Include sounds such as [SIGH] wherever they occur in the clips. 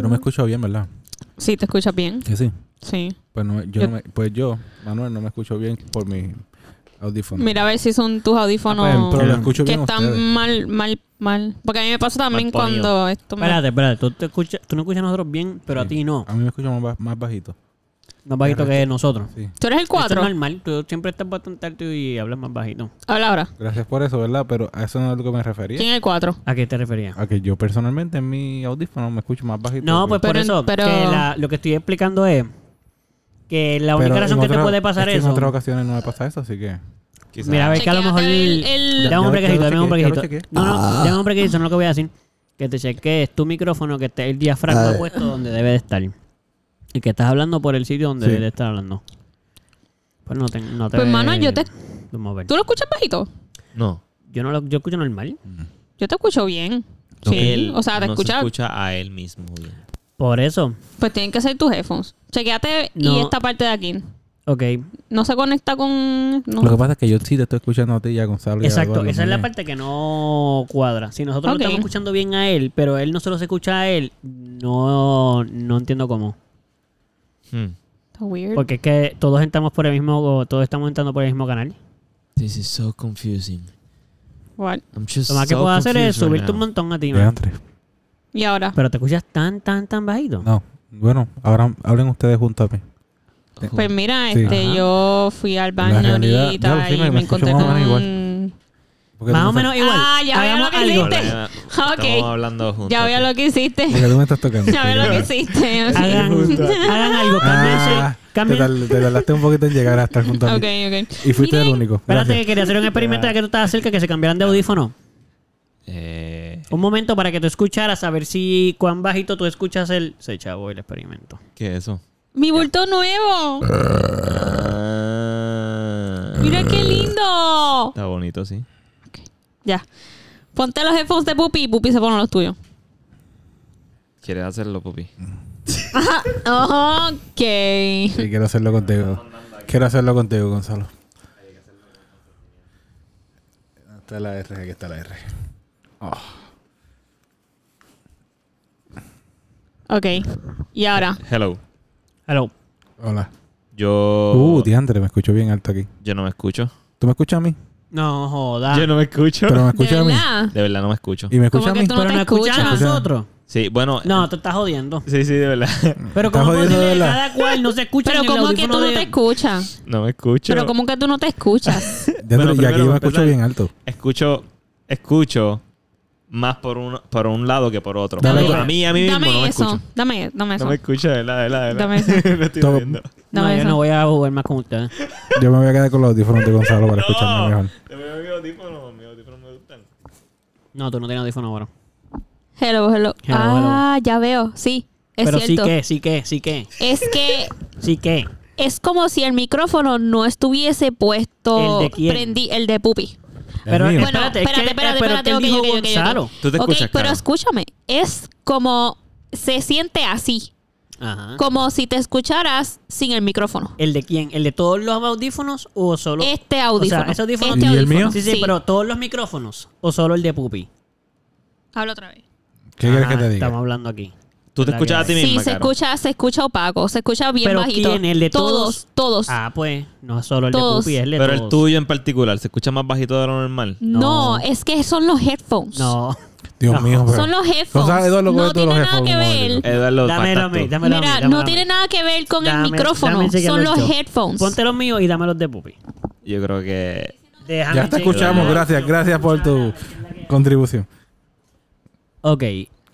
Yo no me escucho bien, ¿verdad? Sí, te escuchas bien. Que sí. Sí. Pues, no, yo Yo- no me- pues yo, Manuel, no me escucho bien por mi audífono. Mira a ver si son tus audífonos Ah, pues, pero lo escucho que bien están ustedes. mal, mal, mal. Porque a mí me pasa también cuando esto me... Espérate, espérate. Tú, te escuchas, tú no escuchas a nosotros bien, pero a Sí. ti no. A mí me escucho más, más bajito. Más bajito que nosotros. Sí. ¿Tú eres el Esto es 4? normal. Tú siempre estás bastante alto y hablas más bajito. Habla ahora. Gracias por eso, ¿verdad? Pero a eso no es a lo que me refería. ¿Quién es el 4? ¿A qué te referías? A que yo personalmente en mi audífono me escucho más bajito. No, pues por Pero- eso. pero- que la- lo que estoy explicando es que la única Pero razón que te puede pasar es que eso. En otras ocasiones no me pasa eso, así que... Quizás. Mira, a ver que a lo mejor. El, Dame un brequecito, dame un brequecito. No, no, dame un brequecito, no es lo que voy a decir. Que te cheques tu micrófono, que esté el diafragma puesto donde debe de estar. Y que estás hablando por el sitio donde Sí. debe de estar hablando. Pues no te. No te Pues, mano, yo te-. ¿Tú lo escuchas bajito? No. Yo no lo yo escucho normal. Yo te escucho bien. Sí. Él o sea, te no escuchas... se escucha a él mismo bien. Por eso. Pues tienen que ser tus headphones. Chequeate y esta parte de aquí. Ok. No se conecta con... no. Lo que pasa es que yo sí te estoy escuchando a ti y a Gonzalo y a Exacto, Eduardo esa es la parte que no cuadra. Si nosotros lo estamos escuchando bien a él, pero él no solo se escucha a él, no, no entiendo cómo. Hmm. Está weird. Porque es que todos entramos por el mismo, todos estamos entrando por el mismo canal. This is so confusing. What? I'm just Lo más que puedo hacer es right subirte un montón a ti, man. ¿Y ahora? Pero te escuchas tan, tan, tan bajito. No. Bueno, ahora hablen ustedes juntos a mí. Pues mira, Sí. este, Ajá. yo fui al baño realidad, ahorita ya, sí, y me- me, me escucho encontré más o con... menos Porque Más o me menos estás- igual. Ah, ya veo lo que algo. hiciste. Ok. Estamos hablando juntos. Ya veo aquí. lo que hiciste. Porque tú me estás tocando. Ya veo lo que hiciste. Hagan, hagan algo, Ah, cámbiense. te, tar- te tardaste un poquito en llegar a estar junto a mí. Ok, ok. Y fuiste el único. Espérate, que Gracias. quería hacer un experimento ya que tú estabas cerca, que se cambiaran de audífono. Eh, Un momento para que tú escucharas, a ver si cuán bajito tú escuchas el... Se chavo el experimento. ¿Qué es eso? Mi bulto nuevo. Ah. Mira qué lindo. Está bonito, sí. Ya. Ponte los headphones de Pupi y Pupi se pone los tuyos. ¿Quieres hacerlo, pupi? Ok. Sí, quiero hacerlo contigo. Quiero hacerlo contigo, Gonzalo. Está la R, aquí está la R. Oh. Ok. Y ahora. Hello. Hello. Hola. Yo. Uh, diantre, me escucho bien alto aquí. yo no me escucho. ¿Tú me escuchas a mí? No joda. Yo no me escucho. Pero me ¿De escuchas a mí. verdad? De verdad no me escucho. ¿Y me ¿Cómo escuchas a que mí? tú no Pero te no escuchas a escuchas? nosotros. Sí, bueno. No, te estás jodiendo. Sí, sí, de verdad. [LAUGHS] Pero ¿Estás ¿cómo es jodiendo de que verdad? cada cual no se escucha Pero en el ¿cómo que tú audífono no de- te escuchas? No me escucho. Pero ¿cómo que tú no te escuchas? Bueno, y aquí primero, yo me para escucho empezar- bien alto. Escucho. Escucho más por un, por un lado que por otro. Dale, a mí, a mí mismo Dame no me eso. escucho. Dame, dame eso. No me escucho, de verdad, de de. Dame [LAUGHS] eso. no estoy Todo- viendo. No, Dame yo eso. no voy a jugar más con ustedes. Yo me voy a quedar con los audífonos de Gonzalo para escucharme mejor. Te veo mi audífono, mis audífonos me gustan. No, tú no tienes audífono ahora. Hello, hello. Hello, ah, ya veo. Sí, es Pero cierto. sí que, sí que, sí que, Es que sí que. es como si el micrófono no estuviese puesto. ¿El de quién? prendí- el de Pupi. Pero mío. Bueno, espérate, es espérate, que- espérate, pero espérate, ¿qué ok, dijo ok, ok, ok. Gonzalo? Tú te Ok, escuchas, pero escúchame. Es como. Se siente así. Ajá. Como si te escucharas sin el micrófono. ¿El de quién? ¿El de todos los audífonos o solo? Este audífono. O sea, ese audífono- Este ¿Y el mío? Sí, sí, pero todos los micrófonos o solo el de Pupi. Habla otra vez. ¿Qué quieres que Ajá, te diga? Estamos hablando aquí. Tú te escuchas a ti que- Sí, misma, se Caro. escucha, se escucha opaco, se escucha bien ¿Pero bajito. quién? ¿El de todos? todos? Todos. Ah, pues, no solo el Todos. de Pupi, es el de Pero el todos. tuyo en particular, ¿se escucha más bajito de lo normal? No, No. es que son los headphones. No. Dios No. mío, pero... Son los headphones. No tú tiene los nada que ver. Eduardo, Dámelo a mí, dámelo a mí. Mira, dámelo no a mí. tiene nada que ver con Dame- el micrófono. dame Son los headphones. Ponte los míos y dame los de Pupi. Yo creo que... Déjame Ya te chequear. escuchamos, gracias, gracias por tu contribución. Ok,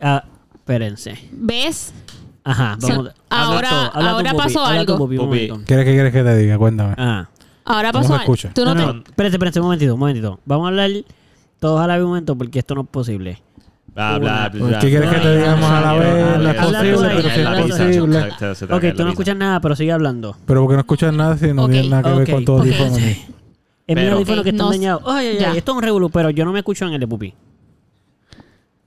ah, espérense. ¿Ves? Ajá, So- vamos. ahora- ahora Pupi, pasó algo. Un. ¿Quieres que quieres que te diga? Cuéntame. Ah. Ahora ¿Cómo pasó se algo. escucha? Tú no, No, te... no, espérense, espérense, un momentito, un momentito. Vamos a hablar todos a la vez un momento porque esto no es posible. Bla, bla, bla, ¿Qué quieres que te digamos a la vez? No es posible, pero si es tú. posible. Ok, tú no escuchas nada, pero sigue hablando. Pero porque no escuchas nada si no tiene nada que ver con tu audífono. ni- Es mi audífono que está no- dañado. Ay, ay, ya. ay, esto es un revolú, pero yo no me escucho en el de Pupi.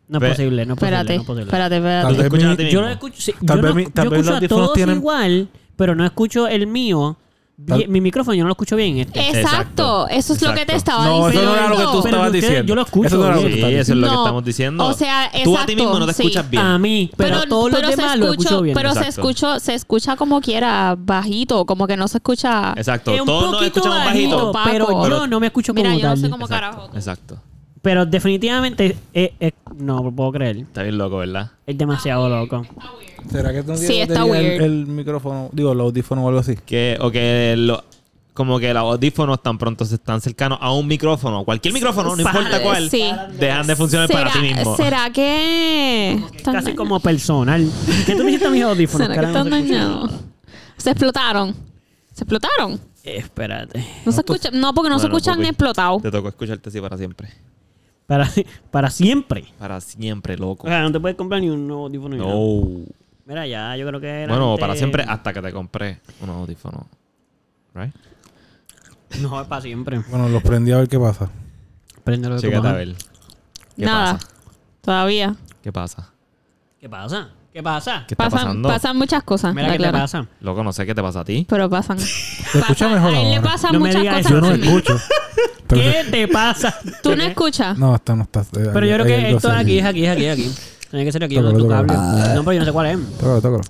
No es posible, no es posible, Espérate, no es posible. espérate, Tal espérate. te vez mi- a Yo no escucho, sí, Tal yo vez no- mi- tal yo vez los escucho a audífonos todos tienen- igual, pero no escucho el mío bien- mi micrófono yo no lo escucho bien en este. Exacto. Eso es lo que te Exacto. estaba No, eso diciendo. no era lo que tú Pero estabas ustedes- diciendo. yo lo escucho Eso no era lo que tú Sí, estabas eso es lo que No. estamos diciendo. O sea, Tú a ti exacto, mismo no te sí. escuchas bien. A mí, pero, a todos los pero se demás lo escucho bien. Pero se Exacto. escuchó, se escucha como quiera, bajito, como que no se escucha. Exacto. Es un Todos nos poquito escuchamos bajito, bajito. pero Paco. yo no me escucho como Mira, yo no tal. sé cómo Exacto. carajo. Exacto. Pero definitivamente, eh, eh, no lo puedo creer. Está bien loco, ¿verdad? Es demasiado loco. ¿Será que tú no Sí, tienes está batería el, weird. el micrófono, digo, el audífono o algo así? Que, o que lo- como que los audífonos tan pronto se están cercanos a un micrófono, cualquier micrófono, no importa cuál, Sí. dejan de funcionar para ti mismo. ¿Será que están Casi dañados? como personal. ¿Qué tú me hiciste a mis audífonos? ¿Será que Carajo, están no se escucha dañados? Se explotaron. Se explotaron. Espérate. No se escuchan, no, porque no se Bueno, escuchan explotados. Te tocó escucharte así para siempre. Para, [LAUGHS] para siempre. Para siempre, loco. O sea, no te puedes comprar ni un nuevo audífono. ni nada. No. Mira, ya, yo creo que era. Bueno, antes- para siempre hasta que te compré unos audífonos. Right? No, es para siempre. Bueno, los prendí a ver qué pasa. Préndelo de tu Chécate a mano. ver. ¿Qué Nada. pasa? Todavía. ¿Qué pasa? ¿Qué pasa? ¿Qué pasa? ¿Qué está Pasan, pasando? pasan muchas cosas. Mira la qué te clara. pasa. Loco, no sé qué te pasa a ti. Pero pasan. Se escucha Pasan- mejor A él le ahora. pasan No me muchas digas cosas. Yo no escucho. [LAUGHS] ¿Qué te pasa? [LAUGHS] ¿Tú no escuchas? No, esto no está. Pero yo creo que esto es aquí, es aquí, es aquí, es aquí. Tiene que ser aquí donde tu Tócalo, cable. tócalo. No, pero yo no sé cuál es. Tócalo, tócalo.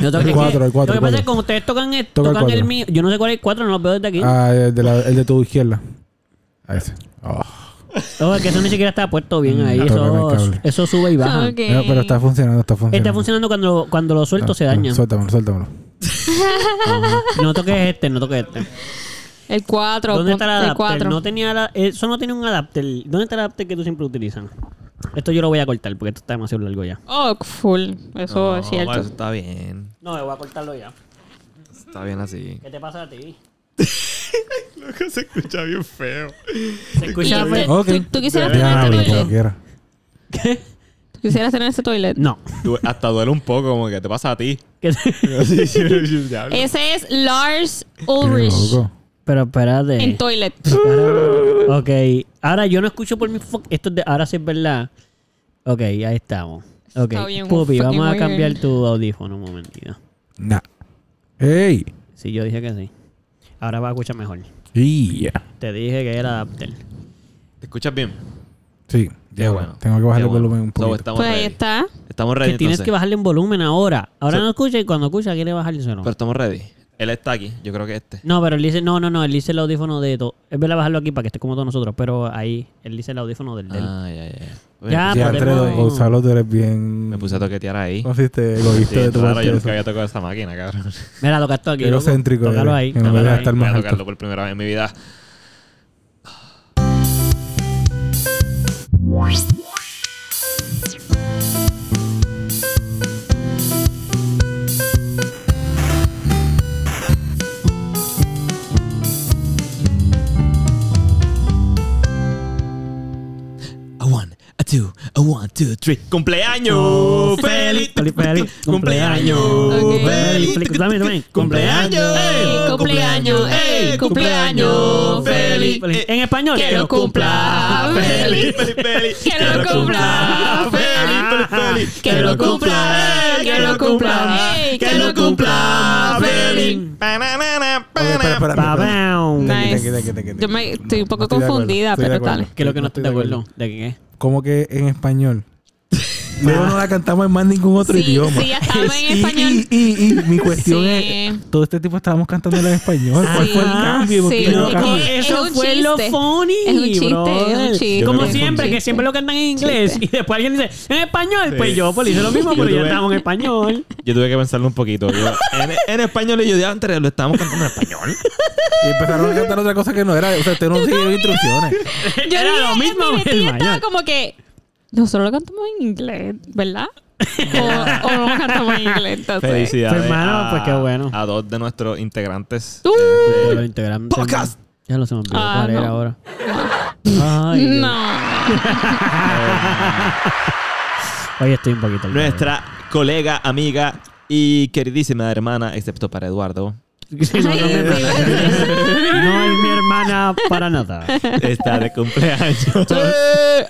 Yo tengo El que- cuatro, el cuatro, Lo que pasa es que como ustedes tocan, el, Toca el tocan el mío, yo no sé cuál es el 4, no lo veo desde aquí. Ah, el de, la- el de tu izquierda. A ese. Oh. Oh, es que eso ni siquiera está puesto bien Mm, ahí. Eso, sube y baja. No, pero está funcionando, está funcionando. Está funcionando cuando, cuando lo suelto Ah, se ah, daña. Suéltamelo, suéltamelo. [LAUGHS] No toques este, no toques este. El 4. ¿Dónde está el El adapter? 4. No tenía la- eso no tiene un adapter. ¿Dónde está el adapter que tú siempre utilizas? Esto yo lo voy a cortar porque esto está demasiado largo ya. Oh, full. Eso No, es cierto. Eso está bien. No, voy a cortarlo ya. Está bien así. ¿Qué te pasa a ti? [LAUGHS] Loco, se escucha bien feo. Se escucha Y fe- te- Ok. ¿tú, tú quisieras tener como toilet? ¿Qué? ¿Tú quisieras tener ese toilet? No. Hasta duele un poco, como que te pasa a ti. ¿Qué- [LAUGHS] Ese es Lars Qué Ulrich loco. Pero espérate. en toilet. Ok. Ahora yo no escucho por mi Esto es de... Ahora sí es verdad. Ok, ahí estamos. Ok. Está bien Pupi, vamos a weird. cambiar tu audífono un momentito. Nah. ¡Ey! Sí, yo dije que sí. Ahora va a escuchar mejor. Yeah. Te dije que era adapter. ¿Te escuchas bien? Sí, ya bueno. Tengo que bajar Qué el bueno. volumen un So, poquito. estamos Pues ahí está. Estamos ready Que tienes entonces. que bajarle en volumen ahora. Ahora So- no escucha y cuando escucha quiere bajárselo. Pero estamos ready. Él está aquí. Yo creo que este. No, pero él dice, no, no, no, él dice el audífono de todo. Es verdad bajarlo aquí para que esté como todos nosotros, pero ahí, él dice el audífono del de él. Ah, ya, ya. ya. Ya, podemos- Gonzalo, tú eres bien... Me puse a toquetear ahí. ¿Cómo fuiste egoísta Sí, de tu claro, parte yo eso? nunca había tocado esa máquina, cabrón. Mira, toca esto aquí. loco. Egocéntrico Tócalo eres, ahí. que no me tócalo ahí. estar Voy a más tocarlo alto. por primera vez en mi vida. Two, a one, two, three. ¡Cumpleaños! ¡Feliz! Feliz, feliz. ¡Cumpleaños! Ok. Feliz, feliz. También, también. ¡Cumpleaños! ¡Ey! ¡Cumpleaños! ¡Ey! ¡Cumpleaños! ¡Feliz! Feliz. En español. Que lo cumpla feliz. ¡Feliz, feliz! Que lo cumpla ¡Feliz, feliz! Que lo cumpla, que lo cumpla, que lo cumpla, feliz. Espera, espera, Yo me estoy un poco No estoy de acuerdo, confundida, estoy de pero acuerdo. dale. ¿Qué es lo que no estoy de acuerdo? ¿De qué? Como que en español. [LAUGHS] Luego no la cantamos en más ningún otro Sí, idioma. sí, ya estaba en [LAUGHS] Y- español. Y, y, y mi cuestión Sí. es, todo este tiempo estábamos cantando en español. ¿Cuál Sí. fue el cambio? Eso es fue lo funny. Es un chiste, brother. es un chiste. Yo Como siempre, que siempre lo cantan en inglés y después alguien dice en español. Pues yo pues hice lo mismo, Yo pero ya estábamos en español. [LAUGHS] Yo tuve que pensarlo un poquito. Yo, en, en español y yo de antes lo estábamos cantando en español. Y empezaron a cantar otra cosa que no era. O sea, usted no siguió instrucciones. Yo Era lo mismo mente yo estaba como que nosotros lo cantamos en inglés, ¿verdad? [LAUGHS] o, o no lo cantamos en inglés, entonces. Felicidades. Pues, hermano, a, pues, qué bueno. A dos de nuestros integrantes. Uh. de- De los integrantes. Podcast. Ya lo se me olvidó Ah, cuál era no. ahora. [LAUGHS] Ay. No. [LAUGHS] Hoy estoy un poquito. nuestra colega, amiga y queridísima hermana, excepto para Eduardo. Sí, no, no, me- no es mi hermana para nada. Está de cumpleaños. [LAUGHS]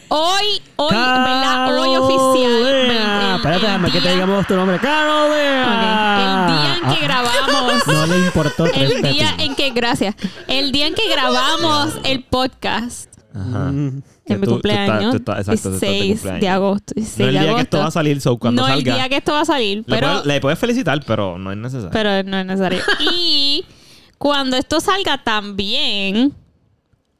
Hoy, hoy, ¿verdad? Hoy oficial. Espérate, déjame que te día- digamos tu nombre. Carolina. Ok, El día en que grabamos. No le importó El día en que, gracias. El día en que grabamos el podcast. Ajá. Mm. En mi tú- cumpleaños. tú estás- exacto, tú estás de 16 cumpleaños. de agosto. 16 No el de día que esto va a salir, so cuando no el salga. día que esto va a salir. le, Pero, puedes, le puedes felicitar, pero no es necesario. pero no es necesario. [LAUGHS] y cuando esto salga también,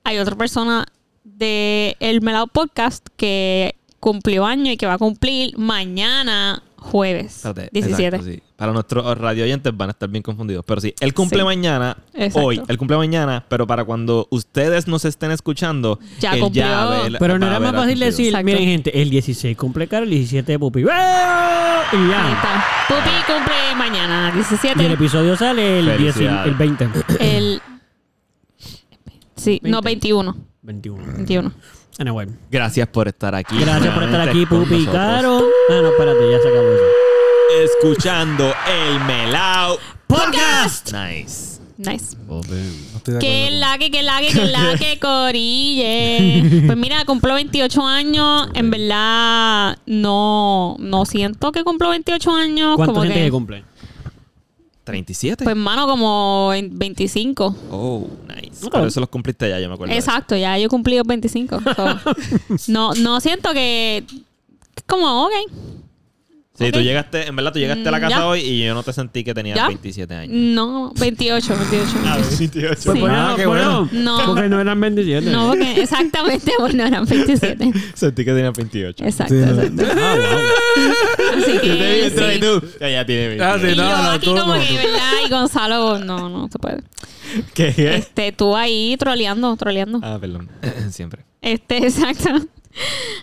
hay otra persona de El Melao Podcast que cumplió año y que va a cumplir mañana jueves. Espérate, 17. exacto, sí. Para nuestros radio oyentes van a estar bien confundidos. Pero sí, él cumple Sí. mañana, Exacto. hoy, él cumple mañana, pero para cuando ustedes nos estén escuchando, Ya él cumplió. ya ve- Pero no era más fácil decir, Exacto. miren gente, el 16 cumple Carol, el 17 de Pupi. ¡Eh! Y Ahí ya. está. Pupi cumple mañana, 17. Y el episodio sale el, 10, Felicidades. el 20. El. Sí, no, 21. 21. 21. Anyway. Gracias por estar aquí. Gracias por estar aquí, Pupi. Caro. Ah, no, espérate, ya se acabó eso. Escuchando el Melao Podcast. Nice. Nice. De Que acuerdo la que, que la que, que la [LAUGHS] que corille. Pues mira, cumplo 28 años. En verdad, no, no siento que cumplo 28 años. ¿Cuánto Como gente que, que cumple? 37. pues mano, como en 25. oh, nice. Por eso los cumpliste ya, yo me acuerdo. Exacto, ya yo cumplí los 25. So, [LAUGHS] no, no siento que. Como, ok. Sí, tú Ok. llegaste, en verdad, tú llegaste a la Mm, casa ya. hoy y yo no te sentí que tenías ¿Ya? 27 años. No, 28, 28. Ah, 28. Pues Sí. bueno, Ah, qué bueno. No. Porque no eran 27. No, porque exactamente, [LAUGHS] bueno, eran 27. [LAUGHS] Sentí que tenías 28. Exacto, Sí, no. exacto. Ah, wow. Así que. sí. tú. Ya, ya tiene 28. Ah, sí, Y no, yo no, aquí tú como no, que. ¿verdad? Y Gonzalo, no, no se puede. [LAUGHS] ¿Qué? Este, tú ahí troleando, troleando. Ah, perdón. [COUGHS] Siempre. Este, [LAUGHS] exacto.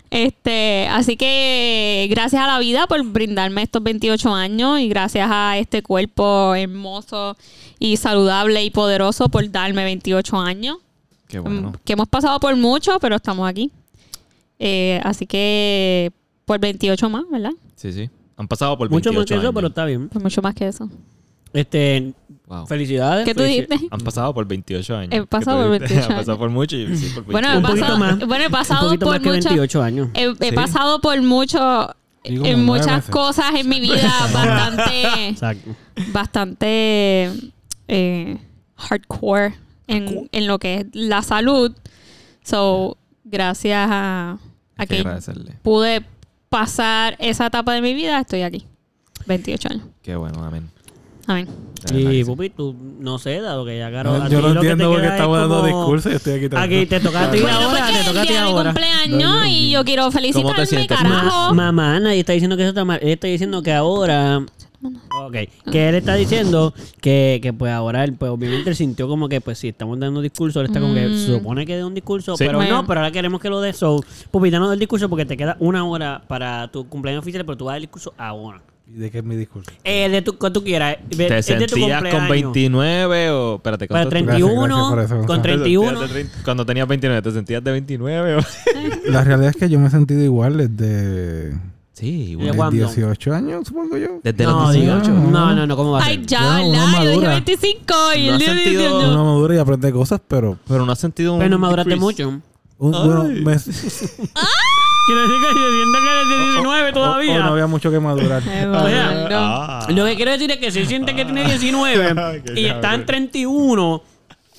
Este, así que gracias a la vida por brindarme estos 28 años y gracias a este cuerpo hermoso y saludable y poderoso por darme 28 años. Qué bueno. Mm, Que hemos pasado por mucho, pero estamos aquí. Eh, así que por 28 más, ¿verdad? Sí, sí. Han pasado por Mucho 28 más que eso, años. pero está bien. Por mucho más que eso. Este, Wow. felicidades. ¿Qué tú felici- dijiste? Han pasado por 28 años. He pasado ¿Qué tú por dijiste? [LAUGHS] 28 Han pasado por mucho y sí, por 28. Bueno, he Un poquito pasado, más. bueno, he Un pasado poquito por más que mucho- 28 años. He, he Sí. pasado por mucho, como en nueve muchas meses. cosas en mi vida [LAUGHS] bastante, Exacto. bastante eh, hardcore en, en lo que es la salud. So, gracias a, a Hay que que agradecerle. pude pasar esa etapa de mi vida, estoy aquí. 28 años. Qué bueno, amén. Amén. Y. Pupi, tú no sé, dado que ya Caro. a Yo no entiendo por qué queda es estamos dando discursos y estoy aquí Aquí te toca a ti Bueno, ahora, porque te toca a ti ahora. cumpleaños y yo quiero felicitarme, carajo. Ma- mamá, nadie está diciendo que eso está mal. Él está diciendo que ahora. Ok, que él está diciendo que, que pues ahora él, pues obviamente él sintió como que pues si estamos dando discurso, él está como que Mm. se supone que dé un discurso, Sí. pero Bueno. no, pero ahora queremos que lo dé. So, Pupi, danos el discurso porque te queda una hora para tu cumpleaños oficial, pero tú vas a dar el discurso ahora. ¿Y ¿De qué es mi discurso? Eh, de tu, que tú quieras. ¿Te Es de tu sentías con cumpleaños. 29 o...? Espérate, Para ¿cuánto- 31, Gracias, gracias por eso. con Ajá. ¿Te 31. sentías de 30? Cuando tenías 29, ¿te sentías de 29 o...? La realidad es que yo me he sentido igual desde Sí, ¿De bueno. cuándo? 18 años, supongo yo. Desde no, los 18. diga- no, no, no, ¿cómo va a ser? Ay, ya, una ¿verdad? Yo dije madura. 25 y ¿No dijo sentido- 18. Uno madura y aprende cosas, pero... Pero no has sentido un... Pero no maduraste mucho. un- bueno, Ay. me- [LAUGHS] Quiere decir que se siente que eres de 19 o- o todavía. no había mucho que madurar. [LAUGHS] O sea. Ah. Lo que quiero decir es que si siente que tiene 19 [LAUGHS] Qué y está en cabrón. 31,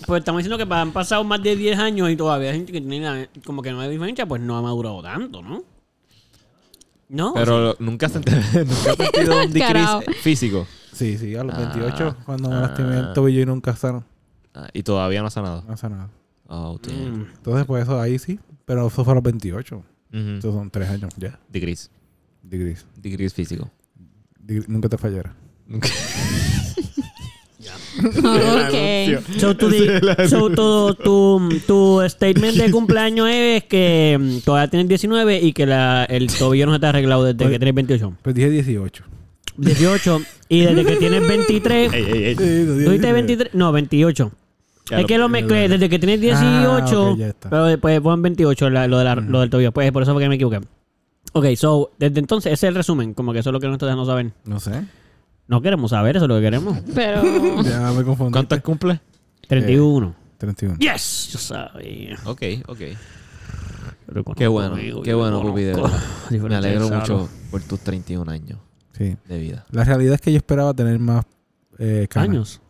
pues estamos diciendo que han pasado más de 10 años y todavía hay gente que tiene la- como que no hay diferencia, pues no ha madurado tanto, ¿no? No. Pero [LAUGHS] nunca has sentido, nunca has [LAUGHS] sentido un decrease físico. Sí, sí, a los Ah, 28, cuando me ah. lastimé el tobillo y nunca sano. Ah, y todavía no ha sanado. No ha sanado. Oh, damn. Mm. Entonces, pues eso ahí sí. Pero eso fue a los 28. Ujú. Estos son 3 años ya. Decrease. De gris. Decrease físico. Nunca te [LAUGHS] fallara. [LAUGHS] Ok. So, tu, di- so, tu, tu, tu statement de [LAUGHS] cumpleaños es que mm, todavía tienes 19 y que la, el tobillo no se te ha arreglado desde que tienes 28. Pues dije 18. 18 y desde que tienes 23. [LAUGHS] Ey, ey, ey. Sí, no, ¿Tú dije dijiste 23? No, 28. Ya es lo- que lo mezclé desde que tienes 18, Ah, ok, ya está. pero después ponen 28 la- lo, de la- lo del tobillo. Pues por eso fue que me equivoqué. Ok, so, desde entonces, ese es el resumen. Como que eso es lo que no estás dejando saber. No sé. No queremos saber, eso es lo que queremos. Pero. [LAUGHS] Ya me confundí. ¿Cuántos cumple? 31. 31. Yes, yo sabía. Ok, ok. Qué bueno, amigos, qué bueno, Pupi, de conozco verdad. [LAUGHS] Me alegro mucho por tus 31 años Sí. de vida. La realidad es que yo esperaba tener más eh, canas. ¿Años?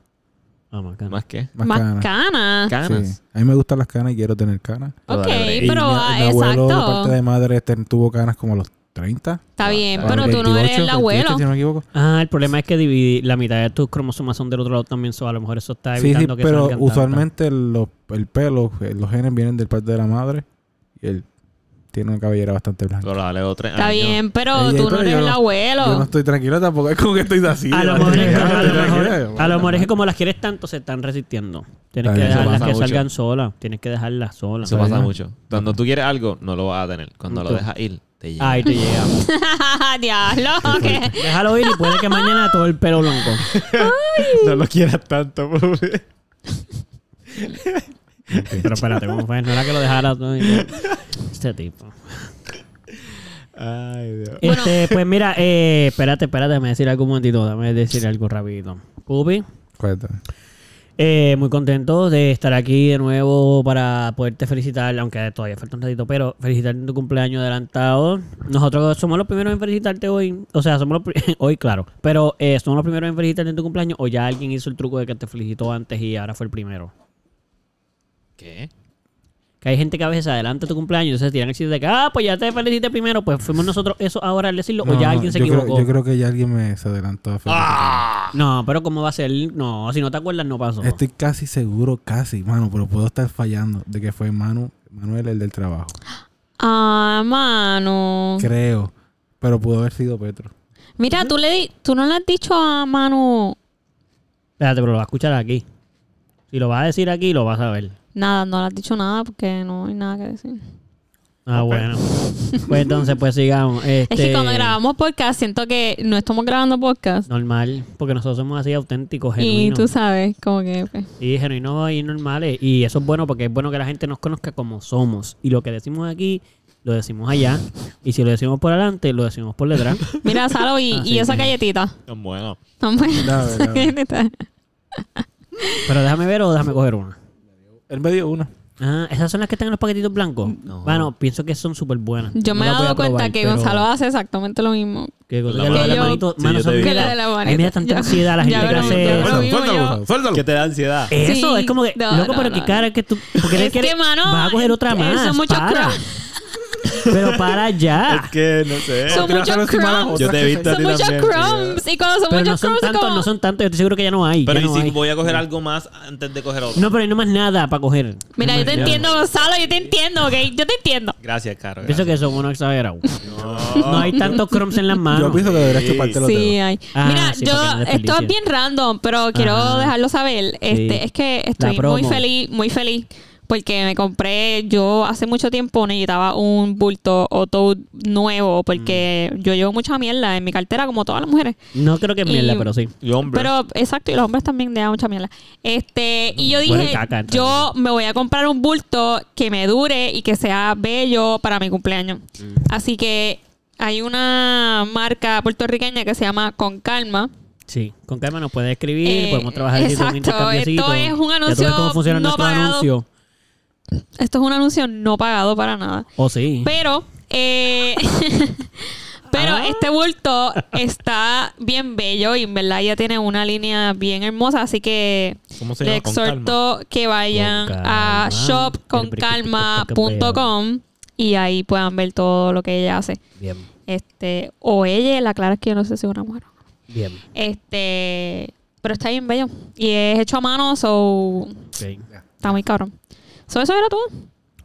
Ah, más canas. ¿Más qué? Más, Más canas. canas. Canas. Sí. A mí me gustan las canas y quiero tener canas. Ok, Y pero mi, ah, mi abuelo de exacto. parte de madre tuvo canas como los 30. Está bien, Ah, pero tú no eres el 28, abuelo. 28, si no me equivoco. Ah, el problema es que dividir la mitad de tus cromosomas son del otro lado también, so a lo mejor eso está Sí, sí, evitando que pero usualmente los- el pelo, eh, los genes vienen del parte de la madre y él tiene una cabellera bastante blanca. Pero dale otro Está año. bien, pero tú no eres el abuelo. Yo no estoy tranquilo tampoco, es como que estoy así. A lo mejor es que, como las quieres tanto se están resistiendo. Tienes Está que dejarlas que mucho. salgan solas. Tienes que dejarlas solas. Eso pasa mucho. Cuando tú quieres algo, no lo vas a tener. Cuando lo dejas ir, te llega. Ahí te llega. [LAUGHS] Diablo, ¿qué? Déjalo ir y puede que mañana todo el pelo blanco. no lo quieras tanto, Pupi. Pero espérate, ¿cómo fue? No era que lo dejara todo. Este tipo. Ay, Dios. Este, pues mira, eh, espérate, espérate, déjame decir algo un momentito. Déjame decir algo rapidito. Pupi, Cuéntame. Eh, muy contento de estar aquí de nuevo para poderte felicitar, aunque todavía falta un ratito, pero felicitarte en tu cumpleaños adelantado. Nosotros somos los primeros en felicitarte hoy. O sea, somos los [LAUGHS] hoy, claro. Pero eh, somos los primeros en felicitarte en tu cumpleaños o ya alguien hizo el truco de que te felicitó antes y ahora fue el primero. ¿Qué? Que hay gente que a veces se adelanta tu cumpleaños y entonces tiran el chiste de que, ah, pues ya te felicité primero, pues fuimos nosotros eso ahora al decirlo, o ya no, alguien se yo equivocó. Creo, yo creo que ya alguien me se adelantó a felicitar. No, pero ¿cómo va a ser? No, si no te acuerdas, no pasó. Estoy casi seguro, casi, mano, pero puedo estar fallando de que fue Manu, Manuel el del trabajo. Ah, mano. Creo. Pero pudo haber sido Petro. Mira, tú, le di- tú no le has dicho a Manu Espérate, pero lo vas a escuchar aquí. Si lo vas a decir aquí, lo vas a ver. Nada, no le has dicho nada porque no hay nada que decir. Ah, bueno. [LAUGHS] Pues entonces, pues sigamos. Este, Es que cuando grabamos podcast siento que no estamos grabando podcast. Normal, porque nosotros somos así auténticos, y genuinos. tú sabes, como que... pues, Sí, genuinos y normales. Y eso es bueno porque es bueno que la gente nos conozca como somos. Y lo que decimos aquí, lo decimos allá. Y si lo decimos por adelante, lo decimos por detrás. [LAUGHS] Mira, Salo, y, Ah, y sí, esa galletita. Tan bueno. Hombre, Dame, esa dame. galletita. Pero déjame ver o déjame coger una. Él me dio una. Ah, esas son las que están en los paquetitos blancos. No. Bueno, pienso que son súper buenas. Yo No me he dado probar, cuenta que pero- Gonzalo hace exactamente lo mismo. Que cosa La que de la manito, Sí, mano, yo son Que le dé la A mí me da tanta Ya- ansiedad la gente que hace eso. Suéltalo, Gonzalo, suéltalo. ¿Qué te da ansiedad? Eso Sí. es como que, No, loco, no, pero no, qué no. cara que tú. Porque Es que, mano, Vas a coger otra eh, más. son muchos para. Pero para ya. [LAUGHS] Es que, no sé. Son muchos crumbs. Yo te he visto a Son muchos crumbs. Y cuando son Pero no muchos son crumbs, es tantos, como... no son tantos. Yo estoy seguro que ya no hay. Pero ya ¿y no si hay. voy a coger algo más antes de coger otro? No, pero hay no más nada para coger. Mira, yo te entiendo, Gonzalo. Yo te entiendo, ¿ok? Yo te entiendo. Gracias, Caro. Pienso que son unos exagerados. No hay tantos crumbs en las manos. Yo pienso que deberías Sí. chuparte los Sí, hay. Ah, Mira, sí, yo, no esto es bien random, pero quiero Ajá. dejarlo saber. Este, es que estoy muy feliz, muy feliz. Porque me compré, yo hace mucho tiempo necesitaba un bulto auto nuevo porque Mm. yo llevo mucha mierda en mi cartera como todas las mujeres. No creo que es mierda, Y- pero sí. Y hombre. Pero, exacto, y los hombres también llevan mucha mierda. Este, y yo dije, caca, yo me voy a comprar un bulto que me dure y que sea bello para mi cumpleaños. Mm. Así que hay una marca puertorriqueña que se llama Con Calma. Sí, con calma nos puede escribir, Eh, podemos trabajar un exacto, esto es un anuncio ves cómo funciona no nuestro pagado. anuncio. Esto es un anuncio no pagado para nada. O sí. Pero, eh, [LAUGHS] pero Ah. este bulto está bien bello y en verdad ya tiene una línea bien hermosa. Así que ¿Cómo se le exhorto que vayan a calma. shopconcalma.com y ahí puedan ver todo lo que ella hace. Bien, Este, o ella, la clara es que yo no sé si es una mujer. bien. Este, pero está bien bello. Y es hecho a mano, so ok. está muy cabrón. So, eso era todo.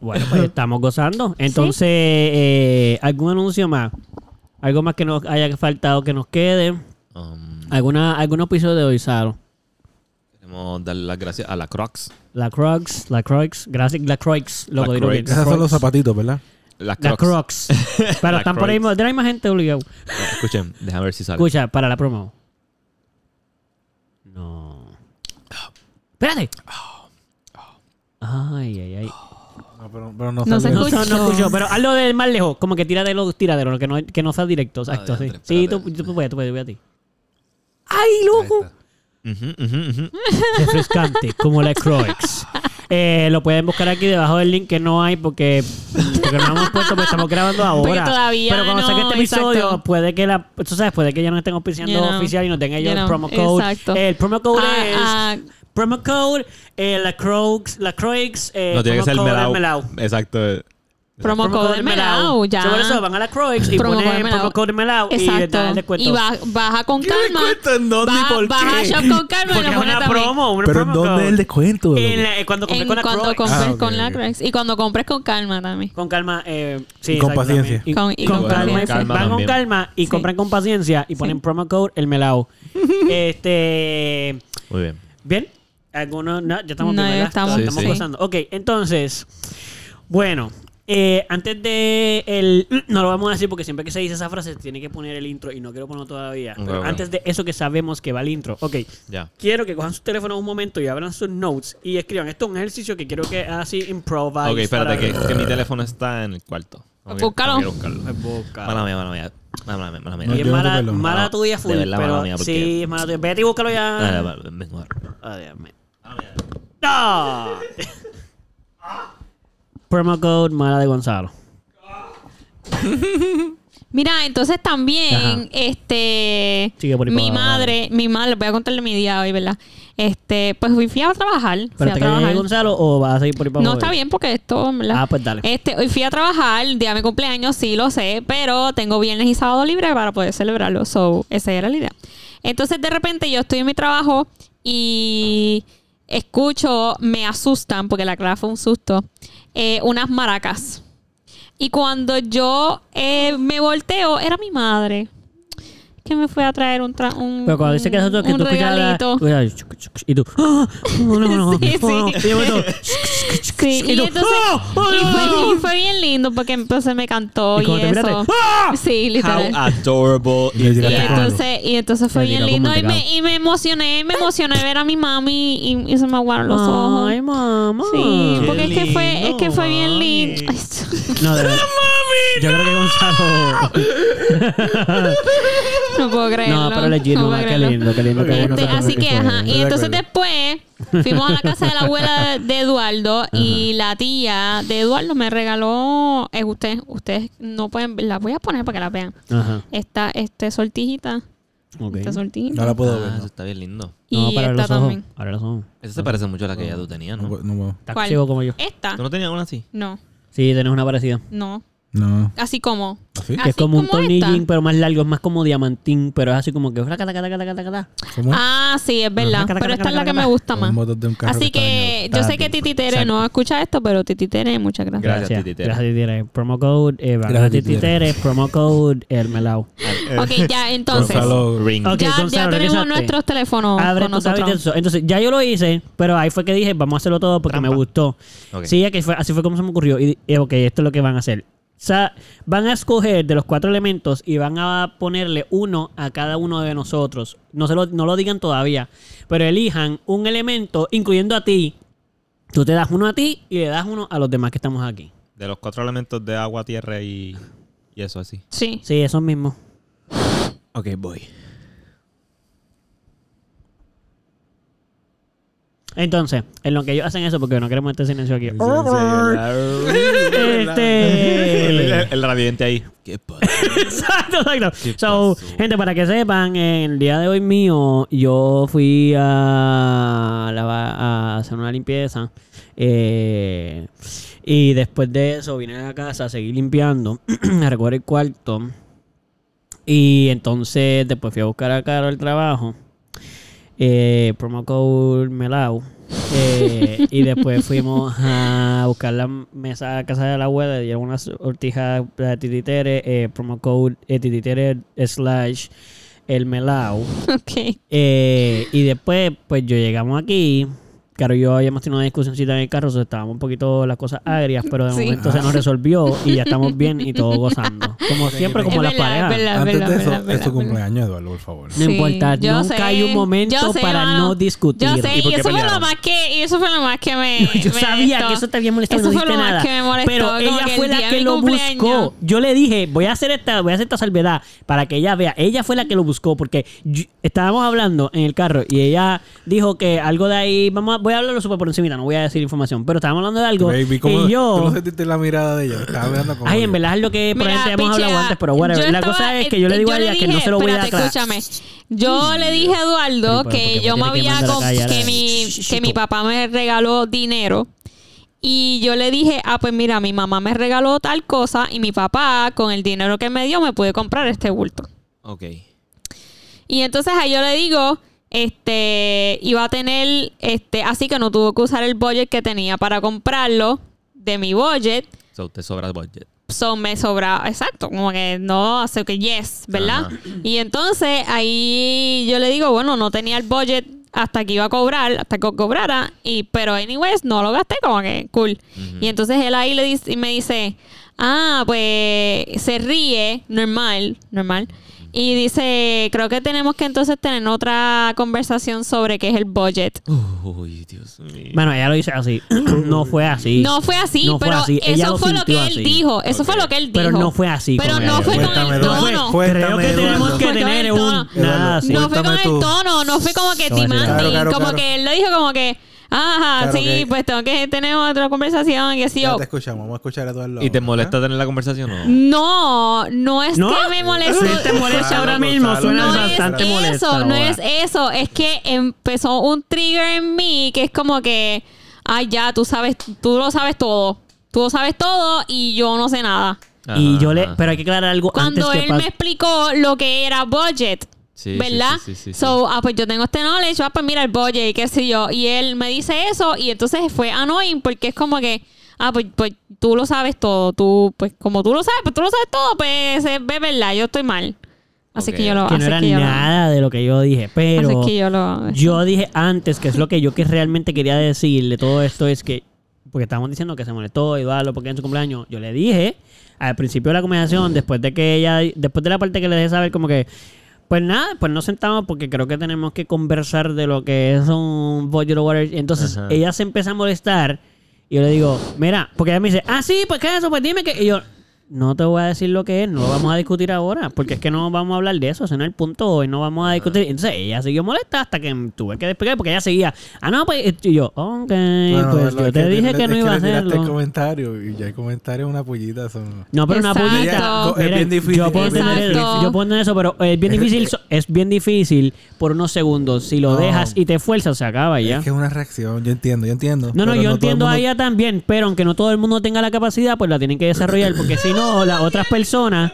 Bueno, pues [LAUGHS] estamos gozando. Entonces, eh, ¿algún anuncio más? ¿Algo más que nos haya faltado que nos quede? Um, ¿Alguna, ¿Algún episodio de hoy, Saro? queremos darle las gracias a la Crocs. La Crocs, la Crocs, gracias, la Crocs, lo La. Crocs. Esos son los zapatitos, ¿verdad? Las La Crocs. [LAUGHS] Crocs. Pero La están por ahí, de hay más gente obligado. Escuchen, déjame ver si sale. Escucha, para la promo. No. Espérate. Ay, ay, ay. No, pero, pero no, No se No, escucha. no, no escucho, pero hazlo de más lejos, como que tira de los tiradero, que no, que no sea directo. Exacto, sí. Sí, tú, tú puedes, tú puedes, voy a ti. ¡Ay, loco! [LAUGHS] Refrescante, como la Croix. Eh, lo pueden buscar aquí debajo del link que no hay porque, porque no hemos puesto, porque estamos grabando ahora. Todavía Pero cuando no, saque este episodio, exacto. puede que la, tú sabes, puede que ya no estén auspiciando You know. oficial y no tengan ellos You el know, promo code. exacto. el promo code Ah, es ah, promo code eh, la Croix, la Croix, eh, No tiene que ser promo code melao. Melao. Exacto. promo code del Melao, ya. So, por eso van a la Croix y Promo code ponen Melao. promo code Melao y dan el descuento. Y ba- baja con calma. en dónde y Baja- por baja qué? shop con calma y lo pone una también. promo, una Pero ¿en promo dónde code. es el descuento? En loco? la- eh, cuando compré En con la cuando Croix. compres Ah, ok, con la. Crocs. Y cuando compres con calma también. Con calma, eh, sí, Y con paciencia. Y Con- y con, con calma. Van con calma y Sí. compran con paciencia y ponen Sí. promo code el melao. [LAUGHS] este. Muy bien. Bien. Algunos. No, ya estamos No, bien, ya ¿verdad? estamos, Sí, estamos sí. pasando. Ok, entonces. Bueno. eh, antes de el [CLEARS THROAT] no lo vamos a decir porque siempre que se dice esa frase se tiene que poner el intro y no quiero ponerlo todavía. Pero antes de eso que sabemos que va el intro. Ok. Ya. Quiero que cojan sus teléfonos un momento y abran sus notes y escriban. Esto es un ejercicio que quiero que así improvise. Ok, espérate, para- que, que mi teléfono está en el cuarto. Búscalo. busca. Mala mía, mala mía. Mala mía, mala mía. No, y es mala, mala tuya full, de verdad, pero mala mía, porque- sí, es mala tuya. Vete y búscalo ya. vale, vengo ahora. Ah. Promo code mala de Gonzalo. [LAUGHS] Mira, entonces también, Ajá. este, Sigue por ahí mi abajo, madre, mi madre, voy a contarle mi día hoy, ¿verdad? Este, pues fui, fui a trabajar, fui ¿Pero a te cae trabajar. Gonzalo o vas a seguir por ahí para No abajo? está bien porque esto, ¿verdad? Ah, pues dale. Este, hoy fui a trabajar, día de mi cumpleaños, sí lo sé, pero tengo viernes y sábado libre para poder celebrarlo. So, esa era la idea. Entonces, de repente, yo estoy en mi trabajo y escucho, me asustan, porque la clase fue un susto, eh, unas maracas. Y cuando yo eh, me volteo, era mi madre. Que me fue a traer un, tra- un, Pero cuando dice que eso que tú escuchas la- regalito. escuchas y tú [LAUGHS] no, no, no, Sí. Y Sí, Y y, tú, entonces ¡Ah! ¡Ah, y fue, y fue bien lindo porque entonces me cantó Y y, eso. ¡Ah! Sí, How literal. adorable Y entonces, y entonces fue bien lindo y me, y me emocioné, me emocioné ver a mi mami y, y se me aguaron los ojos. Ay, mamá. Sí, porque es que fue, es que fue bien lindo, [LAUGHS] No, de verdad. [LAUGHS] Yo creo que Gonzalo. [LAUGHS] no puedo creerlo. No, pero legit, no no, qué lindo, qué lindo, qué bueno. Este, así que, ajá. Y de entonces acuerdo. después fuimos a la casa de la abuela de Eduardo [LAUGHS] y la tía de Eduardo me regaló. eh, ustedes, ustedes no pueden. La voy a poner para que la vean. Ajá. Esta este sortijita. Ok. Esta sortijita. No la puedo Ah, ver. eso No, está bien lindo. Y No, para esta los ojos. también. Ahora los ojos. Esa se parece mucho a la que ya tú tenías, no, ¿no? no ciego como yo. Esta. ¿Tú no tenías una así? No, Sí, tenés una parecida. no. No. Así como. ¿Así? Que es Así como un esta. pero más largo, es más como diamantín, pero es así como que. Ah, sí, es verdad. Ajá. Pero esta es la que me gusta más. Así que yo sé que Está Titi Tere Exacto. no escucha esto, pero Titi Tere, muchas gracias. Gracias, Gracias, Titi Tere. Gracias, Titi Tere. Promo code, eh, van a Gracias, Titi Titi Tere, promo code, el melao. Ok, ya, entonces. Ya, tenemos nuestros teléfonos Abre nosotros. Entonces, ya yo lo hice, pero ahí fue que dije, vamos a hacerlo todo porque me gustó. Sí, así fue como se me ocurrió. Y, y, ok, esto es lo que van a hacer. O sea, van a escoger de los cuatro elementos y van a ponerle uno a cada uno de nosotros. No, se lo, no lo digan todavía, pero elijan un elemento, incluyendo a ti. Tú te das uno a ti y le das uno a los demás que estamos aquí. De los cuatro elementos de agua, tierra y, y eso así. Sí. Sí, esos mismos. Ok, voy. Entonces, en lo que ellos hacen eso, porque no queremos este silencio aquí. [LAUGHS] el, Este. el radiante ahí. ¿Qué pasa? [LAUGHS] Exacto, exacto. ¿Qué So, pasó? gente, para que sepan, el día de hoy mío, yo fui a, hacer una limpieza. eh, y después de eso vine a la casa a seguir limpiando, [CLEARS THROAT] a recoger el cuarto. Y entonces después fui a buscar a Caro el trabajo. Eh, promo code Melau. Eh, y después fuimos a buscar la mesa a casa de la abuela. Dieron unas sortijas de tititere. Eh, promo code eh, tititere slash el Melau. [LAUGHS] Ok. Eh, y después, pues yo llegamos aquí. Caro y yo habíamos tenido una discusioncita en el carro, o sea, estábamos un poquito las cosas agrias, pero de Sí. momento se nos resolvió y ya estamos bien y todo gozando. [LAUGHS] Como siempre, como las parejas. Antes verdad, de es eso, verdad, es tu verdad. cumpleaños, Eduardo, por favor. No Sí, importa, yo nunca sé, hay un momento sé, para mano. no discutir. Yo sé, ¿Y eso fue lo más que, y eso fue lo más que me. [LAUGHS] Yo me sabía que eso te había molestado Eso no fue dijiste lo más nada. que me molestó. pero ella fue el la que lo cumpleaños. buscó. Yo le dije, voy a hacer esta, voy a hacer esta salvedad para que ella vea. Ella fue la que lo buscó porque estábamos hablando en el carro y ella dijo que algo de ahí, vamos a, voy a hablarlo súper por encima, no voy a decir información, pero estábamos hablando de algo Baby, ¿cómo- y ¿Tú yo no sentiste la mirada de ella? Estaba mirando como... Ay, en verdad es lo que Mira, probablemente hemos hablado antes, pero whatever. yo La cosa es que yo le digo a ella que no dije, se lo voy a dar escúchame. Yo le dije a Eduardo Pero, que yo me que había que a- mi que mi papá me regaló dinero y yo le dije, ah, pues mira, mi mamá me regaló tal cosa y mi papá con el dinero que me dio me puede comprar este bulto. Ok. Y entonces ahí yo le digo, este, iba a tener, este, así que no tuvo que usar el budget que tenía para comprarlo de mi budget. So, te sobra el budget. So me sobra, exacto, como que no, así que yes, ¿verdad? Ajá. Y entonces ahí yo le digo, bueno, no tenía el budget hasta que iba a cobrar, hasta que cobrara, y pero anyways, no lo gasté, como que cool. Y entonces él ahí le dice, y me dice, ah, pues se ríe, normal, normal. Y dice, creo que tenemos que entonces tener otra conversación sobre qué es el budget. Uy, Dios mío. Bueno, ella lo dice así. [CLEARS THROAT] no fue así. No fue así, No fue pero así. Eso lo fue lo que él así. dijo. Eso fue lo que él dijo. Pero no fue así. Pero no fue con el tono. Creo que tenemos que tener un... tono. Nada así. No fue con el tono, no fue como que. Claro, como que él lo dijo como que, ajá, Claro sí, que- pues tengo que tener otra conversación y así Ya yo. te escuchamos. Vamos a escuchar a Eduardo. ¿Y te molesta tener la conversación o no? No, no es ¿No? que me moleste. Sí, te molesta ahora mismo. Suena no bastante es molesta. eso, no es eso. Es que empezó un trigger en mí que es como que, ay, ya, tú sabes, tú lo sabes todo. Tú lo sabes todo y yo no sé nada. Y Ajá, yo le... ajá. Pero hay que aclarar algo Cuando antes que él me explicó lo que era budget. Sí, ¿Verdad? sí, sí, sí, sí. so, ah, pues yo tengo este knowledge, ah, pues mira el budget y qué sé yo. Y él me dice eso y entonces fue annoying porque es como que, ah, pues, pues tú lo sabes todo. Tú, pues como tú lo sabes, pues tú lo sabes todo, pues es ve verdad, yo estoy mal. Así que yo lo Que no era que yo lo- nada de lo que yo dije. Pero... así que yo lo... Yo dije antes, que es lo que yo que realmente quería decirle todo esto, es que, porque estábamos diciendo que se molestó Eduardo porque en su cumpleaños, yo le dije al principio de la conversación, después de que ella, después de la parte que le dejé saber como que, pues nada, pues nos sentamos porque creo que tenemos que conversar de lo que es un budget of water. Entonces Ajá. ella se empieza a molestar y yo le digo, mira, porque ella me dice, ah, sí, pues qué es eso, pues dime que... Y yo, no te voy a decir lo que es, no lo vamos a discutir ahora, porque es que no vamos a hablar de eso, ese no es el punto hoy, no vamos a discutir. Entonces ella siguió molesta hasta que tuve que despegar, porque ella seguía, ah, no, pues, y yo, ok, Bueno, pues yo te dije le- que no es iba a le tiraste el hacerlo. comentario y ya el comentario es una pollita. Eso no. Pero una pollita. Es bien difícil. Yo puedo, es bien entender, Exacto. yo puedo entender eso, pero es bien difícil. so- es bien difícil por unos segundos. Si lo No. dejas y te esfuerzas, se acaba ya. Es que es una reacción. Yo entiendo, yo entiendo. No, no, yo entiendo mundo- a ella también, pero aunque no todo el mundo tenga la capacidad, pues la tienen que desarrollar, porque si no, las otras personas.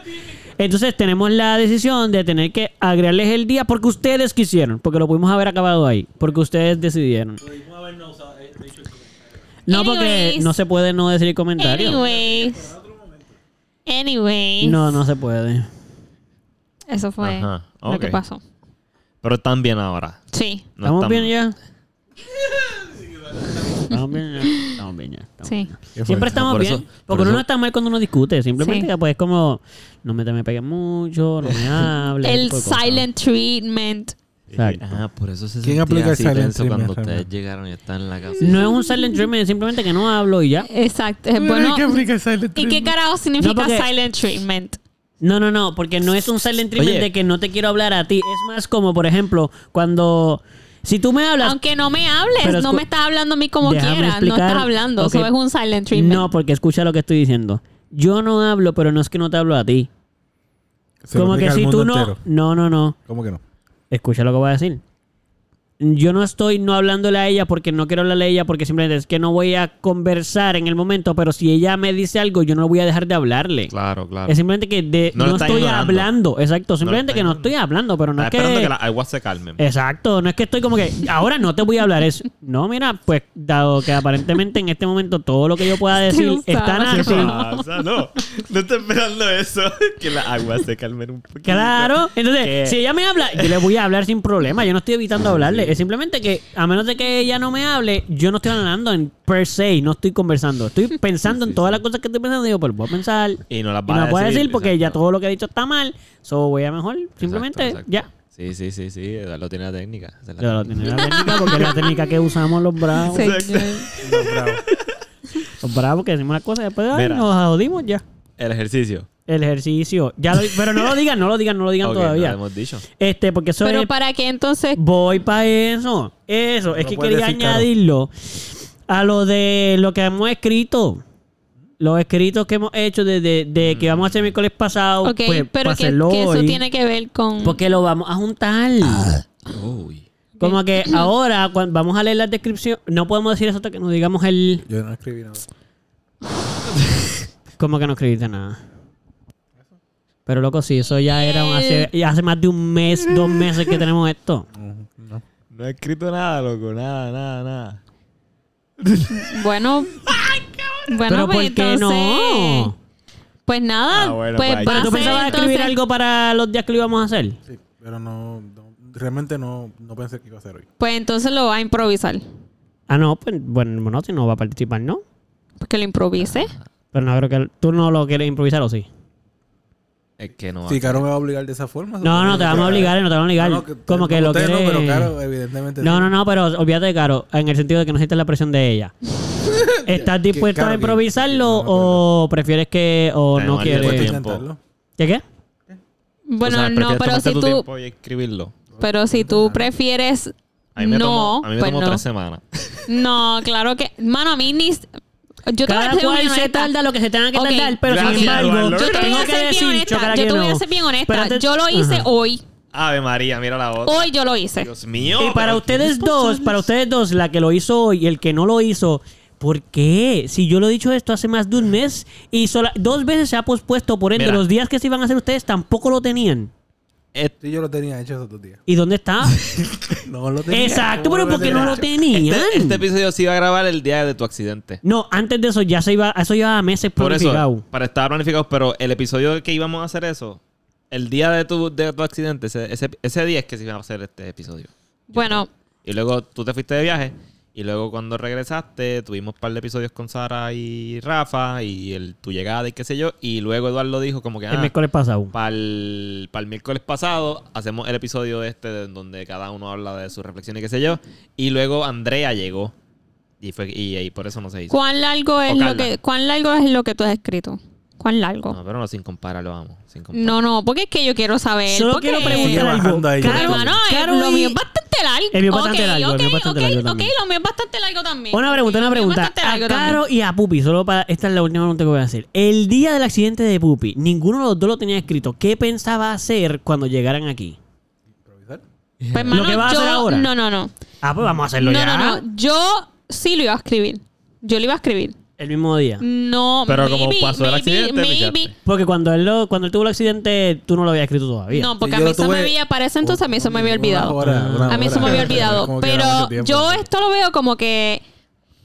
Entonces tenemos la decisión de tener que agregarles el día porque ustedes quisieron, porque lo pudimos haber acabado ahí, porque ustedes decidieron. No, porque no se puede no decir comentario. Anyways. Anyways. No, no se puede. Eso fue Ajá, lo que pasó. Pero están bien ahora. Sí, No ¿Estamos bien ya? [LAUGHS] Estamos bien ya. Estamos bien ya. estamos sí. Siempre estamos por bien. eso- porque por uno eso- no está mal cuando uno discute. Simplemente Sí. pues como no me, te me pegues mucho, no me hables. El silent treatment. Exacto. Ah, por eso se ¿Quién aplica el así silent tenso cuando ustedes realmente? llegaron y están en la casa. No es un silent treatment, es simplemente que no hablo y ya. Exacto. Es Pero bueno. ¿qué aplica el silent ¿Y qué carajo significa No, porque- silent treatment? No, no, no, porque no es un silent treatment Oye. de que no te quiero hablar a ti. Es más como, por ejemplo, cuando... Si tú me hablas... Aunque no me hables, no me estás hablando a mí como quieras. No estás hablando. Eso es un silent treatment. No, porque escucha lo que estoy diciendo. Yo no hablo, pero no es que no te hablo a ti. Se como que si tú no... entero. No, no, no. ¿Cómo que no? Escucha lo que voy a decir. Yo no estoy no hablándole a ella porque no quiero hablarle a ella porque simplemente es que no voy a conversar en el momento, pero si ella me dice algo, yo no voy a dejar de hablarle. Claro, claro. Es simplemente que de- No está estoy ignorando. hablando. Exacto. Simplemente está que no estoy hablando, pero no Está es que... esperando que las aguas se calmen. Exacto, no es que estoy como que ahora no te voy a hablar, es no, mira, pues dado que aparentemente en este momento todo lo que yo pueda decir Usted es tan sabe. así. pasa? No, no estoy esperando eso. [LAUGHS] Que las aguas se calmen un poquito. Claro, entonces, Que- si ella me habla, yo le voy a hablar sin problema, yo no estoy evitando hablarle. Es simplemente que, a menos de que ella no me hable, yo no estoy hablando en per se, no estoy conversando. Estoy [LAUGHS] pensando en todas las cosas que estoy pensando. Digo, pues voy a pensar. Y no las Y no las voy a decir porque ya todo lo que he dicho está mal. So voy a mejor, simplemente, Exacto, exacto. ya. Sí, sí, sí, sí. Lo tiene la técnica. Es la lo técnica. tenía la técnica porque es la técnica que usamos los bravos. Señor. Los bravos que decimos las cosas y después ay, Mira. nos jodimos ya. El ejercicio. El ejercicio. Ya lo- pero no lo [LAUGHS] digan, no lo digan, no lo digan Ok, no todavía. lo hemos dicho. Este, porque eso Pero es- para qué entonces. Voy para eso. Eso. Es que quería decir, añadirlo a lo de lo que hemos escrito. Los escritos que hemos hecho desde de que vamos a hacer miércoles pasado. Ok, pues, pero que, hacerlo que eso hoy, tiene que ver con. Porque lo vamos a juntar. Uy. Como que [CLEARS THROAT] ahora, cuando vamos a leer la descripción, no podemos decir eso hasta que nos digamos el. Yo no escribí nada. [LAUGHS] ¿Cómo que no escribiste nada? Pero loco, sí, eso ya era un- hace, ya hace más de un mes, dos meses que tenemos esto. No, no. He escrito nada, loco. Nada, nada, nada. Bueno. [LAUGHS] bueno, Pero pues ¿por qué entonces. no? Pues nada. Ah, bueno, pues pues va tú pensabas escribir algo para los días que lo íbamos a hacer. Sí, pero no, no- realmente no, no pensé que iba a hacer hoy. Pues entonces lo va a improvisar. Ah, no, pues bueno, bueno, si no va a participar, ¿no? Porque lo improvise. Pero no creo que tú no lo quieres improvisar o sí. Es que no. Si Caro me va a obligar de esa forma. No, no, te vamos a obligar, no te vamos a obligar. No, no, Como que lo quieres. No, pero Caro, evidentemente. No, no, no, pero olvídate de Caro, en el sentido de que no sientes la presión de ella. [LAUGHS] ¿Estás Que- dispuesto Caro, a que- improvisarlo que no o prefieres que o no tiempo. quieres? intentarlo. ¿Qué qué? Bueno, no, pero si tú. y escribirlo. Pero si tú prefieres. A mí me no, tomó, a mí me pues tomó no. tres semanas. No, claro que. Mano, a mí ni. Yo te voy a Cada cual se tarda lo que se tenga que Ok. tardar, pero sin Gracias, embargo, Eduardo. Yo te voy tengo a que ser bien decir, honesta. Yo te voy a nuevo. ser bien honesta. Yo lo hice Ajá. hoy. Ave María, mira la otra. Hoy yo lo hice. Dios mío. Y para pero ustedes dos, para ustedes dos, la que lo hizo hoy y el que no lo hizo, ¿por qué? Si yo lo he dicho esto hace más de un mes y sola- dos veces se ha pospuesto, por ende, Mira. los días que se iban a hacer ustedes tampoco lo tenían. Sí, yo lo tenía hecho esos dos días. ¿Y dónde está? [LAUGHS] No lo tenía. Exacto, ¿Cómo pero lo ¿por qué no lo tenían? Este, este episodio se iba a grabar el día de tu accidente. No, antes de eso ya se iba, eso llevaba meses Por planificado. eso, para estar planificado, pero el episodio que íbamos a hacer eso, el día de tu, de tu accidente, ese, ese, ese día es que se iba a hacer este episodio. Bueno, Y luego tú te fuiste de viaje. Y luego cuando regresaste, tuvimos un par de episodios con Sara y Rafa. Y el, tu llegada y qué sé yo. Y luego Eduardo dijo como que... el Ah, miércoles pasado. para el, miércoles pasado hacemos el episodio este de- donde cada uno habla de su reflexión y qué sé yo. Y luego Andrea llegó. Y, fue, y, y por eso no se hizo. ¿cuán largo es lo que cuán largo es lo que tú has escrito? ¿Cuán largo? No, pero no sin compararlo, vamos. Sin comparar. No, no, porque es que yo quiero saber. Solo porque- quiero preguntar algo. Caro, Hermano, eh, Caro lo y- mío es bastante largo. El mío es bastante Ok, largo, ok, mío es bastante ok, largo ok, también. lo mío es bastante largo también. Una pregunta, una Lo pregunta. bastante A largo Caro también. y a Pupi, solo para. Esta es la última pregunta que voy a hacer. El día del accidente de Pupi, ninguno de los dos lo tenía escrito. ¿Qué pensaba hacer cuando llegaran aquí? ¿Improvisar? Pues, hermano, Lo que vas a hacer ahora. No, no, no. Ah, pues vamos a hacerlo No, ya. no, no. Yo sí lo iba a escribir. Yo lo iba a escribir. El mismo día. No, Pero como maybe, pasó el maybe, accidente, maybe. pichaste. Porque cuando él, lo, cuando él tuvo el accidente, tú no lo habías escrito todavía. No, porque Sí, a yo mí se me había, para ese entonces a mí se me había una olvidado. hora, una A mí se me hora. había olvidado. Como que era Pero tiempo. yo esto lo veo como que,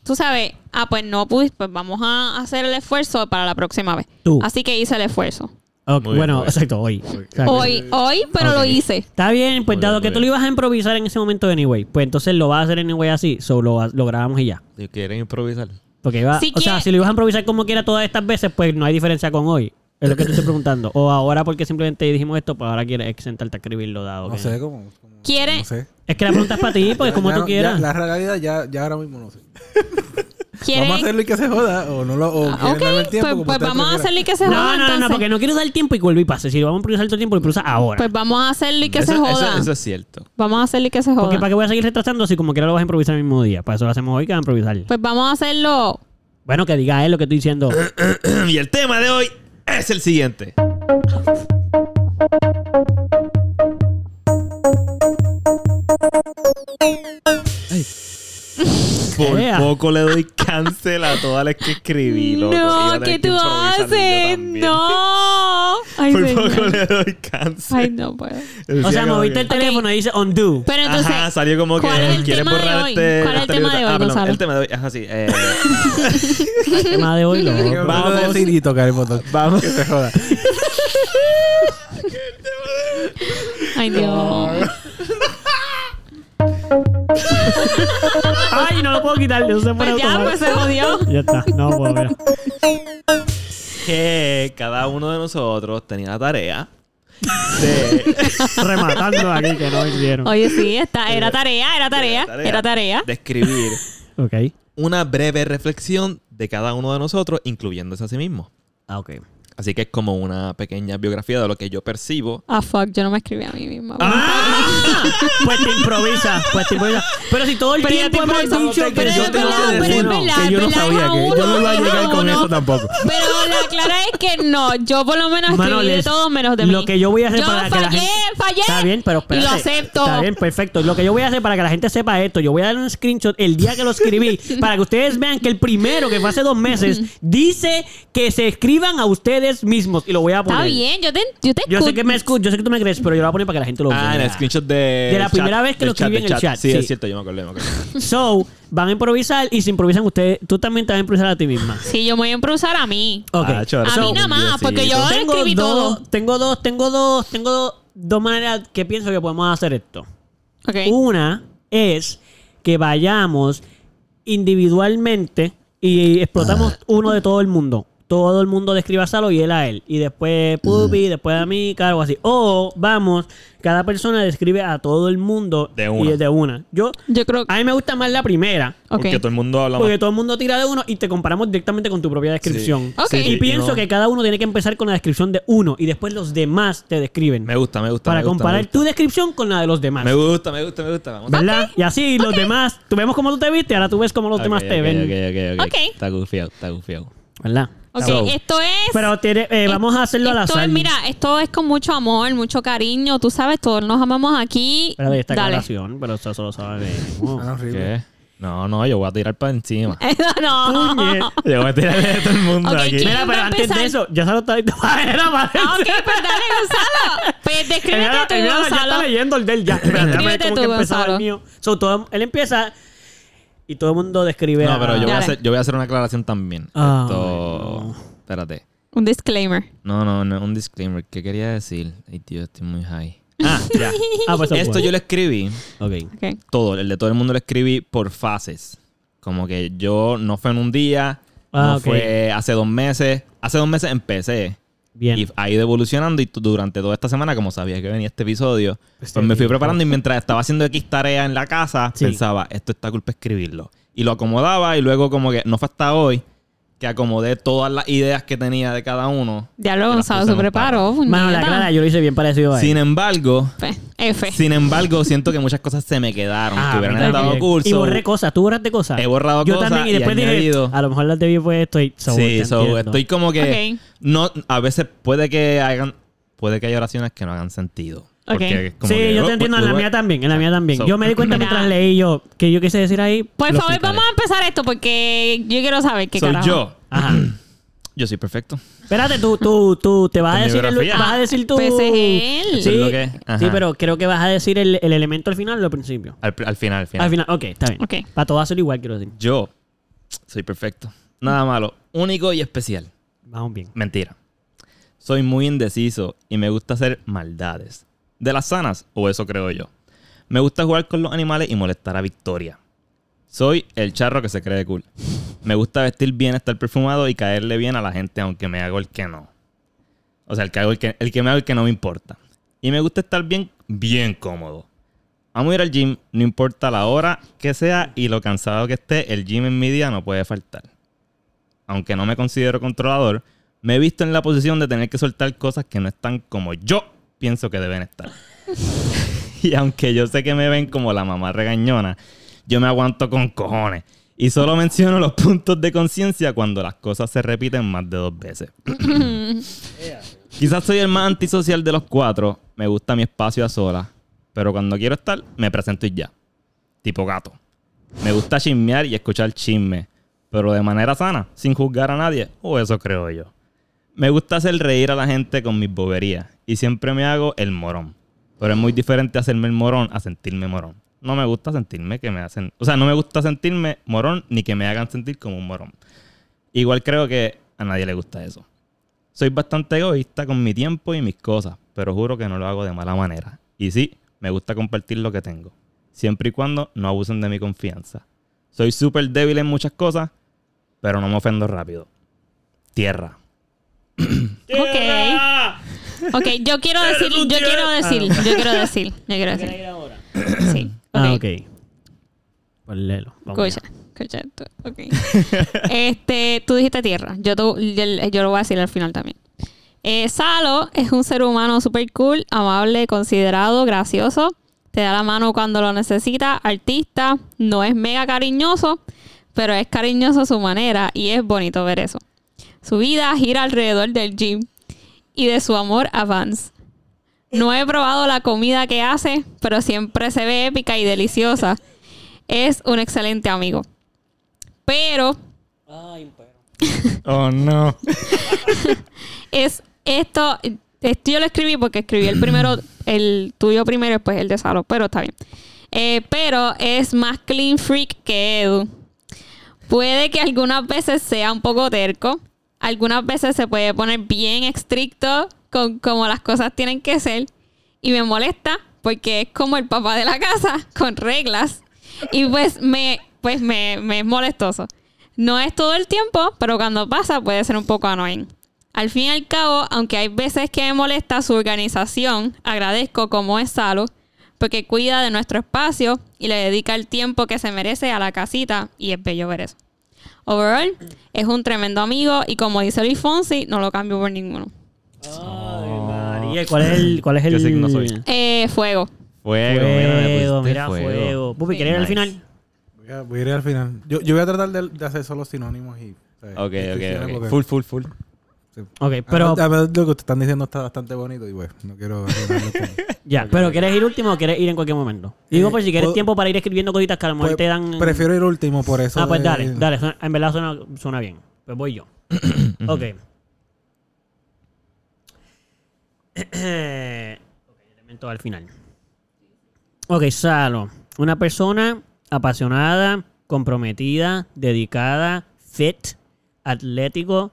tú sabes, ah, pues no pudiste, pues vamos a hacer el esfuerzo para la próxima vez. Tú. Así que hice el esfuerzo. Ok, Muy bien, bueno, muy bien. exacto, hoy. Exacto. Hoy, hoy, pero Ok. lo hice. Está bien, pues Muy dado bien, que muy tú lo ibas a improvisar en ese momento anyway, pues entonces lo vas a hacer anyway así, solo lo, grabamos y ya. Si quieren improvisar. Porque iba, Si o sea, si lo ibas a improvisar como quiera todas estas veces, pues no hay diferencia con hoy. Es lo que te estoy preguntando. O ahora porque simplemente dijimos esto, pues ahora quieres sentarte a escribirlo dado. No que- sé cómo. cómo- ¿Quiere? No sé. Es que la pregunta es para ti, pues Ya- como ya tú no- quieras. ya la realidad ya, ya ahora mismo no sé. [LAUGHS] ¿Quieren? Vamos a hacerlo y que se joda. O no lo. O Ah, el tiempo. pues, pues vamos a hacerle y que se No, joda. no, no, no, porque no quiero dar tiempo y vuelve y pase. Si lo vamos a improvisar todo el tiempo, lo improvisas ahora. Pues vamos a hacerle y que eso, se joda. eso- eso es cierto. Vamos a hacerle y que se porque joda. para qué voy a seguir retrasando si como quiera lo vas a improvisar el mismo día. Para eso lo hacemos hoy que vas a improvisar. Pues vamos a hacerlo. Bueno, que diga él lo que estoy diciendo. [CLEARS THROAT] y el tema de hoy es el siguiente. [LAUGHS] Por Ea. poco le doy cancel a todas las que escribí. loco. No, ¿qué tú haces? No. [LAUGHS] Ay, Por señor. poco le doy cancel. Ay, no puedo. o sea, moviste que- el teléfono y dice undo. Pero entonces, Ajá, salió como que ¿cuál es el quieres tema de borrar hoy? este. ¿Cuál es el tema de hoy, Ah, perdón, Gonzalo? El tema de hoy es así. eh, El tema de hoy que volverlo a Vamos. decir y tocar el botón. Vamos. Que se joda. [LAUGHS] ay, Dios. Y no lo puedo quitar. Eso se pone Pues ya, automático. pues se jodió. Ya está. No puedo, mira. Que cada uno de nosotros tenía la tarea de, [LAUGHS] Rematando aquí que no hicieron. Oye, sí, está, era tarea, era tarea, era tarea. de escribir Ok. una breve reflexión de cada uno de nosotros, incluyéndose a sí mismo. Ah, ok. Así que es como una pequeña biografía de lo que yo percibo. Ah, fuck, yo no me escribí a mí misma. ¡Ah! [LAUGHS] Pues te improvisa, pues te improvisa. Pero si todo el Pero ya tiempo hemos dicho que que yo tengo que pero es decir no. que yo no sabía que yo no iba a llegar con uno. eso tampoco. Pero la clara es que no, yo por lo menos escribí de todo menos de mí. Lo que yo voy a hacer Yo para que la gente... fallé. Está bien, pero Y espérate. lo acepto. Está bien, perfecto. Lo que yo voy a hacer para que la gente sepa esto, yo voy a dar un screenshot el día que lo escribí [LAUGHS] para que ustedes vean que el primero, que fue hace dos meses, dice que se escriban a ustedes mismos y lo voy a poner. Está bien, yo te, yo te Yo sé que me escucho. yo sé que tú me crees, pero yo lo voy a poner para que la gente lo vea. Ah, en el screenshot de... De la chat, primera vez que lo escribí en el chat, Sí, sí. es cierto, yo me acordé, me acordé. [LAUGHS] So, van a improvisar y si improvisan ustedes, tú también te vas a improvisar a ti misma. Sí, yo me voy a improvisar a mí. Ok. Ah, A so- mí nada más, porque yo ahora tengo escribí dos, todo. tengo dos, tengo dos, tengo dos, dos maneras que pienso que podemos hacer esto. Ok. Una es que vayamos individualmente y explotamos uno de todo el mundo. Todo el mundo describa a Salo y él a él. Y después Pupi, después a mí, algo así. O vamos, cada persona describe a todo el mundo De una. y de una. Yo, Yo creo que. a mí me gusta más la primera. Porque todo el mundo habla Porque más. todo el mundo tira de uno y te comparamos directamente con tu propia descripción. Sí, Y sí, pienso no. que cada uno tiene que empezar con la descripción de uno y después los demás te describen. Me gusta, me gusta. para me gusta, comparar me gusta. tu descripción con la de los demás. Me gusta, me gusta, me gusta. Vamos. ¿Verdad? Y así los demás, tú vemos cómo tú te viste, ahora tú ves cómo los demás te ven. ok, ok, ok. Está gufiado, está gufiado. ¿Verdad? Ok, So- esto es. Pero tiene- eh, vamos a hacerlo al esto azar. es, mira, esto es con mucho amor, mucho cariño. Tú sabes, todos nos amamos aquí. Espérate, esta Dale. aclaración, pero eso solo sabemos. [LAUGHS] Ah. ¿Qué? No, no, yo voy a tirar para encima. [LAUGHS] no. Puñe. yo voy a tirar de todo el mundo Ok, aquí. ¿quién Mira, pero a antes de eso, ya se lo está diciendo. Era para Ah, ok, pues dale, Gonzalo. Pues descríbete tú, mira, ya Gonzalo. está leyendo el del ya. Espérate, déjame tú, que empezaba el Gonzalo. mío. So, todo- él empieza y todo el mundo describe. No, a- pero yo voy, a hacer, yo voy a hacer una aclaración también. Ah, Esto... no. Espérate. Un disclaimer. No, no, no, un disclaimer. ¿Qué quería decir? Ay, tío, estoy muy high. Ah, ya. Ah, pues Esto yo lo escribí, Ok. Ok. todo, el de todo el mundo lo escribí por fases. Como que yo no fue en un día, Ah, no fue hace dos meses. Hace dos meses empecé. Bien. Y ha ido evolucionando y durante toda esta semana, como sabía que venía este episodio, Este pues me fui preparando y mientras estaba haciendo X tarea en la casa, Sí. pensaba, esto está culpa escribirlo. Y lo acomodaba y luego como que no fue hasta hoy que acomodé todas las ideas que tenía de cada uno. Ya lo Y Gonzalo se preparó. Mano, la clara, yo lo hice bien parecido a él. Sin embargo, F. F. sin embargo, siento que muchas cosas se me quedaron, Ah, que hubieran también. curso. Y borré cosas. ¿Tú borraste cosas? He borrado Yo cosas también. Y y después he dije, añadido. a lo mejor las debí fue esto y... so, sí, so, estoy como que Ok. no a veces puede que hagan puede que haya oraciones que no hagan sentido. Ok. Porque es como Sí, que, yo oh, te entiendo. En la oh, mía también. En la mía también. So- yo me di cuenta mientras leí yo que yo quise decir ahí. Por favor, explicaré. vamos a empezar esto porque yo quiero saber qué Soy carajo. yo. Ajá. [CLEARS THROAT] Yo soy perfecto. Espérate, tú, tú, tú, te vas a decir el, vas a decir tú. Pues es él. Sí, sí, pero creo que vas a decir el, el elemento al final o al principio. Al, al final, al final. Al final, ok, está bien. Ok. Para todo hacerlo igual, quiero decir. Yo soy perfecto. Nada malo. Único y especial. Vamos bien. Mentira. Soy muy indeciso y me gusta hacer maldades. ¿De las sanas? O eso creo yo. Me gusta jugar con los animales y molestar a Victoria. Soy el charro que se cree cool. Me gusta vestir bien, estar perfumado y caerle bien a la gente, aunque me hago el que no. O sea, el que, hago el que, el que me hago el que no me importa. Y me gusta estar bien, bien cómodo. Amo ir al gym, no importa la hora que sea y lo cansado que esté, el gym en mi día no puede faltar. Aunque no me considero controlador, me he visto en la posición de tener que soltar cosas que no están como yo pienso que deben estar. [LAUGHS] y aunque yo sé que me ven como la mamá regañona, yo me aguanto con cojones. Y solo menciono los puntos de conciencia cuando las cosas se repiten más de dos veces. [CLEARS THROAT] Quizás soy el más antisocial de los cuatro. Me gusta mi espacio a solas. Pero cuando quiero estar, me presento y ya. Tipo gato. Me gusta chismear y escuchar chisme. Pero de manera sana, sin juzgar a nadie. O eso creo yo. Me gusta hacer reír a la gente con mis boberías. Y siempre me hago el morón. Pero es muy diferente hacerme el morón a sentirme morón. No me gusta sentirme que me hacen... O sea, no me gusta sentirme morón ni que me hagan sentir como un morón. Igual creo que a nadie le gusta eso. Soy bastante egoísta con mi tiempo y mis cosas, pero juro que no lo hago de mala manera. Y sí, me gusta compartir lo que tengo, siempre y cuando no abusen de mi confianza. Soy súper débil en muchas cosas, pero no me ofendo rápido. Tierra. Ok. Ok, yo quiero decir, yo quiero decir, yo quiero decir, yo quiero decir. ahora? Sí. Ah, ok. Pues léelo. Escucha, escucha esto. Ok. [LAUGHS] este, tú dijiste tierra. Yo, tú- yo, yo lo voy a decir al final también. Eh, Salo es un ser humano super cool, amable, considerado, gracioso. Te da la mano cuando lo necesita. Artista. No es mega cariñoso, pero es cariñoso a su manera y es bonito ver eso. Su vida gira alrededor del gym y de su amor a Vance. No he probado la comida que hace, pero siempre se ve épica y deliciosa. Es un excelente amigo. Pero Ay, pero. [LAUGHS] Oh, no. [LAUGHS] es esto, esto yo lo escribí porque escribí el primero, el tuyo primero y después el de Salo, pero está bien. Eh, pero es más clean freak que Edu. Puede que algunas veces sea un poco terco, algunas veces se puede poner bien estricto con como las cosas tienen que ser y me molesta porque es como el papá de la casa [LAUGHS] con reglas y pues me pues me es molestoso. No es todo el tiempo, pero cuando pasa puede ser un poco annoying. Al fin y al cabo, aunque hay veces que me molesta su organización, agradezco como es Salo, porque cuida de nuestro espacio y le dedica el tiempo que se merece a la casita y es bello ver eso. Overall, es un tremendo amigo y como dice Luis Fonsi, no lo cambio por ninguno. Ay, María. ¿Cuál es el. Cuál es el. ¿Qué signo soy? Eh, fuego. Fuego, mira, Fuego, pusiste mira, fuego. Pupi. ¿quieres ir al final? Voy a, voy a ir al final. Yo, yo voy a tratar de, de hacer solo sinónimos y. Ok, ok, Full, full, full. Sí. Ok, pero. A ver, a ver, lo que ustedes están diciendo está bastante bonito y bueno, no quiero [LAUGHS] Ya, pero ¿quieres ir último o quieres ir en cualquier momento? Digo, Eh, pues si quieres puedo- tiempo para ir escribiendo cositas que a lo mejor Pues, te dan. Prefiero ir último por eso. Ah, pues de- dale, dale. suena- En verdad suena, suena bien. Pues voy yo. [COUGHS] ok. [COUGHS] ok, elemento al final. Ok, Salo. Una persona apasionada, comprometida, dedicada, fit, atlético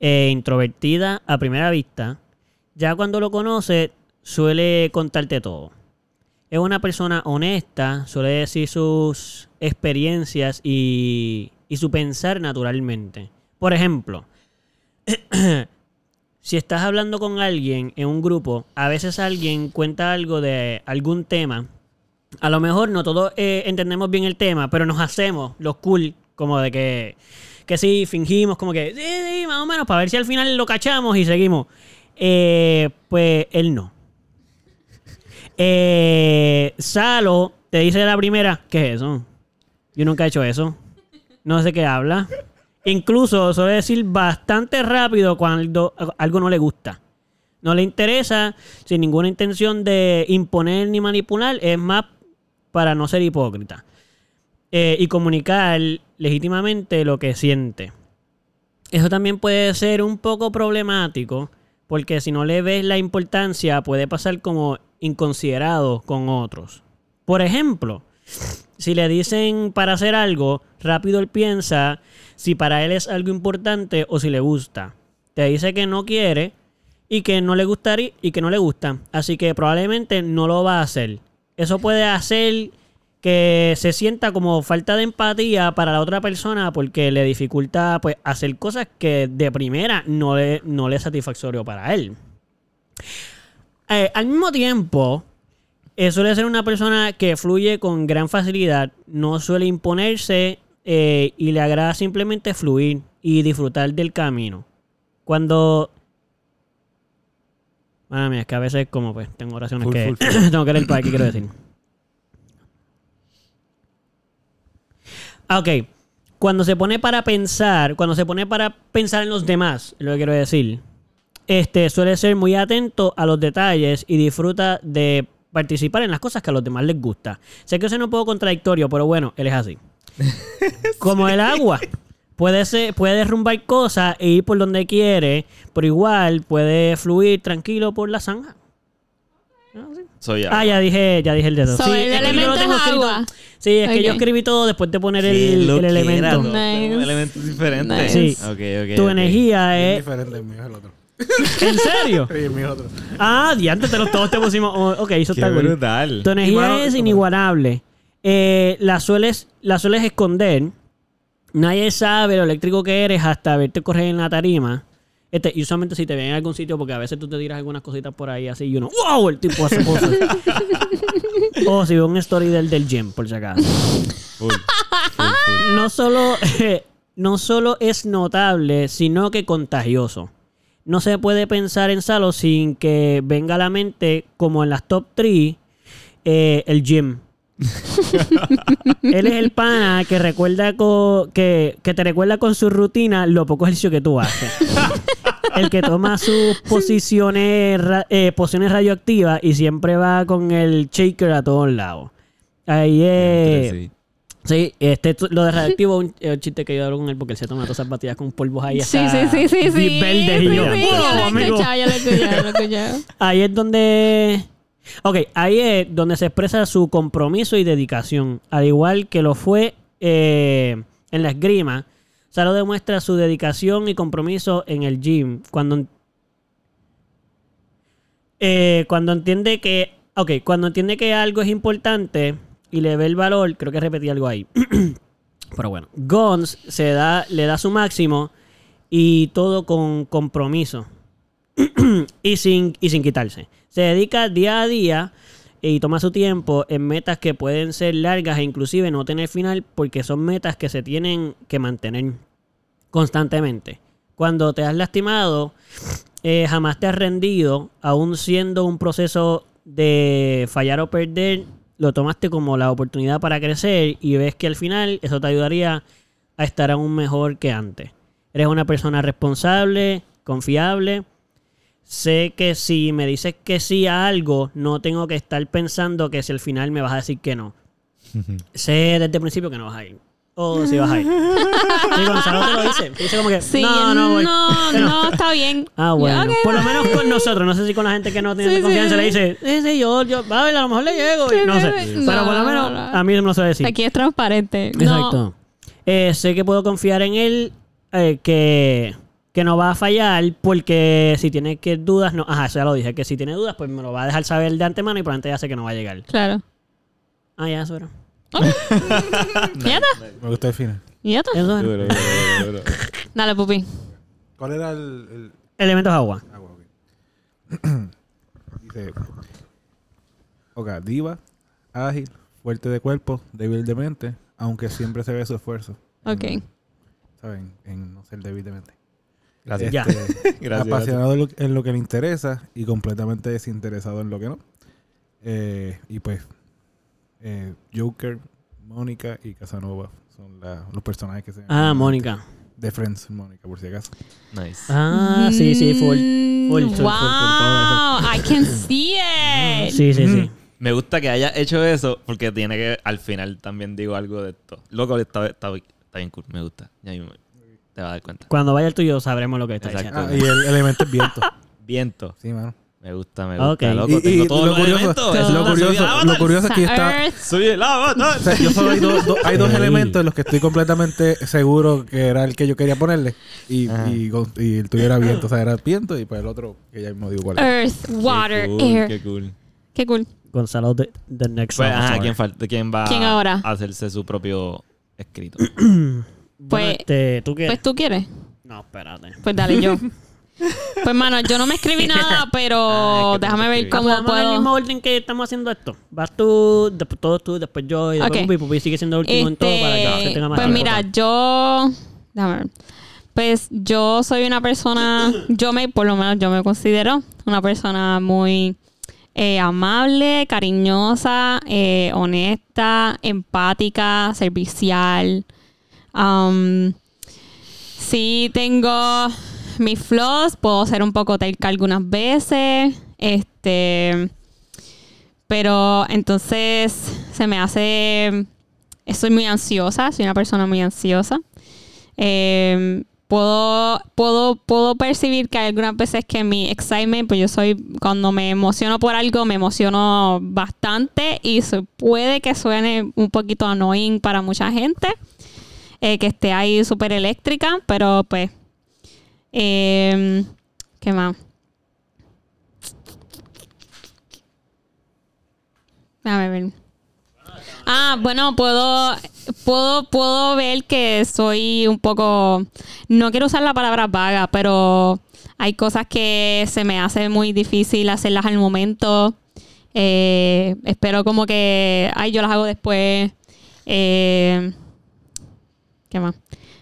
e introvertida a primera vista. Ya cuando lo conoce, suele contarte todo. Es una persona honesta, suele decir sus experiencias y, y su pensar naturalmente. Por ejemplo, [CLEARS THROAT] si estás hablando con alguien en un grupo, a veces alguien cuenta algo de algún tema. A lo mejor no todos eh, entendemos bien el tema, pero nos hacemos los cool, como de que, que sí, fingimos, como que sí, sí, más o menos, para ver si al final lo cachamos y seguimos. Eh, pues él no. Eh, Salo te dice la primera, ¿qué es eso? Yo nunca he hecho eso. No sé qué habla. Incluso suele decir bastante rápido cuando algo no le gusta. No le interesa, sin ninguna intención de imponer ni manipular, es más para no ser hipócrita. Eh, y comunicar legítimamente lo que siente. Eso también puede ser un poco problemático, porque si no le ves la importancia, puede pasar como inconsiderado con otros. Por ejemplo, si le dicen para hacer algo, rápido él piensa si para él es algo importante o si le gusta. Te dice que no quiere y que no le gustaría y que no le gusta, así que probablemente no lo va a hacer. Eso puede hacer que se sienta como falta de empatía para la otra persona porque le dificulta pues hacer cosas que de primera no le, no le es satisfactorio para él. Eh, al mismo tiempo, eh, suele ser una persona que fluye con gran facilidad, no suele imponerse eh, y le agrada simplemente fluir y disfrutar del camino. Cuando... Madre mía, es que a veces como pues tengo oraciones Full, que full, [CLEARS THROAT] full. tengo que leer para qué quiero decir. Ok. Cuando se pone para pensar, cuando se pone para pensar en los demás, es lo que quiero decir, este suele ser muy atento a los detalles y disfruta de participar en las cosas que a los demás les gusta. Sé que eso no un poco contradictorio, pero bueno, él es así. [LAUGHS] Como el agua. Puede, ser, puede derrumbar cosas e ir por donde quiere, pero igual puede fluir tranquilo por la zanja. Soy Ah, ya dije, ya dije el dedo. So, Sí, el es que yo elemento lo tengo es escrito- agua. Sí, es que yo escribí todo después de poner el, Qué el elemento. Nice. Elementos diferentes. Nice. Sí. Ok, ok, Tu energía Es es... diferente, el mío es el otro. [LAUGHS] ¿En serio? Sí, el mío es otro. Ah, diantre, te los todos te pusimos... oh, ok, eso Qué está cool. brutal. Tu energía mano, es inigualable. eh, la, sueles, la sueles esconder. Nadie sabe lo eléctrico que eres hasta verte correr en la tarima. Este, y usualmente si te ven en algún sitio, porque a veces tú te tiras algunas cositas por ahí así y uno, ¡wow! El tipo hace cosas. [LAUGHS] o si veo un story del, del gym, por si acaso. No solo, [LAUGHS] no solo es notable, sino que contagioso. No se puede pensar en Salo sin que venga a la mente, como en las top 3, eh, el gym. [LAUGHS] Él es el pana que recuerda que, que te recuerda con su rutina lo poco ejercicio que tú haces. [LAUGHS] el que toma sus posiciones, ra- eh, posiciones radioactivas y siempre va con el shaker a todos lados. Ahí es. Sí. Sí, este, lo de radioactivo un, es un chiste que yo hablo con él porque él se toma todas esas batidas con polvos ahí. Sí, sí, sí, sí, sí. y yo, sí, "Wow, yo lo he amigo". escuchado, yo lo he escuchado, yo lo he escuchado. Ahí es donde. Ok, ahí es donde se expresa su compromiso y dedicación. Al igual que lo fue eh, en la esgrima. Salo demuestra su dedicación y compromiso en el gym. Cuando. eh, cuando entiende que. Ok, cuando entiende que algo es importante y le ve el valor. Creo que repetí algo ahí. [CLEARS THROAT] Pero bueno. Gons se da, le da su máximo y todo con compromiso [CLEARS THROAT] y sin, y sin quitarse. Se dedica día a día y toma su tiempo en metas que pueden ser largas e inclusive no tener final porque son metas que se tienen que mantener constantemente. Cuando te has lastimado, eh, jamás te has rendido, aún siendo un proceso de fallar o perder, lo tomaste como la oportunidad para crecer y ves que al final eso te ayudaría a estar aún mejor que antes. Eres una persona responsable, confiable. Sé que si me dices que sí a algo, no tengo que estar pensando que si al final me vas a decir que no. [LAUGHS] sé desde el principio que no vas a ir. O si vas a ir. [LAUGHS] Sí, Gonzalo te lo dice. Dice como que, Sí, no, no voy. no, [LAUGHS] no, está bien. Ah, bueno. Por lo menos con nosotros. No sé si con la gente que no tiene Sí, confianza sí. le dice, sí, sí, yo, yo, a ver, a lo mejor le llego. y no sé. Pero por lo no, menos no. a mí no me lo suele decir. Aquí es transparente. No. Exacto. Eh, sé que puedo confiar en él, eh, que, que no va a fallar, porque si tiene que dudas, no. Ajá, eso ya lo dije, que si tiene dudas, pues me lo va a dejar saber de antemano y por antes ya sé que no va a llegar. Claro. Ah, ya, eso era. [LAUGHS] ¿Ya [LAUGHS] está? Me gusta el final. ¿Ya está? Eso era. [LAUGHS] Dale, pupi. ¿Cuál era el, el Elementos agua. agua? ok. [CLEARS THROAT] Dice, ok, diva, ágil, fuerte de cuerpo, débil de mente, aunque siempre se ve su esfuerzo. Ok. En, ¿Saben? En no ser débil de mente. Gracias. Ya. Este, [LAUGHS] Gracias, apasionado en lo, en lo que le interesa y completamente desinteresado en lo que no. Eh, y pues, eh, Joker, Mónica y Casanova son la- los personajes que se Ah, Mónica. De Friends, Mónica, por si acaso. Nice. Ah, sí, sí, full. Mm, Full, full, full, full, wow, I can see [LAUGHS] it. Sí, sí, sí. Me gusta que haya hecho eso porque tiene que, al final también digo algo de esto. Loco, está, está, está bien cool, me gusta. Ya mismo te vas a dar cuenta. Cuando vaya el tuyo sabremos lo que está Exacto. diciendo. Ah, y el elemento es viento. [LAUGHS] Viento. Sí, mano. Me gusta, me gusta, Ok. loco. Y, Tengo y todos lo, los curioso, elementos. Lo, curioso, lo es que está... Earth, Soy el avatar. O sea, yo solo hay, dos- dos- hay dos [LAUGHS] elementos en los que estoy completamente seguro que era el que yo quería ponerle. Y, Ajá. y, y el tuyo era viento. O sea, era viento y pues el otro, que ya mismo digo cuál es. Earth, water, Qué cool, air. Qué cool. Qué cool. Gonzalo, the, the next Pues, ajá, Dinosaur. ¿quién, falta, ¿quién va ¿Quién ahora? a hacerse su propio escrito? [CLEARS THROAT] Bueno, Pues- este, ¿tú qué? Pues tú quieres. No, espérate. Pues dale yo. [LAUGHS] Pues mano, yo no me escribí [LAUGHS] nada, pero Ah, déjame ver cómo Vamos en el mismo puedo. orden que estamos haciendo esto. Vas tú, después todos tú, después yo y después Ok. Pupi. Pupi sigue siendo el último en todo para que se Este, tenga más pues tiempo. mira, yo. Déjame ver. Pues yo soy una persona, yo me, por lo menos yo me considero una persona muy eh, amable, cariñosa, eh, honesta, empática, servicial. Um, sí tengo mis flaws, puedo ser un poco terca algunas veces. Este. Pero entonces se me hace. Soy muy ansiosa, soy una persona muy ansiosa. Eh, puedo, puedo, puedo percibir que algunas veces que mi excitement, pues yo soy, cuando me emociono por algo, me emociono bastante y se puede que suene un poquito annoying para mucha gente, eh, que esté ahí súper eléctrica, pero pues, eh, ¿qué más? Déjame ver. Ah, bueno, puedo, puedo, puedo ver que soy un poco, no quiero usar la palabra vaga, pero hay cosas que se me hace muy difícil hacerlas al momento. Eh, espero como que, ay, yo las hago después. Eh, ¿Qué más?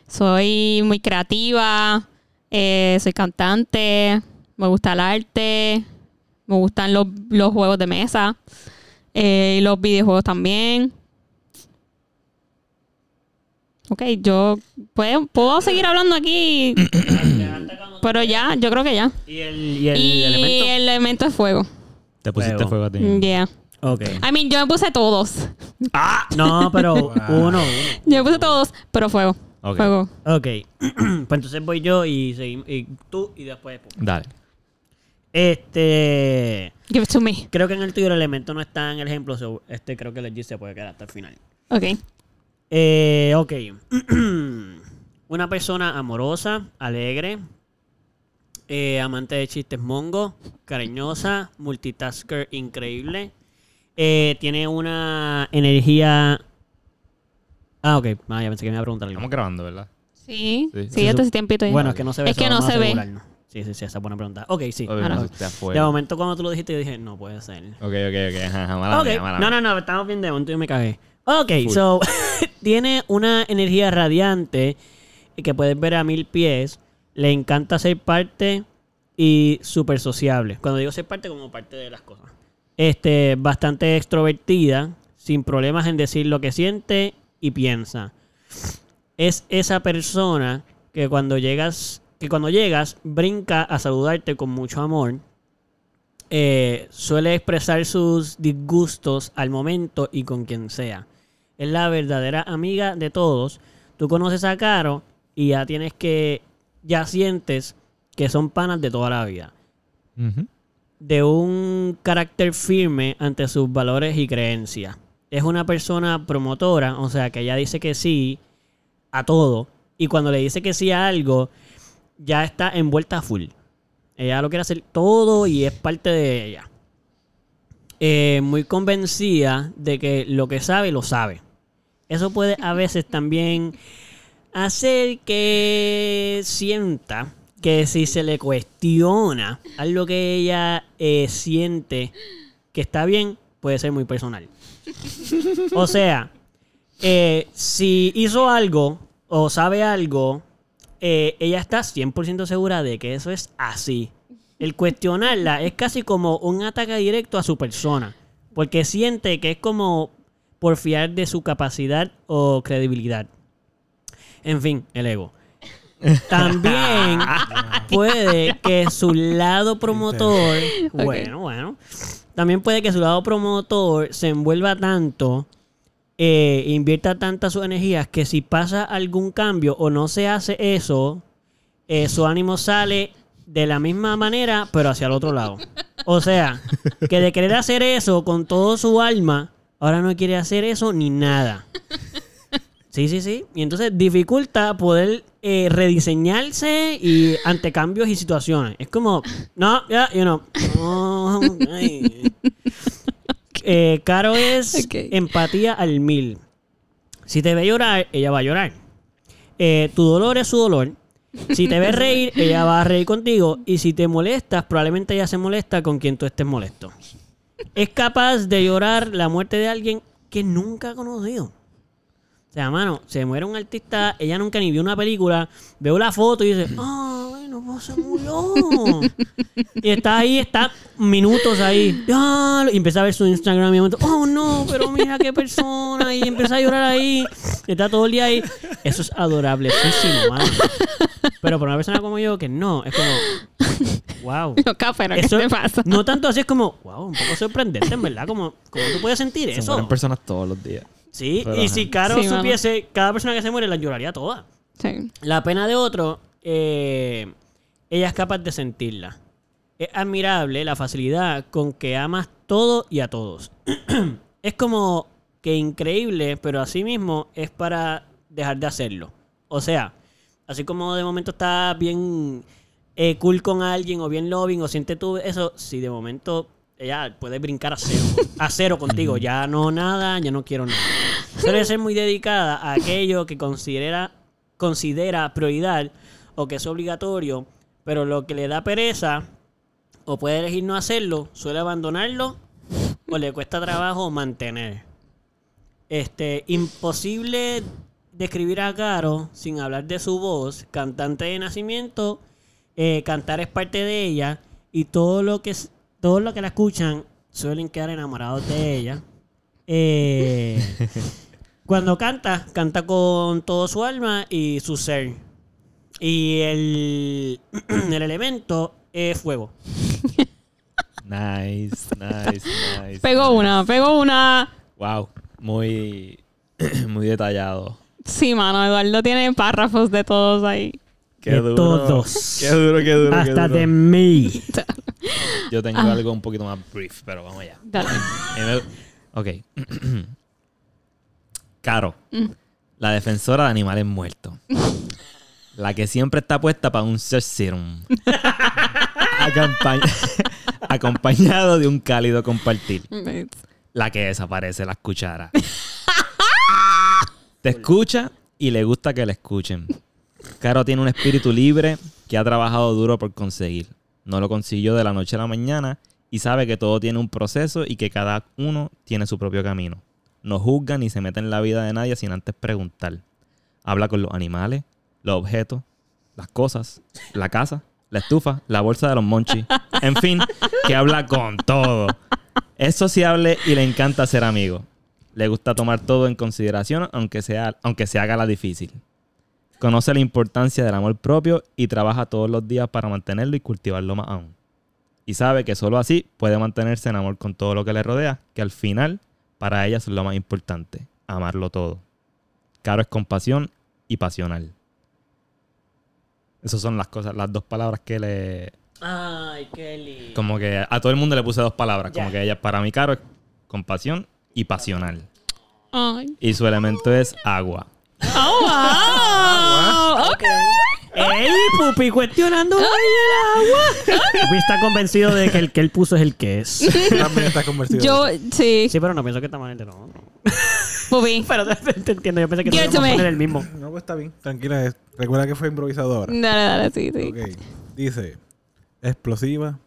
Soy muy creativa, eh, soy cantante, me gusta el arte, me gustan los, los juegos de mesa eh, y los videojuegos también. Ok, yo puedo, puedo seguir hablando aquí, [COUGHS] pero ya, yo creo que ya. ¿Y el, y el y elemento? el elemento es fuego. Te pusiste Fuego. fuego a ti. Yeah. Ok. I mean, yo me puse todos. No, pero Wow. [LAUGHS] uno, uno. Yo me puse todos, pero fuego. Ok. Fuego. Ok. [CLEARS THROAT] pues entonces voy yo y, seguimos- y tú y después. Dale. Este. Give it to me. Creo que en el tuyo el elemento no está en el ejemplo. so, este creo que el G se puede quedar hasta el final. Ok. Eh, ok. [CLEARS THROAT] Una persona amorosa, alegre, eh, amante de chistes mongo, cariñosa, multitasker increíble. Eh, tiene una energía. Ah, ok. Ah, ya pensé que me iba a preguntar algo. Estamos grabando, ¿verdad? Sí. Sí. Sí, Sí, su- tiempito ya. Bueno, es que no se ve. Es que no se ve. Sí, sí, sí, esa es buena pregunta. Ok, sí. Obvio, no. De momento, cuando tú lo dijiste, yo dije, no puede ser. Ok, ok, ok. Ajá, ajá, mala Ok, mía, mala no, no, no, estamos bien de momento yo me cagué. Ok, Full. so, [LAUGHS] tiene una energía radiante que puedes ver a mil pies. Le encanta ser parte y súper sociable. Cuando digo ser parte, como parte de las cosas. Este, bastante extrovertida, sin problemas en decir lo que siente y piensa. Es esa persona que cuando llegas, que cuando llegas, brinca a saludarte con mucho amor eh, suele expresar sus disgustos al momento y con quien sea. Es la verdadera amiga de todos. Tú conoces a Caro y ya tienes que, ya sientes que son panas de toda la vida. De un carácter firme ante sus valores y creencias. Es una persona promotora, o sea, que ella dice que sí a todo. Y cuando le dice que sí a algo, ya está envuelta a full. Ella lo quiere hacer todo y es parte de ella. Eh, muy convencida de que lo que sabe, lo sabe. Eso puede a veces también hacer que sienta que si se le cuestiona algo que ella eh, siente que está bien, puede ser muy personal. O sea, eh, si hizo algo o sabe algo, eh, ella está 100% segura de que eso es así. El cuestionarla es casi como un ataque directo a su persona, porque siente que es como porfiar de su capacidad o credibilidad. En fin, el ego. También [LAUGHS] puede que su lado promotor, bueno, bueno, también puede que su lado promotor se envuelva tanto, eh, invierta tantas sus energías que si pasa algún cambio o no se hace eso, eh, su ánimo sale de la misma manera, pero hacia el otro lado. O sea, que de querer hacer eso con todo su alma, ahora no quiere hacer eso ni nada. Sí, sí, sí. Y entonces dificulta poder eh, rediseñarse y ante cambios y situaciones. Es como, no, ya, you know. no, ay. [LAUGHS] Eh, Caro es empatía al mil. Si te ve llorar, ella va a llorar. Eh, tu dolor es su dolor. Si te ve reír, ella va a reír contigo. Y si te molestas, probablemente ella se molesta con quien tú estés molesto. Es capaz de llorar la muerte de alguien que nunca ha conocido. O sea, mano, se muere un artista, ella nunca ni vio una película, veo la foto y dice, ¡ay, no pues se murió! [LAUGHS] y está ahí, está minutos ahí, ¡Ah! y empieza a ver su Instagram y momento, ¡oh no! Pero mira qué persona, y empieza a llorar ahí, y está todo el día ahí. Eso es adorable, mano. Pero para una persona como yo, que no, es como, ¡wow! [LAUGHS] Loca, pero ¿qué Eso, te pasa? no tanto así, es como, wow, un poco sorprendente, en verdad, como, como tú puedes sentir Se eso. mueren personas todos los días. Sí, Pero, y ajá. si Caro Sí, mano. supiese, cada persona que se muere la lloraría toda. Sí. La pena de otro, eh, ella es capaz de sentirla. Es admirable la facilidad con que amas todo y a todos. [CLEARS THROAT] es como que increíble, pero asimismo es para dejar de hacerlo. O sea, así como de momento está bien eh, cool con alguien o bien loving o siente tú eso, si de momento ella puede brincar a cero. A cero contigo. Ya no nada, ya no quiero nada. Suele ser muy dedicada a aquello que considera, considera prioridad o que es obligatorio, pero lo que le da pereza o puede elegir no hacerlo, suele abandonarlo o le cuesta trabajo mantener. Este, imposible describir a Caro sin hablar de su voz, cantante de nacimiento, eh, cantar es parte de ella y todo lo que todos los que la escuchan suelen quedar enamorados de ella. Eh, [LAUGHS] cuando canta, canta con todo su alma y su ser. Y el, [CLEARS THROAT] el elemento es fuego. [LAUGHS] Nice, nice, nice. Pegó una, pegó una. Wow, muy, [CLEARS THROAT] muy detallado. Sí, mano, Eduardo tiene párrafos de todos ahí. Qué De duro. todos. Qué duro, qué duro. qué Hasta duro. de mí. [LAUGHS] Yo tengo Ah. algo un poquito más brief, pero vamos allá. Dale. [LAUGHS] Ok. [CLEARS THROAT] Caro, Mm. la defensora de animales muertos. La que siempre está puesta para un search serum. [LAUGHS] Acompañ- Acompañado de un cálido compartir. La que desaparece las cucharas. Te escucha y le gusta que la escuchen. Caro tiene un espíritu libre que ha trabajado duro por conseguir. No lo consiguió de la noche a la mañana y sabe que todo tiene un proceso y que cada uno tiene su propio camino. No juzga ni se mete en la vida de nadie sin antes preguntar. Habla con los animales, los objetos, las cosas, la casa, la estufa, la bolsa de los monchis. En fin, que habla con todo. Es sociable y le encanta ser amigo. Le gusta tomar todo en consideración, aunque, sea, aunque se haga la difícil. Conoce la importancia del amor propio y trabaja todos los días para mantenerlo y cultivarlo más aún. Y sabe que solo así puede mantenerse en amor con todo lo que le rodea, que al final para ella es lo más importante, amarlo todo. Caro es compasión y pasional. Esas son las cosas, las dos palabras que le, Ay, Kelly. como que a todo el mundo le puse dos palabras. Como que ella, para mí, Caro es compasión y pasional. Ay. Y su elemento es agua. Oh, wow. Ok. ¡Ey, Pupi! Cuestionando ahí el agua. [LAUGHS] Pupi está convencido de que el que él puso es el que es. También está convertido. Yo, sí. Sí, pero no pienso que está mal. No, no. Pupi. [LAUGHS] Pero te, te entiendo. Yo pensé que me. poner el mismo. No, pues está bien. Tranquila. es- Recuerda que fue improvisado ahora. Dale, dale, sí, sí. Ok. Dice: explosiva,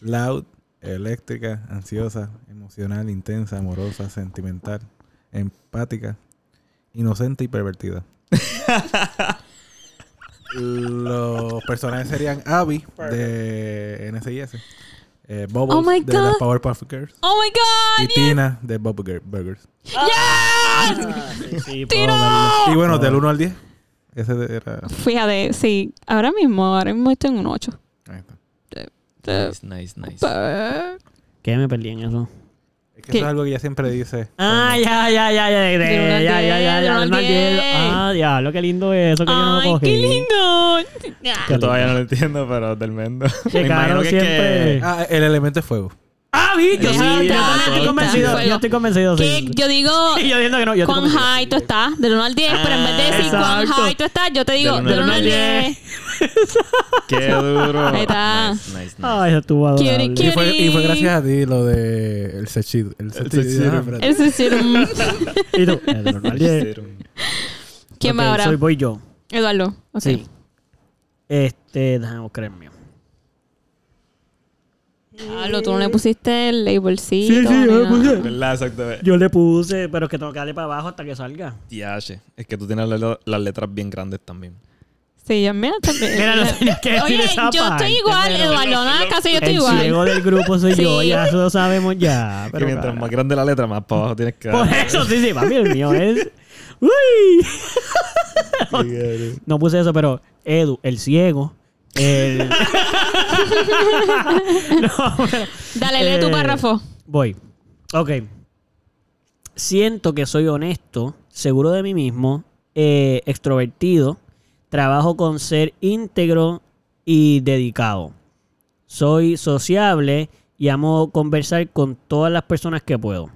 loud, eléctrica, ansiosa, emocional, intensa, amorosa, sentimental, empática, inocente y pervertida. Los personajes serían Abby de NCIS, eh, Bubbles Oh my de God. las Powerpuff Girls Oh my y God. yes. Tina de Bob Bur- Burgers. Yes. Ah. Y bueno, del 1 al 10, ese era. Fíjate, sí. Ahora mismo, ahora mismo estoy en un 8. Ahí está. Nice, nice, nice. ¿Qué me perdí en eso? Que ¿Qué? eso es algo que ella siempre dice. Ah, ya, ya, ya, ya, ya, Del ya, ya, ya, ya, del del diez. diez. Ah, diablo, qué lindo es eso que yo no lo cogí. qué lindo. Ya. Yo todavía no lo entiendo, pero tremendo. Qué Me caro imagino que es siempre. que- Ah, el elemento es fuego. Ah, vi, yo, Sí, yo estoy convencido. Yo estoy convencido, Que sí. yo digo [LAUGHS] Sí, yo diciendo que no, yo cuán high tú estás, del 1 al 10, pero en vez de decir cuán Exacto. high tú estás, yo te digo Del del uno 1 al al 10. [LAUGHS] Qué duro. Ahí está. Nice, nice, nice. Ay, eso estuvo adorable. Y fue, y fue gracias a ti lo de el sexy. El ah, es decir, mm, ¿Y tú? De normal, diez. ¿Quién Ok, va ahora? Soy, voy yo. Eduardo. ok. Sí. Este, déjame buscar el mío. Tú no le pusiste el labelcito. Sí, sí, yo le nada. puse. Yo le puse, pero es que tengo que darle para abajo hasta que salga. Tiache. Es que tú tienes la- las letras bien grandes también. Sí, yo mira también. Mira, no que decir Oye, esa yo parte, estoy igual, Eduardo. No, casi yo estoy el igual. ciego del grupo soy yo, Sí. ya eso lo sabemos ya. [LAUGHS] Pero que mientras cara. más grande la letra, más para abajo tienes que Por dar. eso, sí, sí, papi, el mío es. [LAUGHS] Uy. [LAUGHS] No puse eso, pero Edu, el ciego. El... [LAUGHS] [LAUGHS] no, pero- Dale, lee tu Eh, párrafo. Voy. Ok. Siento que soy honesto, seguro de mí mismo, eh, extrovertido, trabajo con ser íntegro y dedicado. Soy sociable y amo conversar con todas las personas que puedo.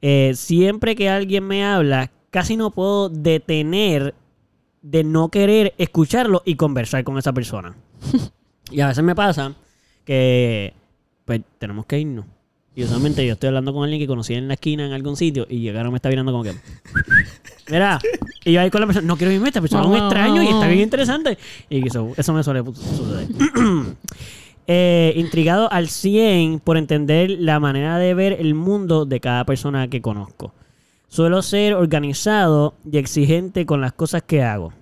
Eh, siempre que alguien me habla, casi no puedo detener de no querer escucharlo y conversar con esa persona. [LAUGHS] y a veces me pasa que pues tenemos que irnos. Y usualmente yo estoy hablando con alguien que conocí en la esquina en algún sitio y llegaron me está mirando como que. [LAUGHS] Mira, y yo ahí con la persona, no quiero irme, esta persona es un extraño y está bien interesante. Y eso, eso me suele suceder. [CLEARS THROAT] Eh, intrigado al 100 por entender la manera de ver el mundo de cada persona que conozco. Suelo ser organizado y exigente con las cosas que hago.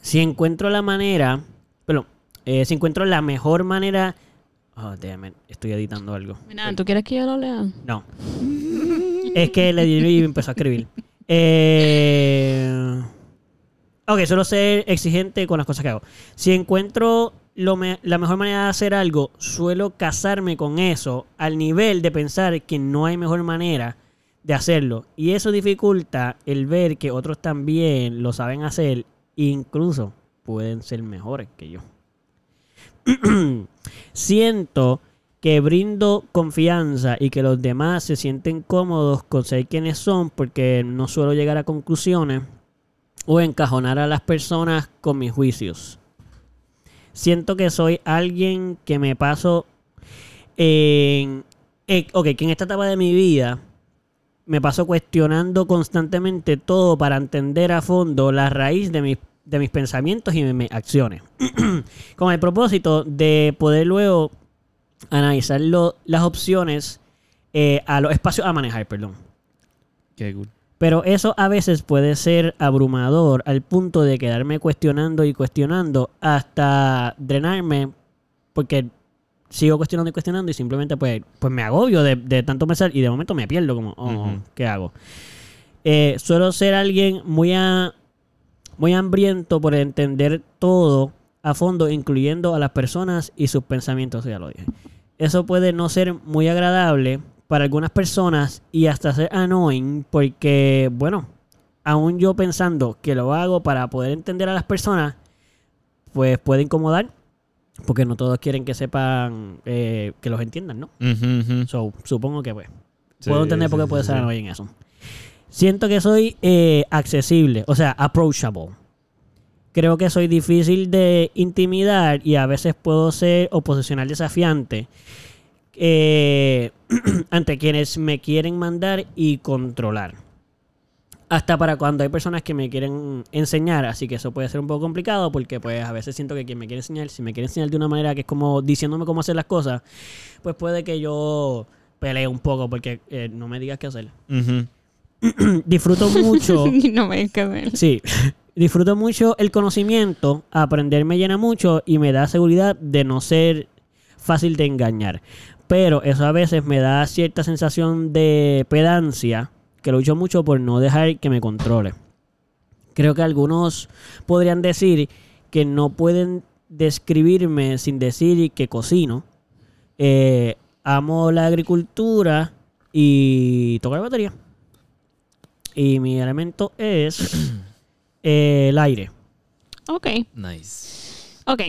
Si encuentro la manera, pero eh, si encuentro la mejor manera, oh, damn it, estoy editando algo. Mira, ¿tú quieres que yo lo lea? No. es que le di y empezó a escribir. Eh... Ok, suelo ser exigente con las cosas que hago. Si encuentro lo me- la mejor manera de hacer algo, suelo casarme con eso al nivel de pensar que no hay mejor manera de hacerlo. Y eso dificulta el ver que otros también lo saben hacer, incluso pueden ser mejores que yo. [CLEARS THROAT] Siento que brindo confianza y que los demás se sienten cómodos con ser quienes son porque no suelo llegar a conclusiones o encajonar a las personas con mis juicios. Siento que soy alguien que me paso en... eh, ok, que en esta etapa de mi vida me paso cuestionando constantemente todo para entender a fondo la raíz de mis, de mis pensamientos y de mis acciones. [CLEARS THROAT] con el propósito de poder luego analizar lo- las opciones eh, a los espacios a manejar, perdón. Qué cool. Pero eso a veces puede ser abrumador al punto de quedarme cuestionando y cuestionando hasta drenarme porque sigo cuestionando y cuestionando y simplemente pues, pues me agobio de, de tanto pensar y de momento me pierdo como, oh, Ujú. ¿qué hago? Eh, suelo ser alguien muy, a- muy hambriento por entender todo a fondo, incluyendo a las personas y sus pensamientos, ya lo dije. Eso puede no ser muy agradable para algunas personas y hasta ser annoying porque, bueno, aún yo pensando que lo hago para poder entender a las personas, pues puede incomodar porque no todos quieren que sepan eh, que los entiendan, ¿no? So, supongo que pues. Sí, puedo entender por qué sí, puede ser sí. annoying eso. Siento que soy eh, accesible, o sea, approachable. Creo que soy difícil de intimidar y a veces puedo ser oposicional desafiante eh, [CLEARS THROAT] ante quienes me quieren mandar y controlar. Hasta para cuando hay personas que me quieren enseñar, así que eso puede ser un poco complicado porque pues a veces siento que quien me quiere enseñar, si me quiere enseñar de una manera que es como diciéndome cómo hacer las cosas, pues puede que yo pelee un poco porque eh, no me digas qué hacer. [CLEARS THROAT] Disfruto mucho [LAUGHS] no me digas ver. Sí, [LAUGHS] disfruto mucho el conocimiento, aprender me llena mucho y me da seguridad de no ser fácil de engañar. Pero eso a veces me da cierta sensación de pedancia, que lucho mucho por no dejar que me controle. Creo que algunos podrían decir que no pueden describirme sin decir que cocino. Eh, amo la agricultura y toco la batería. Y mi elemento es [COUGHS] eh, el aire. Ok, Nice. ok.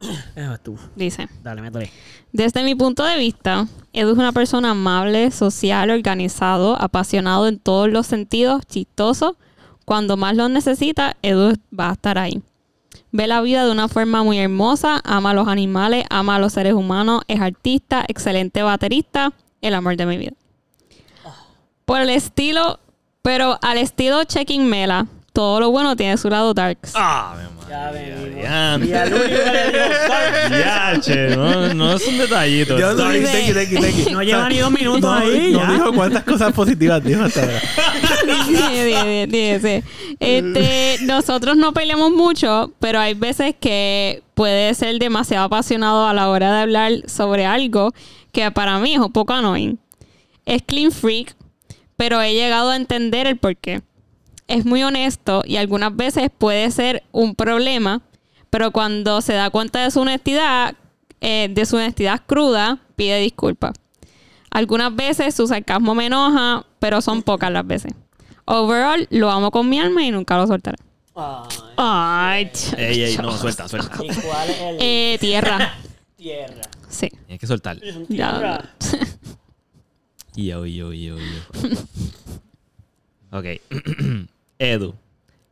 [COUGHS] Eso es tú. Dice. Dale, métele. Desde mi punto de vista, Edu es una persona amable, social, organizado, apasionado en todos los sentidos, chistoso. Cuando más lo necesita, Edu va a estar ahí. Ve la vida de una forma muy hermosa, ama a los animales, ama a los seres humanos, es artista, excelente baterista, el amor de mi vida. Por el estilo, pero al estilo Checking Mela, todo lo bueno tiene su lado darks. Ah, mi Ya venimos. diantre. Y al único que le dio dark. Diache, no, no es un detallito. Yo no Dice- tequi, tequi, tequi. No lleva ni dos minutos No, ahí. no ya. dijo cuántas cosas positivas dijo hasta ahora. [LAUGHS] Sí. Este, nosotros no peleamos mucho, pero hay veces que puede ser demasiado apasionado a la hora de hablar sobre algo que para mí es un poco annoying. Es clean freak, pero he llegado a entender el porqué. Es muy honesto y algunas veces puede ser un problema, pero cuando se da cuenta de su honestidad, eh, de su honestidad cruda, pide disculpas. Algunas veces su sarcasmo me enoja, pero son pocas las veces. Overall, lo amo con mi alma y nunca lo soltaré. Ay, Ay, Ey, ey, no, suelta, suelta. ¿Y cuál es el eh, tierra. [LAUGHS] tierra? Sí. Tienes que soltar. Es un Ya. tierra. [LAUGHS] Yo, yo, yo, yo. Ok. [CLEARS THROAT] Edu.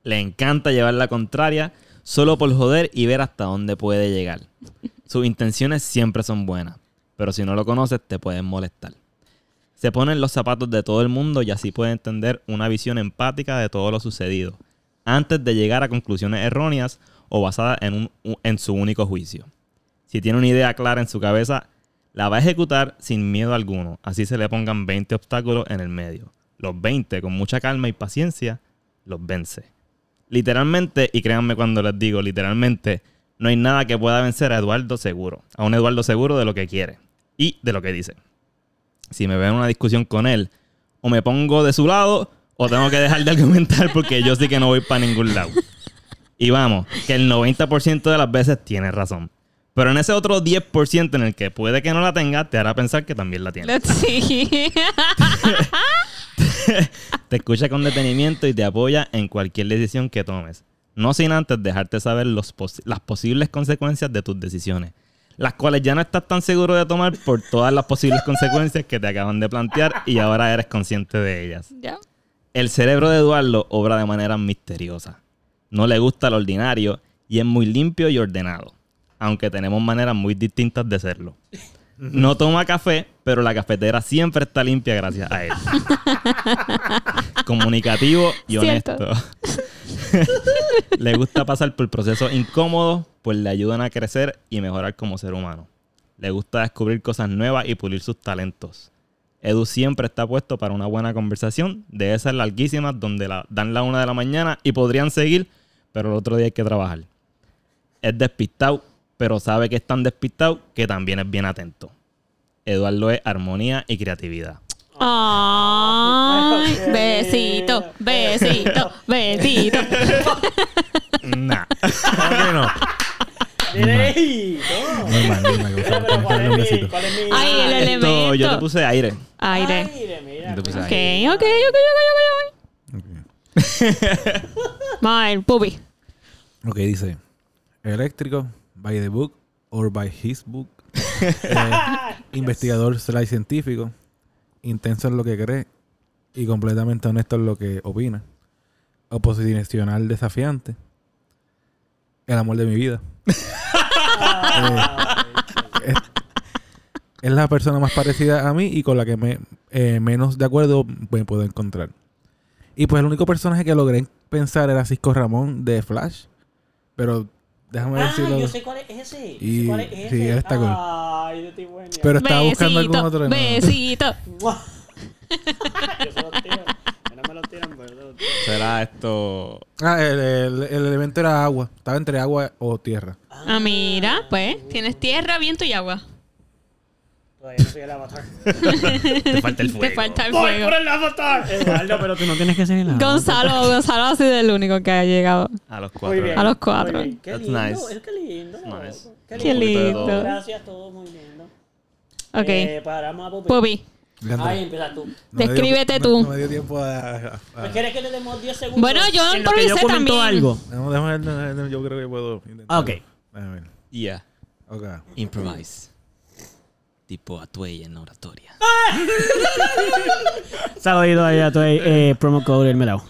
Le encanta llevar la contraria solo por joder y ver hasta dónde puede llegar. Sus intenciones siempre son buenas. pero si no lo conoces te pueden molestar. Se pone en los zapatos de todo el mundo y así puede entender una visión empática de todo lo sucedido, antes de llegar a conclusiones erróneas o basadas en, en su único juicio. Si tiene una idea clara en su cabeza, la va a ejecutar sin miedo alguno, así se le pongan 20 obstáculos en el medio. Los 20, con mucha calma y paciencia, los vence. Literalmente, y créanme cuando les digo literalmente, no hay nada que pueda vencer a Eduardo seguro. A un Eduardo seguro de lo que quiere y de lo que dice. Si me veo en una discusión con él, o me pongo de su lado, o tengo que dejar de argumentar porque yo sí que no voy para ningún lado. Y vamos, que el 90% de las veces tiene razón. Pero en ese otro 10% en el que puede que no la tenga, te hará pensar que también la tiene. [LAUGHS] Sí. [LAUGHS] [LAUGHS] Te escucha con detenimiento y te apoya en cualquier decisión que tomes. No sin antes dejarte saber los pos- las posibles consecuencias de tus decisiones. Las cuales ya no estás tan seguro de tomar por todas las posibles consecuencias que te acaban de plantear y ahora eres consciente de ellas. Ya. El cerebro de Eduardo obra de manera misteriosa. No le gusta lo ordinario y es muy limpio y ordenado, aunque tenemos maneras muy distintas de serlo. No toma café, pero la cafetera siempre está limpia gracias a él. [LAUGHS] Comunicativo y Cierto. honesto. [LAUGHS] le gusta pasar por procesos incómodos, pues le ayudan a crecer y mejorar como ser humano. Le gusta descubrir cosas nuevas y pulir sus talentos. Edu siempre está puesto para una buena conversación de esas larguísimas donde la, dan la una de la mañana y podrían seguir, pero el otro día hay que trabajar. Es despistado, pero sabe que es tan despistado que también es bien atento. Eduardo es armonía y creatividad. Ay, [LAUGHS] besito, besito, [LAUGHS] besito. Nah. ¿Cómo que no? ¡Ey! Normal, normal, que Mira, pero usamos- ¿cuál un es mi- besito. cuál es mi- Ay, el Esto, yo te elemento. puse aire. Aire. aire, mira, Yo te puse Ok, aire. ok, ok, ok, ok, ver, Pupi. Ok, dice: eléctrico, by the book or by his book. [LAUGHS] Eh, investigador slash científico. Intenso en lo que cree y completamente honesto en lo que opina. Oposicional desafiante. El amor de mi vida. [LAUGHS] Eh, es, es la persona más parecida a mí y con la que me, eh, menos de acuerdo me puedo encontrar. Y pues el único personaje que logré pensar era Cisco Ramón de Flash. Pero déjame Ah, decirlo. yo sé cuál es ese. yo Y- sé cuál es ese. sí, está cool. Ay, yo estoy bueno. Pero estaba buscando algún Besito, otro. no. besito. [LAUGHS] [LAUGHS] Yo se los tiro. No me los tiran, perdón. Será esto. Ah, el, el- el elemento era agua. Estaba entre agua o tierra. Ah, mira, pues, tienes tierra, viento y agua. Todavía no soy el avatar. [LAUGHS] Te falta el fuego. Te falta el ¡Voy fuego. por el avatar! Eduardo, pero tú no tienes que ser el avatar. Gonzalo, Gonzalo ha sido el único que ha llegado. A los Muy cuatro. bien. A los cuatro. muy bien. Qué lindo. nice. Es que lindo. Nice. Qué Qué lindo. lindo. Gracias, todo muy lindo. Ok. Eh, paramos a Leandro, Ahí empieza tú. no me dio- descríbete no- tú. No, me dio tiempo a. a- a- ¿Me quieres que le demos 10 segundos? Bueno, yo yo improvisé comento también. algo. No, déjame ver, no, no, yo creo que puedo intentar. Ah, ok. Déjame ver. Yeah. Ok. Improvise. Tipo Atuey en oratoria. [LAUGHS] Saludito ahí a tu eh, promo code el melao.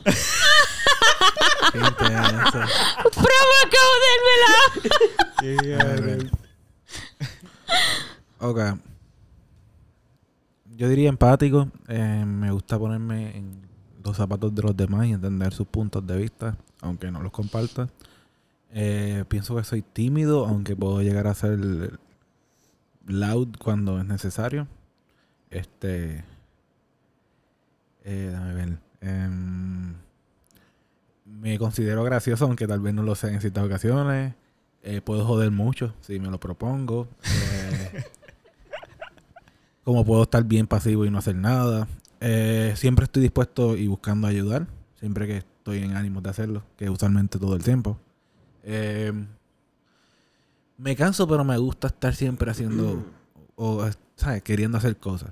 Promo code del Déjame ver. Ok. Yo diría empático. Eh, me gusta ponerme en los zapatos de los demás y entender sus puntos de vista, aunque no los comparta. Eh, pienso que soy tímido, aunque puedo llegar a ser loud cuando es necesario. Este. Eh, déjame ver. Em, me considero gracioso, aunque tal vez no lo sea en ciertas ocasiones. Eh, puedo joder mucho si me lo propongo. Eh, como puedo estar bien pasivo y no hacer nada. Eh, siempre estoy dispuesto y buscando ayudar. Siempre que estoy en ánimos de hacerlo. Que usualmente todo el tiempo. Eh, me canso, pero me gusta estar siempre haciendo. O, ¿sabes? Queriendo hacer cosas.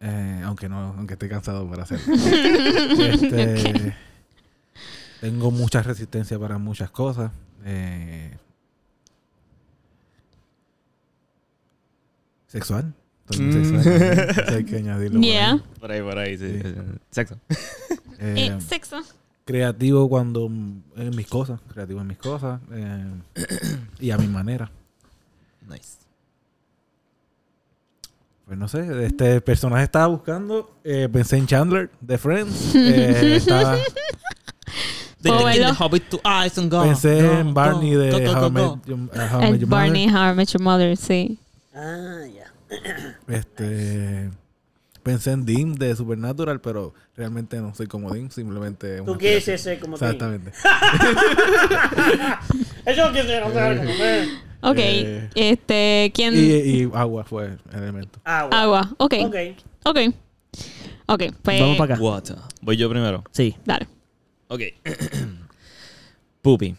Eh, aunque no, aunque esté cansado para hacerlo. [LAUGHS] Este, tengo mucha resistencia para muchas cosas. Eh, sexual. Mm. sexual. [LAUGHS] Hay que añadirlo. por ahí. Yeah. Por ahí, por ahí, sí. Sí. Sexo. Eh, Eh, sexo. Creativo cuando mm, en mis cosas. Creativo en mis cosas. eh, y a mi manera. Nice. Pues no sé, este personaje estaba buscando, eh, pensé en Chandler de Friends, eh, [LAUGHS] estaba- ¿Puedo verlo? Hobbit to eyes and go. pensé go, en Barney go, de go, go, How I go, Met. Your- How I Met El Your Barney Mother. How I Met Your Mother, sí. Ah, ya. Este, pensé en Dean de Supernatural, pero realmente no soy como Dean, simplemente... ¿Tú quieres ser como tú? Exactamente. [LAUGHS] Eso quiere ser como tú. Ok, Eh, este, ¿quién? Y, y agua fue el elemento. Agua. Agua, ok. Ok. Ok. Ok, pues. Vamos para acá. Water. Voy yo primero. Sí. Dale. Ok. [CLEARS THROAT] Pupi.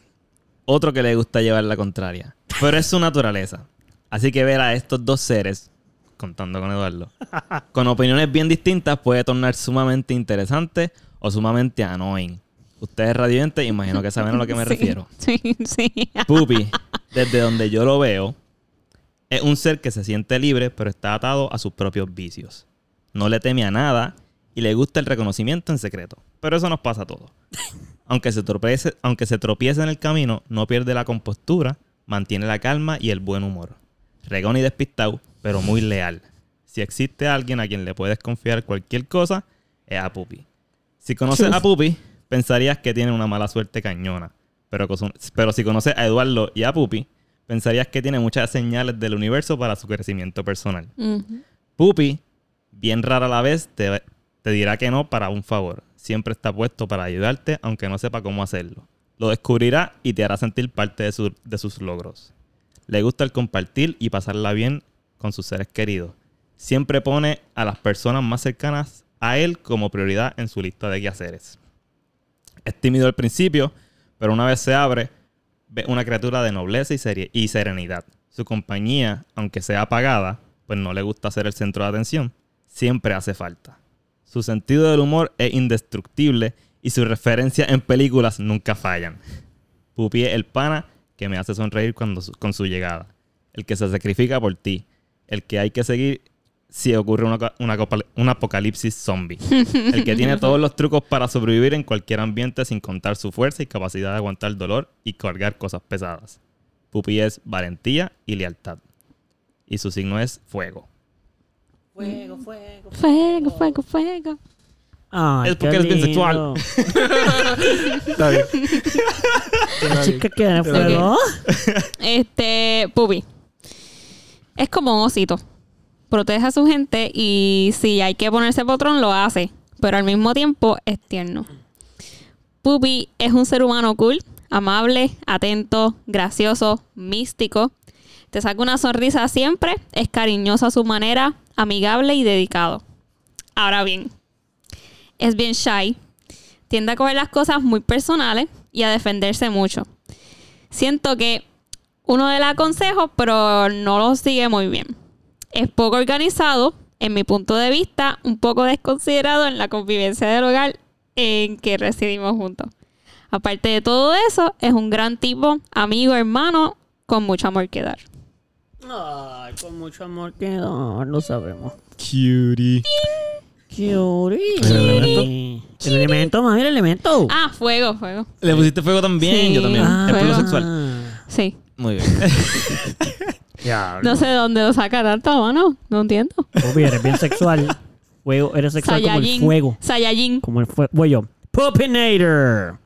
Otro que le gusta llevar la contraria. Pero es su naturaleza. Así que ver a estos dos seres, contando con Eduardo, [LAUGHS] con opiniones bien distintas puede tornar sumamente interesante o sumamente annoying. Ustedes radiantes, imagino que saben a lo que me [LAUGHS] Sí, refiero. Sí, sí. Pupi, desde donde yo lo veo, es un ser que se siente libre, pero está atado a sus propios vicios. No le teme a nada y le gusta el reconocimiento en secreto. Pero eso nos pasa a todos. [LAUGHS] Aunque se tropiece, aunque se tropiece en el camino, no pierde la compostura, mantiene la calma y el buen humor. Regón y despistado, pero muy leal. Si existe alguien a quien le puedes confiar cualquier cosa, es a Pupi. Si conoces a Pupi, pensarías que tiene una mala suerte cañona. Pero, pero si conoces a Eduardo y a Pupi, pensarías que tiene muchas señales del universo para su crecimiento personal. Pupi, bien rara a la vez, te, te dirá que no para un favor. Siempre está puesto para ayudarte, aunque no sepa cómo hacerlo. Lo descubrirá y te hará sentir parte de, su- de sus logros. Le gusta el compartir y pasarla bien con sus seres queridos. Siempre pone a las personas más cercanas a él como prioridad en su lista de quehaceres. Es tímido al principio, pero una vez se abre, ve una criatura de nobleza y, y serenidad. Su compañía, aunque sea apagada, pues no le gusta ser el centro de atención, siempre hace falta. Su sentido del humor es indestructible y sus referencias en películas nunca fallan. Pupi es el pana que me hace sonreír cuando con su llegada. El que se sacrifica por ti. El que hay que seguir si ocurre una, ca- una un apocalipsis zombie. El que tiene todos los trucos para sobrevivir en cualquier ambiente sin contar su fuerza y capacidad de aguantar dolor y cargar cosas pesadas. Pupi es valentía y lealtad. Y su signo es fuego. Fuego, fuego. Fuego, fuego, fuego. Ay, Es porque qué es bisexual. [LAUGHS] Está bien. La chica que da fuego. Este, Pupi. Es como un osito. Protege a su gente y si hay que ponerse potrón, lo hace. Pero al mismo tiempo es tierno. Pupi es un ser humano cool, amable, atento, gracioso, místico. Te saca una sonrisa siempre, es cariñoso a su manera, amigable y dedicado. Ahora bien, es bien shy, tiende a coger las cosas muy personales y a defenderse mucho. Siento que uno le da consejos, pero no los sigue muy bien. Es poco organizado, en mi punto de vista, un poco desconsiderado en la convivencia del hogar en que residimos juntos. Aparte de todo eso, es un gran tipo, amigo, hermano, con mucho amor que dar. Ay, con mucho amor que dar, lo sabemos. Cutie. Curie. ¿El elemento? El elemento, mami, el elemento. Ah, fuego, fuego. Le pusiste fuego también, Sí. yo también. Ah, es lo fuego. sexual. Sí. Muy bien. [LAUGHS] No sé de dónde lo saca tanto, mano. No entiendo. Pupi, eres bien sexual. Fuego, eres sexual como el fuego. Saiyajin. Como el fuego. Voy yo. Pupinator.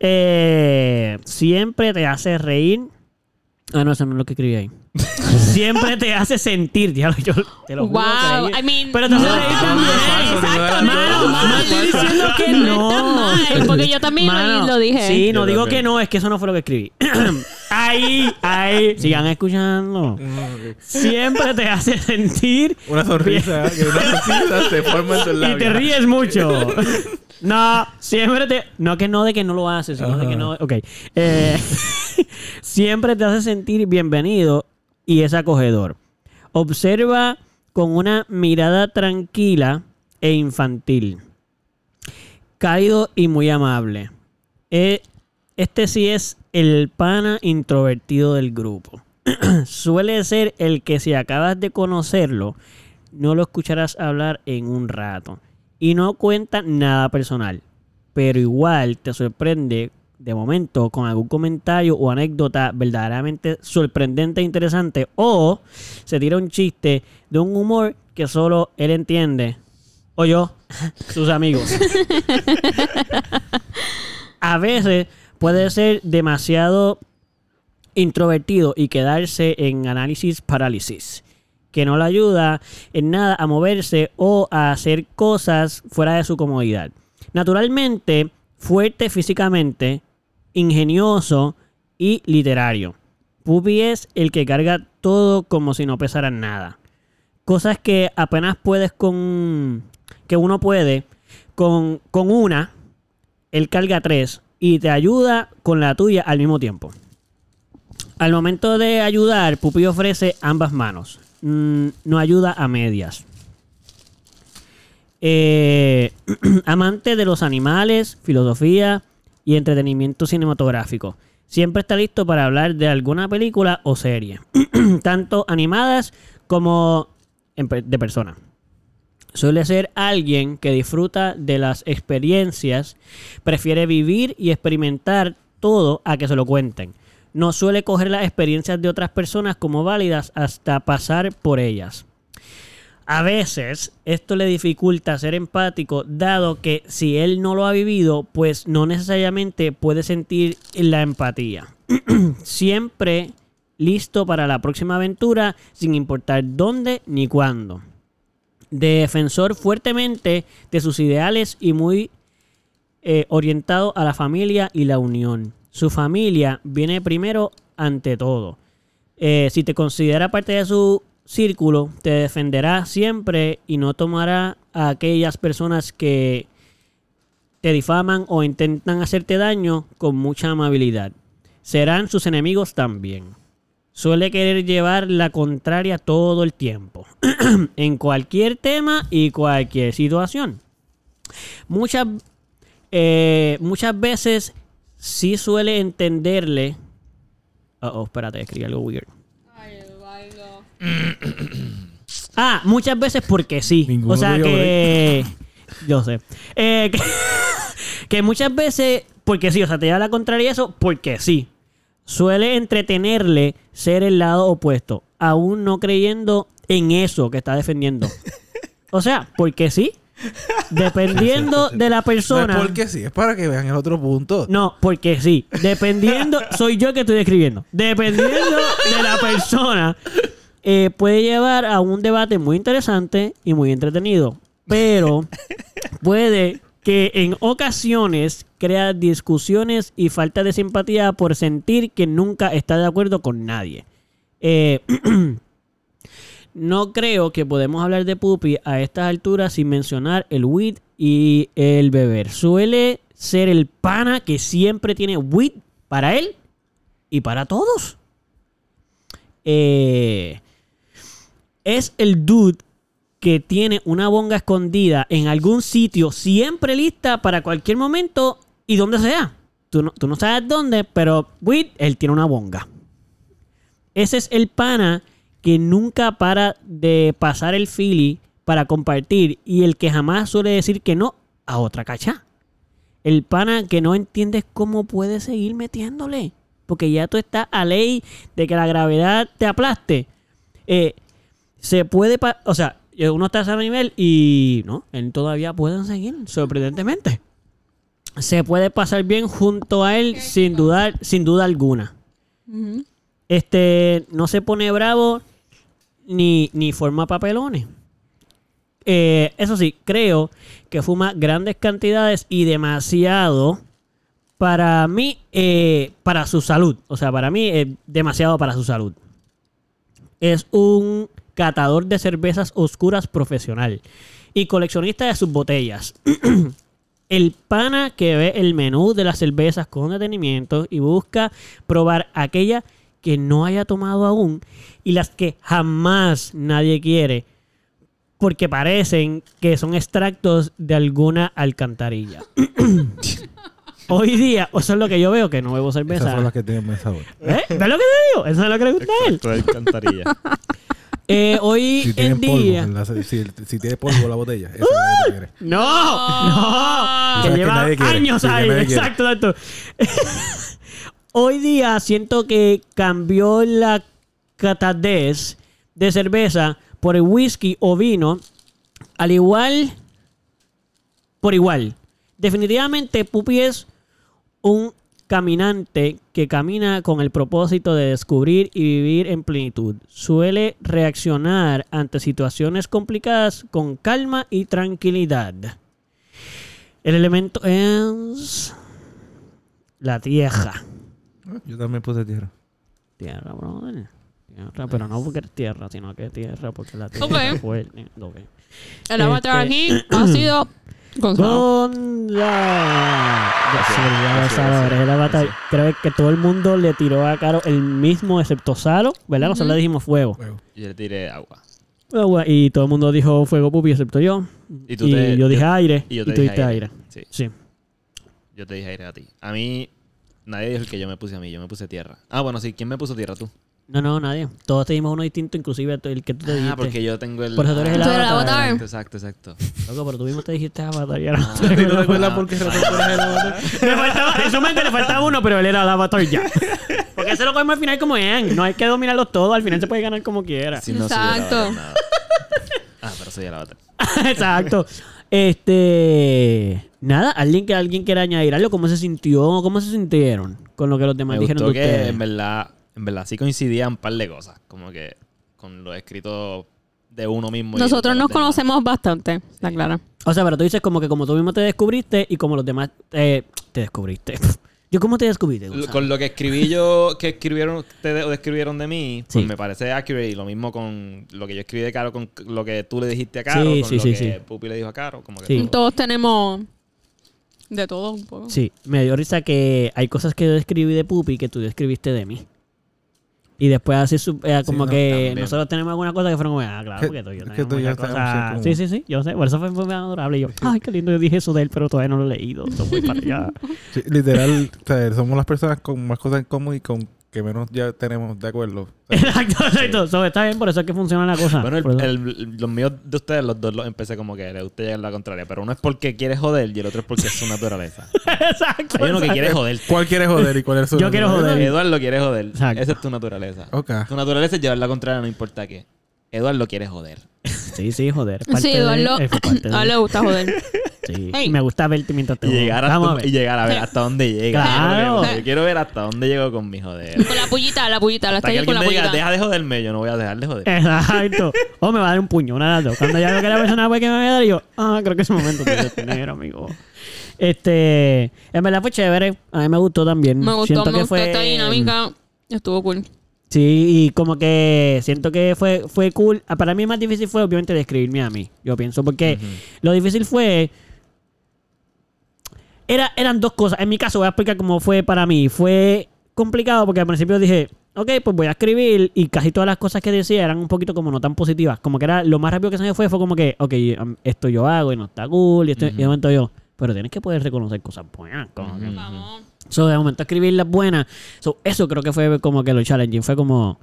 Eh, siempre te hace reír. Ah, no, eso no es lo que escribí ahí. [LAUGHS] siempre te hace sentir. Diablo, yo te lo juro Wow. I mean, Pero te hace reír también. mal, Exacto, no Mano, no estoy diciendo que no. está mal, porque yo también lo- Mano, lo dije. Sí, no Yo digo que no, es que eso no fue lo que escribí. [CLEARS THROAT] ahí, ahí. Sigan escuchando. Siempre te hace sentir Una sonrisa, que una sonrisa se forma en tus y labios. te ríes mucho. [LAUGHS] No, siempre te. No que no de que no lo haces, sino de que no. Ok. Eh, [LAUGHS] siempre te hace sentir bienvenido y es acogedor. Observa con una mirada tranquila e infantil. Cálido y muy amable. Eh, este sí es el pana introvertido del grupo. [CLEARS THROAT] Suele ser el que si acabas de conocerlo, no lo escucharás hablar en un rato. Y no cuenta nada personal. Pero igual te sorprende de momento con algún comentario o anécdota verdaderamente sorprendente e interesante o se tira un chiste de un humor que solo él entiende o yo, [LAUGHS] sus amigos. [LAUGHS] A veces puede ser demasiado introvertido y quedarse en análisis parálisis, que no le ayuda en nada a moverse o a hacer cosas fuera de su comodidad. Naturalmente, fuerte físicamente, ingenioso y literario. Puppy es el que carga todo como si no pesara nada. Cosas que apenas puedes con... que uno puede. Con, con una, él carga tres y te ayuda con la tuya al mismo tiempo. Al momento de ayudar, Pupi ofrece ambas manos. Mm, no ayuda a medias. Eh, [CLEARS THROAT] amante de los animales, filosofía y entretenimiento cinematográfico. Siempre está listo para hablar de alguna película o serie, [CLEARS THROAT] tanto animadas como de persona. Suele ser alguien que disfruta de las experiencias, prefiere vivir y experimentar todo a que se lo cuenten. No suele coger las experiencias de otras personas como válidas hasta pasar por ellas. A veces esto le dificulta ser empático, dado que si él no lo ha vivido, pues no necesariamente puede sentir la empatía. [CLEARS THROAT] Siempre listo para la próxima aventura, sin importar dónde ni cuándo. Defensor fuertemente de sus ideales y muy eh, orientado a la familia y la unión. Su familia viene primero ante todo. Eh, si te considera parte de su círculo, te defenderá siempre y no tomará a aquellas personas que te difaman o intentan hacerte daño con mucha amabilidad. Serán sus enemigos también. Suele querer llevar la contraria todo el tiempo, [CLEARS THROAT] en cualquier tema y cualquier situación. Muchas, eh, muchas veces sí suele entenderle. Oh, espérate, escribí algo weird. Ah, muchas veces porque sí. Ninguno o sea que. [LAUGHS] Yo sé. Eh, que, [LAUGHS] que muchas veces porque sí. O sea, te lleva la contraria y eso porque sí. Suele entretenerle ser el lado opuesto, aún no creyendo en eso que está defendiendo. O sea, porque sí. Dependiendo [LAUGHS] de la No persona. es porque sí, es para que vean el otro punto. No, porque sí. Dependiendo, soy yo que estoy escribiendo. Dependiendo de la persona, eh, puede llevar a un debate muy interesante y muy entretenido. Pero [LAUGHS] puede que en ocasiones crea discusiones y falta de simpatía por sentir que nunca está de acuerdo con nadie. Eh, [CLEARS THROAT] no creo que podemos hablar de Puppy a estas alturas sin mencionar el weed y el beber. Suele ser el pana que siempre tiene weed para él y para todos. Eh, es el dude que tiene una bonga escondida en algún sitio, siempre lista para cualquier momento y donde sea. Tú no, tú no sabes dónde, pero él tiene una bonga. Ese es el pana que nunca para de pasar el fili para compartir y el que jamás suele decir que no a otra cacha. El pana que no entiendes cómo puede seguir metiéndole. Porque ya tú estás a ley de que la gravedad te aplaste. Eh, se puede... pa- O sea, uno está a ese nivel y... No, él todavía pueden seguir, sorprendentemente. Se puede pasar bien junto a él sin dudar, sin duda alguna. Este no se pone bravo ni, ni forma papelones. Eh, eso sí, creo que fuma grandes cantidades y demasiado para mí, eh, para su salud. O sea, para mí es demasiado para su salud. Es un catador de cervezas oscuras profesional y coleccionista de sus botellas. [CLEARS THROAT] El pana que ve el menú de las cervezas con detenimiento y busca probar aquella que no haya tomado aún y las que jamás nadie quiere porque parecen que son extractos de alguna alcantarilla. [CLEARS THROAT] Hoy día, eso es lo que yo veo, que no bebo cerveza. Esas son las que tienen buen sabor. ¿Eh? ¿Ves lo que te digo? Eso es lo que le gusta a él. Exacto, de alcantarilla. [LAUGHS] Eh, hoy Si en polvo, día. ¿verdad? si, si, si tiene polvo la botella, esa la quieres. ¡No! ¡No! Que lleva años ahí. Exacto, exacto. [LAUGHS] Hoy día siento que cambió la catadez de cerveza por el whisky o vino. Al igual. Por igual. Definitivamente, Pupi es un caminante que camina con el propósito de descubrir y vivir en plenitud. Suele reaccionar ante situaciones complicadas con calma y tranquilidad. El elemento es la tierra. Yo también puse tierra. Tierra, brother. Tierra, pero no porque es tierra, sino que es tierra porque la tierra Ok. es fuerte. Ok. El avatar Este- aquí ha sido Gonzalo. Gracias, gracias. Creo que todo el mundo le tiró a Caro el mismo, excepto Salo, ¿verdad? Nosotros le dijimos fuego. Huevo. Yo le tiré agua. Agua, Y todo el mundo dijo fuego pupi, excepto yo. Y Y, tú te- yo dije yo- aire. Y yo y te tú dije dijiste aire. aire. Sí, Sí. yo te dije aire a ti. A mí, nadie dijo el que yo me puse a mí. Yo me puse tierra. Ah, bueno, sí. ¿Quién me puso tierra? Tú. No, no, nadie. Todos te dimos uno distinto, inclusive el que tú te dijiste. Ah, porque yo tengo el... Por eso tú eres el el avatar. avatar. Exacto, exacto. Loco, pero tú mismo te dijiste avatar y ahora Ah. no te ¿No te recuerdo. acuerdas por qué razón tú eres el avatar? [LAUGHS] Me faltaba, en su mente le faltaba uno, pero él era el avatar ya. [LAUGHS] Porque ese lo cogemos al final como Ian. No hay que dominarlos todos, al final se puede ganar como quiera. Si no soy el Exacto. avatar. Ah, pero soy el avatar. [LAUGHS] Exacto. Este. Nada, alguien que alguien quiera añadir algo, ¿cómo se sintió? ¿Cómo se sintieron con lo que los demás Me dijeron de gustó que ustedes? en verdad, en verdad sí coincidían un par de cosas. Como que con lo escrito de uno mismo. y Nosotros nos demás. conocemos bastante, la clara. O sea, pero tú dices como que como tú mismo te descubriste y como los demás eh, te descubriste. [LAUGHS] ¿Yo cómo te descubriste? Gonzalo? Con lo que escribí yo, que escribieron ustedes o describieron de mí, pues Sí. me parece accurate. Y lo mismo con lo que yo escribí de Caro, con lo que tú le dijiste a Caro, Sí, con sí, lo sí, que sí. Pupi le dijo a Caro. Como que Sí. todo- Todos tenemos de todo un poco. Sí, me dio risa que hay cosas que yo describí de Pupi que tú describiste de mí. Y después así eh, como no, que también. nosotros tenemos alguna cosa que fueron como, ah, claro, Que- porque tú yo que tú y yo muchas tenemos cosas. cierto Sí, sí, sí, yo sé. Por eso fue muy adorable. Y yo, ay, qué lindo, yo dije eso de él, pero todavía no lo he leído. Voy para allá. Sí, literal, o sea, somos las personas con más cosas en común y con que menos ya tenemos de acuerdo. [LAUGHS] Exacto, exacto. So, está bien, por eso es que funciona la cosa. Bueno, el- los míos de ustedes, los dos los empecé como que le gusta llegar a la contraria. Pero uno es porque quiere joder y el otro es porque es su naturaleza. [LAUGHS] exacto. Hay uno que quiere joder. ¿Cuál quieres joder y cuál es su [LAUGHS] Yo quiero joder. Eduardo quiere joder. Exacto. Esa es tu naturaleza. Tu naturaleza es llevar la contraria, no importa qué. Eduardo quiere joder. Sí, sí, joder. parte Sí, de- Eduardo, fue parte de- a él [CLEARS THROAT] le gusta joder. Sí. Hey. Me gusta verte mientras te Y llegar, Vamos a hasta, ver. y llegar a ver hasta dónde llega. Claro. Yo quiero ver hasta dónde llego con mi joder. Con la pullita, la pullita, la Hasta que ahí con la me diga, pullita. deja de joderme, yo no voy a dejar de joder. Exacto. [LAUGHS] O me va a dar un puño, una de las dos. Cuando ya veo que la persona ve que me va a dar, yo, ah, creo que es el momento de detener, amigo. Este, en verdad fue chévere. A mí me gustó también. Me gustó, Siento me que gustó fue, esta dinámica. Estuvo cool. Sí, y como que siento que fue, fue cool. Ah, Para mí más difícil fue obviamente describirme a mí. Yo pienso, porque lo difícil fue... Era, eran dos cosas. En mi caso voy a explicar cómo fue para mí. Fue complicado porque al principio dije, ok, pues voy a escribir y casi todas las cosas que decía eran un poquito como no tan positivas. Como que era lo más rápido que se me fue, fue como que, ok, um, esto yo hago y no está cool. Y, esto, y de momento yo, pero tienes que poder reconocer cosas buenas. Como que, Vamos. So, de momento escribir las buenas. So, eso creo que fue como que lo challenging. Fue como,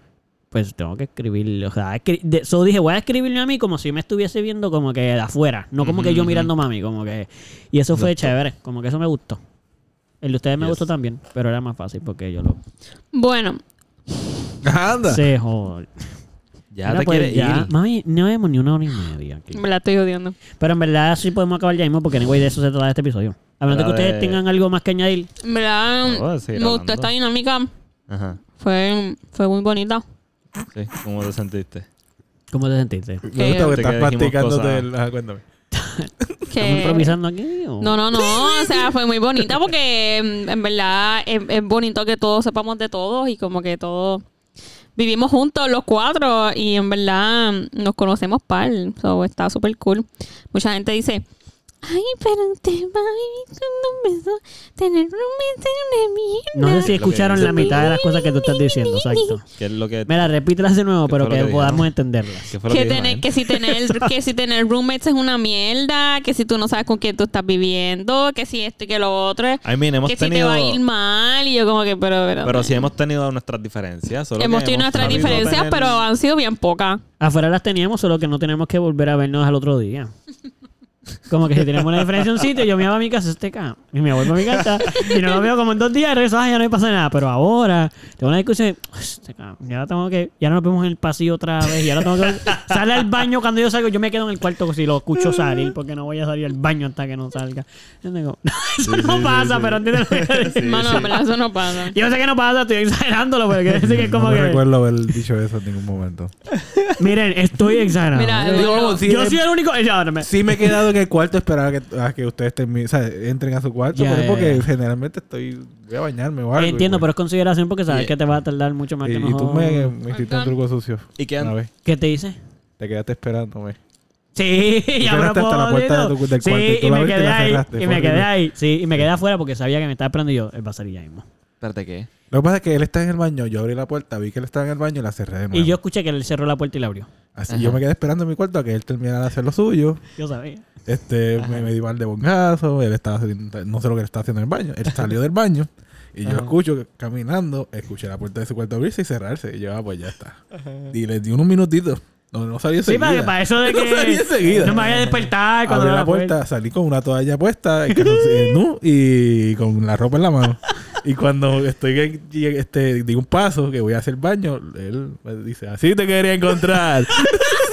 pues tengo que escribir. O sea, escri- de- so dije, voy a escribirle a mí como si me estuviese viendo como que de afuera. No como que yo mirando a mami. Como que. Y eso fue chévere. Como que eso me gustó. El de ustedes me Yes. gustó también. Pero era más fácil porque yo lo. Bueno, Anda. Se joder. Ya Mira, te pues, quieres ya, ir. Mami, no vemos ni una hora y media aquí. me la estoy odiando. Pero en verdad sí podemos acabar ya mismo porque anyway, de eso se trata este episodio. A menos de que ustedes de- tengan algo más que añadir. En verdad, me gustó esta dinámica. Ajá. Fue, fue muy bonita. Sí, ¿cómo te sentiste? ¿Cómo te sentiste? Me gusta Eh, que Te estás que dijimos practicándote cosas. el... Ajá, cuéntame. [LAUGHS] ¿Estamos Que... improvisando aquí? o? No, no, no. O sea, fue muy bonita porque en verdad es, es bonito que todos sepamos de todos y como que todos vivimos juntos los cuatro y en verdad nos conocemos par. So, está súper cool. Mucha gente dice, Ay, pero usted va a vivir con un beso. Tener un beso en una mierda. No sé si escucharon la mitad de las cosas que tú estás diciendo, [LAUGHS] exacto. ¿Qué es lo que, Mira, repítelas de nuevo, ¿Qué pero que que podamos entenderlas. Que, tener, si tener [LAUGHS] que si tener roommates es una mierda, que si tú no sabes con quién tú estás viviendo, que si esto y que lo otro, I mean, hemos que si te va a ir mal y yo como que pero, pero, Pero sí hemos tenido nuestras diferencias. solo hemos que tenido nuestras diferencias, tener- pero han sido bien pocas. Afuera las teníamos, solo que no tenemos que volver a vernos al otro día. [LAUGHS] Como que si tenemos una diferencia en un sitio, yo me iba a mi casa, este cabrón, y me vuelvo a mi casa, y no lo veo como en dos días, y regreso, ya no me pasa nada. Pero ahora, tengo una discusión, este ya tengo que, ya no nos vemos en el pasillo otra vez, y ahora tengo que, [LAUGHS] sale al baño cuando yo salgo, yo me quedo en el cuarto si lo escucho salir, porque no voy a salir al baño hasta que no salga. Yo digo, [LAUGHS] eso Sí, no sí, pasa, sí, pero sí. entiendes lo que quiero decir? Mano, en eso no pasa. Yo sé que no pasa, estoy exagerándolo, pero quiero decir que es como no me que, recuerdo haber dicho eso en ningún momento. miren, estoy exagerando. Mira, Yo- soy el único, ya, no me- Sí me he quedado en el cuarto a esperar a que, a que ustedes terminen, o sea, entren a su cuarto, Ya, pero es ya, porque ya. generalmente estoy, voy a bañarme o algo. Entiendo, y, pero es consideración porque sabes que te va a tardar mucho más y, que y tú nosotros. me, me hiciste un truco sucio. ¿Y qué Una han- vez. ¿Qué te hice? Te quedaste esperándome. Sí, ya me hasta la puerta del cuarto y tú y la me quedé ahí. cerraste, Y me quedé ahí. Sí, y me quedé afuera porque sabía que me estaba esperando y yo, él va a salir ya mismo. Espérate, ¿qué? Lo que pasa es que él está en el baño, yo abrí la puerta, vi que él estaba en el baño y la cerré de nuevo. Y yo escuché que él cerró la puerta y la abrió. Así Ajá. yo me quedé esperando en mi cuarto a que él terminara de hacer lo suyo. Yo sabía. Este, me, me di mal de bongazo, él estaba haciendo- no sé lo que él estaba haciendo en el baño. Él salió del baño y yo Ajá. escucho caminando, escuché la puerta de su cuarto abrirse y cerrarse. Y yo, ah, pues ya está. Y le di unos minutitos. No, no salí Sí, enseguida. para, para eso de [LAUGHS] No que salí enseguida. no me vaya a despertar cuando Abrí la puerta, salí con una toalla puesta, el nu, y con la ropa en la mano. Y cuando estoy este, di un paso que voy a hacer baño, él me dice, así te quería encontrar.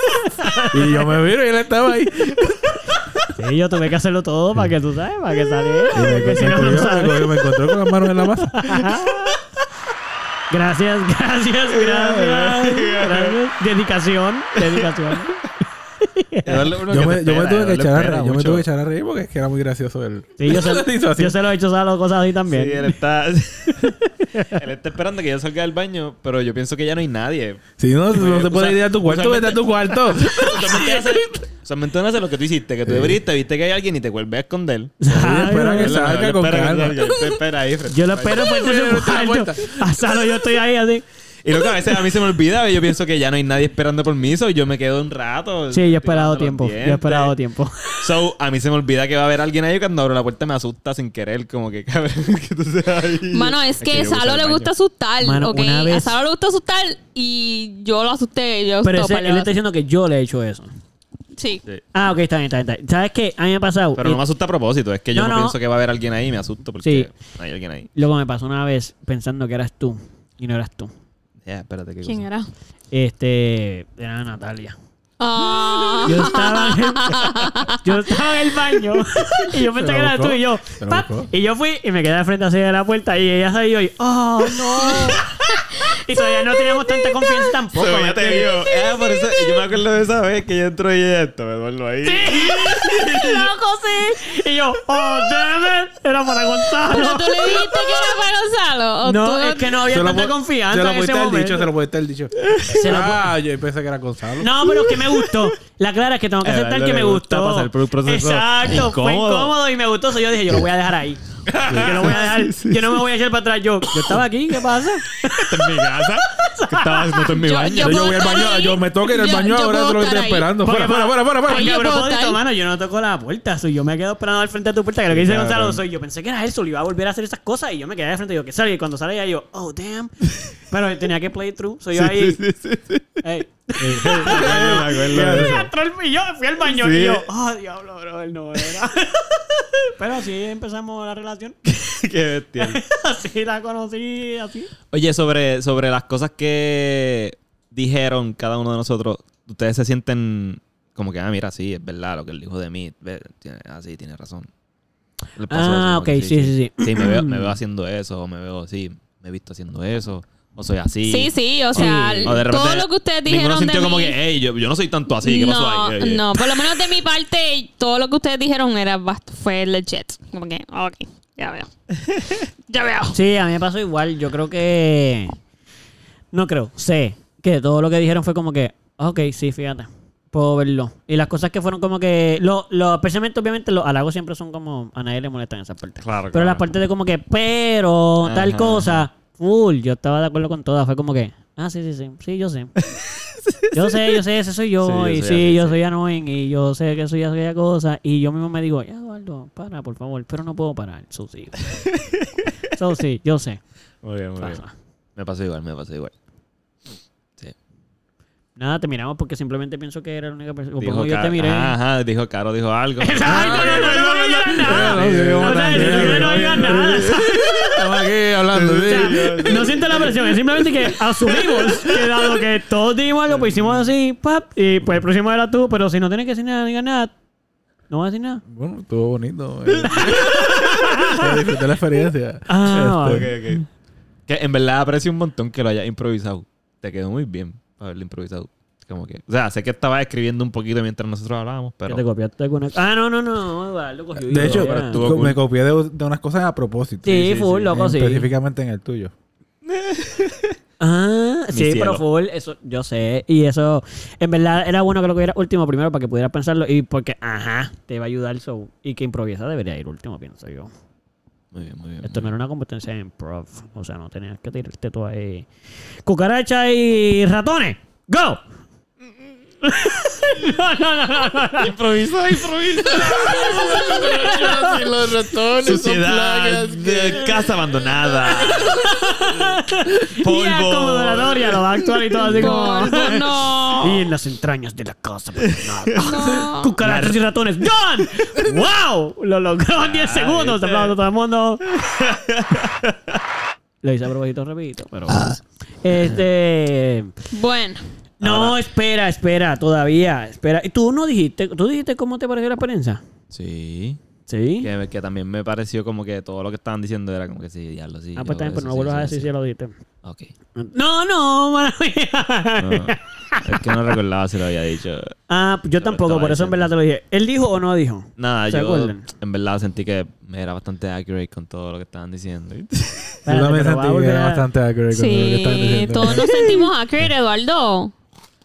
[LAUGHS] y yo me miro y él estaba ahí. Sí, yo tuve que hacerlo todo para que tú sabes, para que saliera. Y me, si no, encontró, no me, sabes. encontró- me encontró con las manos en la masa. [LAUGHS] Gracias, gracias, gracias. [LAUGHS] gracias. Dedicación, dedicación. [LAUGHS] Yo me, yo me tuve que echar a reír. Yo me tuve que echar a reír porque es que era muy gracioso el. Sí, yo [LAUGHS] se, yo se lo he hecho a cosas así también. Sí, él está... [LAUGHS] él está esperando que yo salga del baño, pero yo pienso que ya no hay nadie. Si no, no se puede ir a tu cuarto, vete a tu cuarto. Usualmente uno hace lo que tú hiciste, que tú Sí. abriste, viste que hay alguien y te vuelves a esconder. Espera que no. salga Él con calma. él espera ahí Yo lo espero su cuarto. Asado, yo estoy ahí así. Y lo que a veces a mí se me olvida, yo pienso que ya no hay nadie esperando permiso y yo me quedo un rato. Sí, yo he esperado tiempo. Yo he esperado tiempo. So, a mí se me olvida que va a haber alguien ahí y cuando abro la puerta me asusta sin querer, como que [LAUGHS] cabrón, que tú seas ahí. Mano, es que a Salo al le gusta asustar, Mano, ¿ok? una A vez- Salo le gusta asustar y yo lo asusté. Yo Pero ese, él está diciendo que yo le he hecho eso. Sí. Ah, ok, está bien, está bien. Está bien. ¿Sabes qué? A mí me ha pasado. Pero y no me asusta a propósito, es que yo No, no, no. pienso que va a haber alguien ahí y me asusto porque Sí. hay alguien ahí. Luego me pasó una vez pensando que eras tú y no eras tú. Ya, espérate, ¿qué ¿Quién cosa? era? Este. Era Natalia. Ah. Yo estaba en, [LAUGHS] yo estaba en el baño y yo pensé que era tú y yo. Y yo fui y me quedé de frente así de la puerta y ella salió y. ¡Oh, no! [LAUGHS] y todavía no teníamos tanta confianza tampoco. So, ¿me ya te entiendes? digo, ah, por eso, yo me acuerdo de esa vez que yo entro y esto, me duermo ahí. [LAUGHS] ¡Loco, sí! Y yo, ¡Oh, damn it! Era para Gonzalo. ¿Pero tú le dijiste que era para Gonzalo? ¿O No, tú es que no había tanta confianza Se lo en ese pudiste haber momento. dicho, se lo pudiste haber dicho. Se lo pu- ah, yo pensé que era Gonzalo. No, pero es que me gustó. La clara es que tengo que aceptar que me gusta gustó. pasar por un proceso Exacto, fue incómodo. y me gustó. So yo dije, yo lo voy a dejar ahí. Yo lo voy a dejar. Yo no me voy a echar para atrás. Yo, yo estaba aquí, ¿qué pasa? En mi casa. ¿Qué estaba haciendo esto en mi Yo- baño? yo- Yo voy al baño, ahí. yo me toque en el baño yo ahora, es lo que estoy esperando. Fuera, fuera, fuera, fuera, fuera. Yo mano, yo no toco la puerta. So yo me quedo esperando al frente de tu puerta. Que lo que dice. Gonzalo, soy yo pensé que era él, solo iba a volver a hacer esas cosas. Y yo me quedé de frente y yo, ¿qué sale? Y cuando sale ya yo, oh, damn. [LAUGHS] Pero tenía que play through. Soy yo ahí. Sí, sí, sí. [LAUGHS] Me acuerdo de eso. Fui al baño Sí. y yo, oh, diablo, bro, él no era. [LAUGHS] Pero así empezamos la relación. [LAUGHS] Qué bestial. [LAUGHS] Así la conocí, así. Oye, sobre, sobre las cosas que dijeron cada uno de nosotros, ustedes se sienten como que, ah, mira, sí, es verdad lo que él dijo de mí. Ah, sí, tiene razón. Le pasó Ah, eso, ok, como que sí, sí, sí. Sí, me veo, me veo [CLEARS THROAT] haciendo eso, o me veo así, me he visto haciendo eso, o soy así. Sí, sí, o sea, Sí. O de repente, todo lo que ustedes dijeron de sintió mí... como que, hey, yo, yo no soy tanto así, ¿qué pasó no, ahí? No, por lo menos de mi parte, todo lo que ustedes dijeron era fue legit. Como que, ok, ya veo. [LAUGHS] ya veo. Sí, a mí me pasó igual. Yo creo que. No creo, sé que todo lo que dijeron fue como que, ok, sí, fíjate. Puedo verlo. Y las cosas que fueron como que. Lo, lo, especialmente, obviamente, los halagos siempre son como. A nadie le molestan esas partes. Claro, Pero claro. las partes de como que, pero, tal Ajá, cosa. Full. Yo estaba de acuerdo con todas. Fue como que. Ah, sí, sí, sí. Sí, yo sé. [LAUGHS] yo sé, yo sé, ese soy yo. Sí, yo y sí, así, yo sí. soy annoying. Y yo sé que soy aquella cosa. Y yo mismo me digo, ya, Eduardo, para, por favor. Pero no puedo parar. So, sí. [LAUGHS] so, sí, yo sé. Muy bien, muy bien. Pasa. Me pasó igual, me pasó igual. Nada, te miramos porque simplemente pienso que era la única persona. Dijo Como yo te Caro- miré. Ajá, dijo Caro, dijo algo. Ay, no, no, no, no, no, no digas nada. No, no, no digas nada. Estamos aquí hablando. O sí. sea, no siente la presión, es simplemente que asumimos que dado que todos dijimos algo, pues hicimos así, pap, y pues el próximo era tú, pero si no tienes que decir nada, diga nada, no vas a decir nada. Bueno, estuvo bonito. eh. Eh, Disfruté la experiencia. Ah, Este. Que en verdad aprecio un montón que lo hayas improvisado. Te quedó muy bien haberlo improvisado. Como que, o sea, sé que estabas escribiendo un poquito mientras nosotros hablábamos, Que pero te copiaste con Ah, no, no, no, Eduardo cogió De hecho, estuvo co- cool. me copié de, de unas cosas a propósito. Sí, sí, full, sí. loco, sí. Específicamente en el tuyo. [LAUGHS] Ah, Mi sí, cielo. pero full, eso yo sé. Y eso, en verdad, era bueno que lo hubiera último primero para que pudieras pensarlo. Y porque, ajá, te va a ayudar. So, y que improvisa debería ir último, pienso yo. Muy bien, muy bien. Esto no era una competencia de improv. O sea, no tenías que tirarte todo ahí. Cucaracha y ratones. ¡Go! [LAUGHS] no, no, no, no, no. Improvisa, improvisa. [LAUGHS] los ratones Suciedad de casa abandonada. [LAUGHS] Y a como lo va a actuar y todo así como. Polvo, no. Y en las entrañas de la casa abandonada. No. Cucarachas y ratones. ¡Done! ¡Wow! Lo logró en 10 Ah, segundos. ¿viste? Aplauso a todo el mundo. Lo hice a propósito, repito, pero. Ah. Este. Bueno, No, Ahora- espera, espera, todavía. Espera. ¿Y tú no dijiste, tú dijiste cómo te pareció la experiencia? Sí. Sí. Que, que también me pareció como que todo lo que estaban diciendo era como que sí, diablo, sí. Ah, yo pues también, pero no sí, vuelvas a decir sí. si ya lo dijiste. Ok. No, no, mala mía. No, es que no recordaba si lo había dicho. Ah, yo Lo tampoco, por eso en verdad te lo dije. ¿Él dijo o no dijo? Nada, ¿Se yo acuerdan? en verdad sentí que me era bastante accurate con todo lo que estaban diciendo. Yo Espérate, también va a sentí que era bastante accurate con lo que estaban sí, diciendo. todos nos sentimos accurate, Eduardo.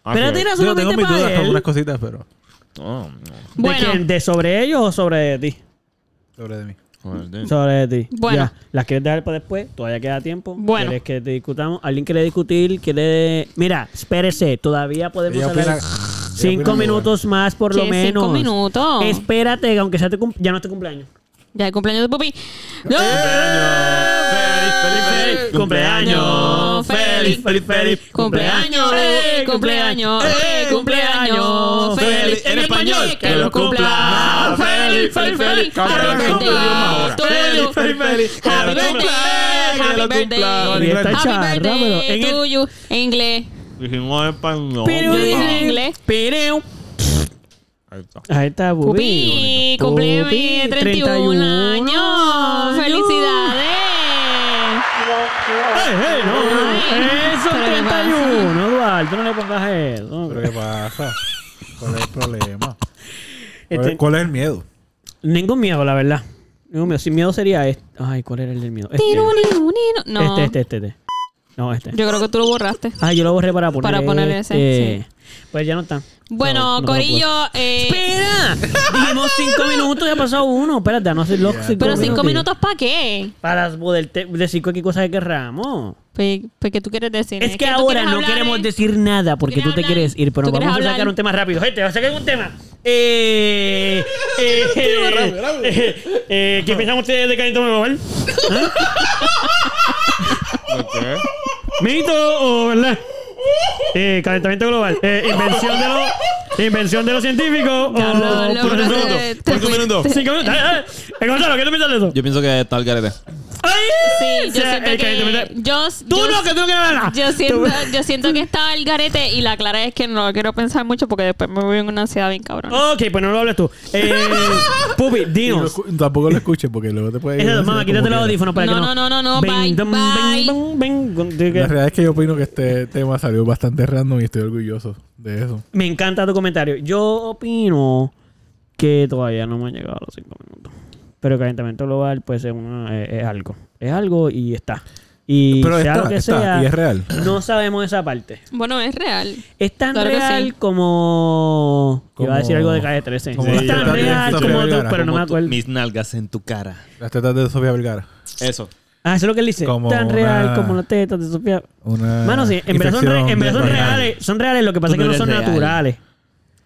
Espérate, era Yo solamente tengo mis para dudas con algunas cositas, pero Oh, no. ¿De Bueno, quién? ¿De sobre ellos o sobre ti? sobre de mí. Joder, Sobre ti. Bueno. Ya. ¿Las quieres dejar para después? Todavía queda tiempo. Bueno. ¿Quieres que te discutamos? ¿Alguien quiere discutir? ¿Quiere...? Mira, espérese. Todavía podemos Ella hablar opina- cinco opina minutos más por lo menos. Cinco minutos. Espérate, que aunque sea tu cum- ya no es tu cumpleaños. Ya el cumpleaños de Pupi. Feliz, Cumpleaños, feliz, feliz, feliz. Cumpleaños, cumpleaños, cumpleaños, feliz. En español, que lo cumpla. Feliz, feliz, feliz. Feliz, feliz. Happy Que lo birthday, cumpla, que happy lo birthday. cumpla. Happy birthday to you. En inglés. Dijimos en español. Pero- en inglés. Pero... Ahí está. Ahí está. Pupi, cumple Pupi, 31 años. Felicidades. ¡Eso es ¿qué 31! Eduardo, no le pongas eso. ¿Pero qué pasa? ¿Cuál es el problema? ¿Cuál, Este- es, cuál es el miedo? Ningún miedo, la verdad. Ningún miedo. Sin miedo sería este. Ay, ¿cuál era el del miedo? Este. No. Este, este, este, este. No, este. Yo creo que tú lo borraste. Ah, yo lo borré para poner Para poner ese, este. Pues ya no está. Bueno, No, no lo Corillo, eh, ¡Espera! Dijimos cinco [LAUGHS] minutos, ya ha pasado uno. Espérate, no hacer los cinco pero cinco minutos para qué? Para poder te- decir cualquier cosa que querramos. Pues, pues, ¿qué tú quieres decir? Es que tú ahora quieres no hablar, queremos eh? decir nada porque ¿Quieres tú te quieres ir, pero ¿Tú vamos a sacar un tema rápido. Gente, vamos a sacar un tema. Eh, [LAUGHS] eh, eh, ¿Qué piensan ustedes de Calentón Global? [LAUGHS] ¿Mito o verdad? Eh, calentamiento global. Eh, invención de los invención de los científicos. Ya, o no, no, pero nosotros. te- te Cinco fuiste. minutos. Cinco minutos. Eh, eh. Eh, Gonzalo, ¿qué tú piensas de eso? Yo pienso que está el garete. ¡Ay! Sí, yo O sea, siento el que... calentamiento- Yo, Tú yo- no, que tú no quieres nada. Yo siento, yo siento que está el garete y la clara es que no lo quiero pensar mucho porque después me voy en una ansiedad bien cabrón. Ok, pues no lo hables tú. Eh, [LAUGHS] Pupi, Y no dinos. escu- tampoco lo escuches porque luego te puede ir. Eso, mamá, quítate los audífonos para No, que no, no, no, no, bye, bye. La realidad es que yo opino que este tema salió bastante random y estoy orgulloso de eso. Me encanta tu comentario. Yo opino que todavía no me han llegado a los cinco minutos. Pero el calentamiento global, pues, es, una- es- es algo. Es algo y está. Y Pero sea está, lo que está, sea, y es real. no sabemos esa parte. Bueno, es real. Es tan Claro real sí. como... Iba a Como- decir algo de calle 13. como es tan real como tú, pero no me Como acuerdo. Mis nalgas en tu cara. Las tetas de Sofía Vergara. Eso. Ah, eso es lo que él dice. Como tan real como las tetas de Sofía. Una Mano, sí, en verdad son, re- infección en verdad son reales. Son reales, lo que pasa es Tú que no no son real. naturales.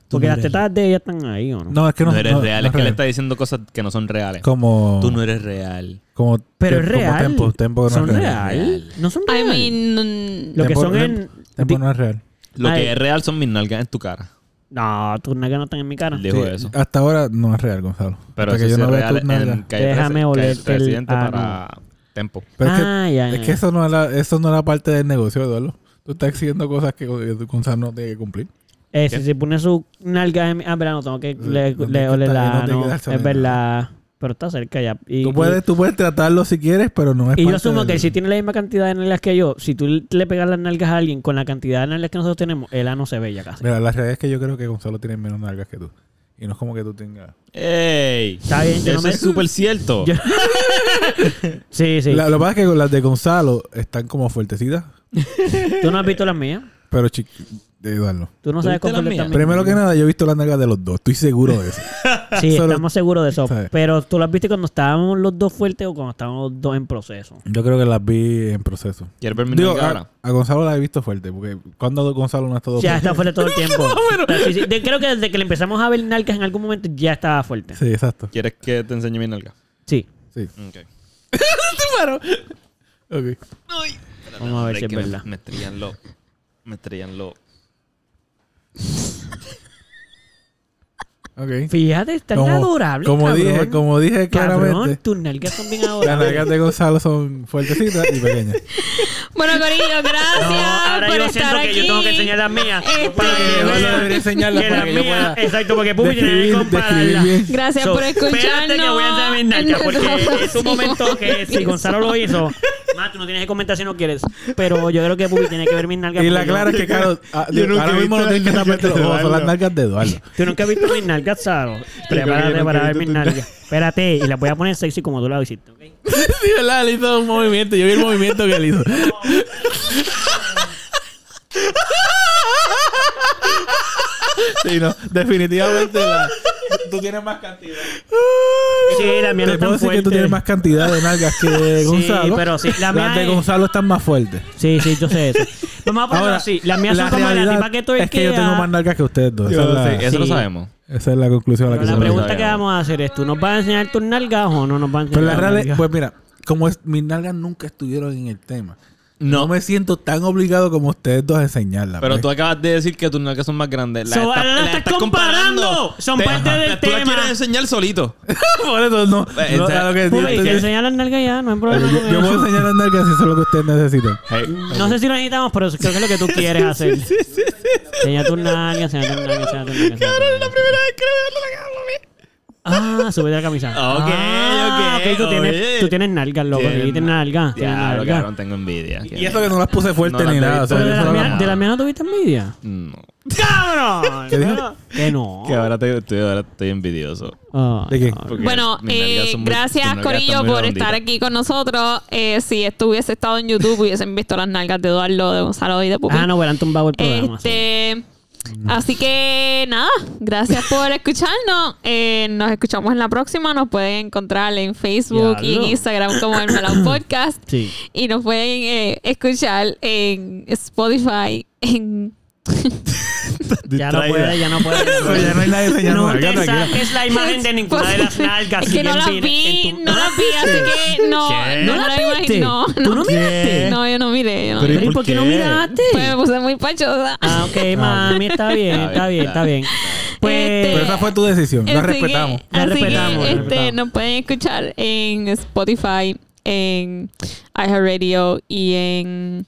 Porque no las eres tetas de ella están ahí, ¿o no? No, es que no, no eres no- real. no es que le está diciendo cosas que no son reales. Como... Tú no eres real. Como Pero es como real. Tempo, tempo no son es real. real. No son I real. mean, Lo que Tempo- son en... Tempo no es real. Lo Ay. que es real son mis nalgas en tu cara. No, tus nalgas no están en mi cara. Dijo Sí, eso. Hasta ahora no es real, Gonzalo. Pero Hasta eso sí es vea real tus nalgas. en calle Déjame 13, olerte calle el Presidente ano. para Tempo. Pero es que, ah, ya, es ya. que eso no era, eso no era parte del negocio, Eduardo. Tú estás exigiendo cosas que Gonzalo no tiene que cumplir. Eh, si se pone su nalga en mi... Ah, verdad, no tengo que le, no le la... no es verdad. Pero está cerca ya. Y, Tú puedes, tú puedes tratarlo si quieres, pero no es Y, y yo asumo que si tiene la misma cantidad de nalgas que yo, si tú le pegas las nalgas a alguien con la cantidad de nalgas que nosotros tenemos, el ano se ve ya casi. Mira, la realidad es que yo creo que Gonzalo tiene menos nalgas que tú. Y no es como que tú tengas... ¡Ey! Está bien, yo Eso no me- es súper cierto. [LAUGHS] Yo- Sí, sí. La- lo que pasa es que las de Gonzalo están como fuertecitas, Tú no has visto las mías. Pero chi- de Eduardo. Tú no ¿Tú sabes cómo están Primero que nada, yo he visto las nalgas de los dos. Estoy seguro de eso. [LAUGHS] Sí, Solo- estamos seguros de eso. ¿sabes? Pero tú las viste cuando estábamos los dos fuertes o cuando estábamos los dos en proceso. Yo creo que las vi en proceso. ¿Quieres ver mi Digo, a, ahora? a Gonzalo la he visto fuerte, porque cuando Gonzalo no ha estado Ya está fuerte todo el [LAUGHS] tiempo. Sí, sí. De- creo que desde que le empezamos a ver nalgas en algún momento ya estaba fuerte. Sí, exacto. ¿Quieres que te enseñe mi nalga? Sí. Sí. Ok. [LAUGHS] Ok. Vamos a ver si es que me- verdad. Me estrellan los... Me estrellan los... Ok. Fíjate, están Como- adorables. Como cabrón. dije, como dije Cabrón, claramente, tus nalgas son bien las adorables. nalgas de Gonzalo son fuertecitas y pequeñas. bueno, Corillo, gracias No, ahora por yo estar siento que aquí. yo tengo que enseñar las mías. Este- para que vean debería enseñarlas que para las que yo mías- pueda Exacto, porque Pupi tiene que. Gracias So, por escucharnos. Espérate que voy a enseñar mis nalgas, porque [LAUGHS] es un momento que si Gonzalo lo hizo, más tú no tienes que comentar si no quieres. Pero yo creo que Pupi tiene que ver mis nalgas. Y la clara es que, claro, [LAUGHS] ah, Yo nunca ahora mismo no tienes que taparte los nalgas de ojos, son las Eduardo. nalgas de Eduardo. Tú nunca has visto mis nalgas, Saro. [LAUGHS] Prepárate para ver mis nalgas. Espérate, y las voy a poner sexy como tú la hiciste, ¿ok? [LAUGHS] Sí, ¿verdad? Él hizo un movimiento. Yo vi el movimiento que él hizo. Sí, no. Definitivamente la- [LAUGHS] tú tienes más cantidad. Sí, las mías no Te puedo están decir que tú tienes más cantidad de nalgas que Sí, Gonzalo. pero sí, la mía Las de es- Gonzalo están más fuertes. Sí, sí, yo sé eso. [LAUGHS] Vamos a ponerlo Ahora, así. Las mías la son como la tipa que tú es que yo tengo más nalgas que ustedes dos. Esa, Yo es, la, eso lo Sí. sabemos. esa es la conclusión a la que La pregunta sabemos. que vamos a hacer es, ¿tú nos vas a enseñar tus nalgas o no nos vas a enseñar Pero la realidad, pues mira, como es, mis nalgas nunca estuvieron en el tema. No, No, me siento tan obligado como ustedes dos a enseñarlas. pero pues. tú acabas de decir que tus nalgas son más grandes. So, ahora las estás comparando. Son parte del Tú la tema. quieres enseñar solito. [LAUGHS] Por eso no. Eh, no, o sea, a lo que- Pupi, yo- te enseñar las nalgas ya, no hay problema. yo, yo puedo enseñar las nalgas si eso es lo que ustedes necesitan. No sé si lo necesitamos, pero creo que es lo que tú [LAUGHS] quieres hacer. Enseña tus nalgas, enseña tus nalgas, enseña tus nalgas. Cabrón, es la primera vez que veo la nalga Ah, sube la camisa. [LAUGHS] Ok, Ah, ok, Tú tienes, oye. tú tienes nalgas, loco. Sí, tienes nalgas. Tienes Ya, nalgas. cabrón, tengo envidia. Y eso que no las puse fuerte No ni nada. o sea, Pero de de las mías no tuviste envidia. No. ¡Cabrón! ¿Qué dijo? [LAUGHS] Que no. Que ahora, te, estoy, ahora estoy envidioso. ¿De qué? Porque Bueno, eh, muy- gracias Corillo por estar aquí con nosotros. Eh, si esto hubiese estado en YouTube, hubiesen visto las nalgas de Eduardo, de Gonzalo y de Pupi. Ah, no, hubieran tumbado el programa. Este, así que nada, gracias por escucharnos. Eh, nos escuchamos en la próxima. Nos pueden encontrar en Facebook y en. Instagram como el Melao [COUGHS] Podcast. Sí. Y nos pueden eh, escuchar en Spotify, en Ya no puede, ya no puede. Pero ya no hay nadie enseñando No nalgas, te tranquila. saques la imagen de ninguna de las nalgas. Es que no las vi, no las vi, así que no, no ¿No me las la viste? No, ¿Tú no miraste? no, yo no miré. Yo no Pero ¿y miré. ¿Y por qué no miraste? Pues me puse muy pachosa. Ah, ok, mami, está bien, está bien, está bien. Pues, Este- Pero esa fue tu decisión. La respetamos. La así respetamos, este, nos pueden escuchar en Spotify, en iHeartRadio y en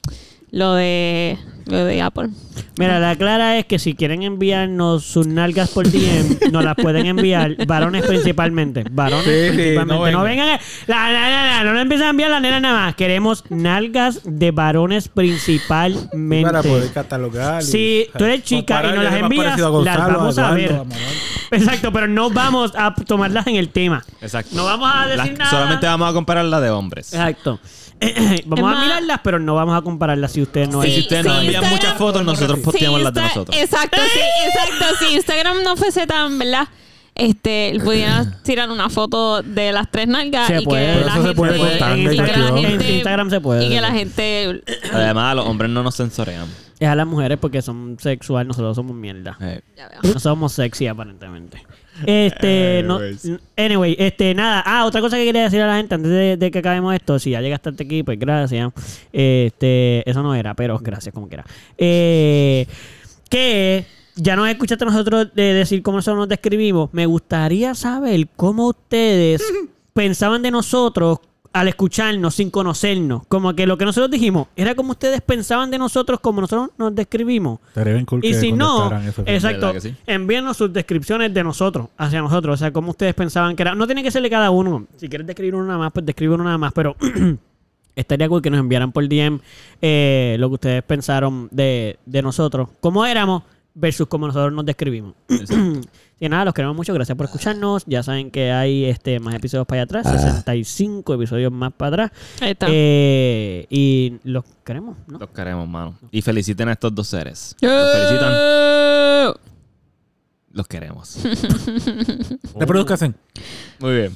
lo de lo de Apple. mira, la clara es que si quieren enviarnos sus nalgas por DM, nos las pueden enviar, varones principalmente. Varones Sí, sí, principalmente. no no vengan. vengan. La, la, la, la, no nos empiezan a enviar las nenas nada más. Queremos nalgas de varones principalmente. Para poder catalogar. y- Si tú eres chica y nos las más envías, parecido a las Gonzalo, vamos a ver. Exacto, pero no vamos a tomarlas en el tema. Exacto. No vamos a decir Las- nada. Solamente vamos a comparar la de hombres. Exacto. Vamos a mirarlas, pero no vamos a compararlas si ustedes no Y es- si ustedes nos sí, envían Instagram- muchas fotos, nosotros posteamos las de nosotros. Exacto, sí, exacto. Si Instagram no fuese tan, ¿verdad? Este, pudieran [LAUGHS] tirar una foto de las tres nalgas Se y puede. que la eso se gente, puede y cortar, que la gente- En Instagram se puede. Y que la gente Además, los hombres no nos censorean. Es a las mujeres porque son sexual, nosotros somos mierda. Eh, Ya veo. No somos sexy aparentemente. Este, no, anyway, este, nada. Ah, otra cosa que quería decir a la gente antes de, de que acabemos esto, si ya llegaste hasta aquí, pues gracias. Este, eso no era, pero gracias como quiera. Eh, que ya nos escuchaste nosotros de decir cómo nosotros nos describimos. Me gustaría saber cómo ustedes [LAUGHS] pensaban de nosotros al escucharnos sin conocernos. Como que lo que nosotros dijimos era como ustedes pensaban de nosotros como nosotros nos describimos. Cool Y si no, exacto, ¿Verdad que sí? envíennos sus descripciones de nosotros, hacia nosotros. O sea, cómo ustedes pensaban que era. No tiene que ser de cada uno. Si quieres describir uno nada más, pues describe uno nada más. Pero [CLEARS THROAT] estaría cool que nos enviaran por DM eh, lo que ustedes pensaron de, de nosotros, cómo éramos versus cómo nosotros nos describimos. [CLEARS THROAT] y nada, los queremos mucho. Gracias por escucharnos. Ya saben que hay este más episodios para allá atrás, 65 episodios más para atrás. Ahí está. Eh, y los queremos, ¿no? los queremos, mano. Y feliciten a estos dos seres. Los felicitan, los queremos. Reproduzcasen. Muy bien.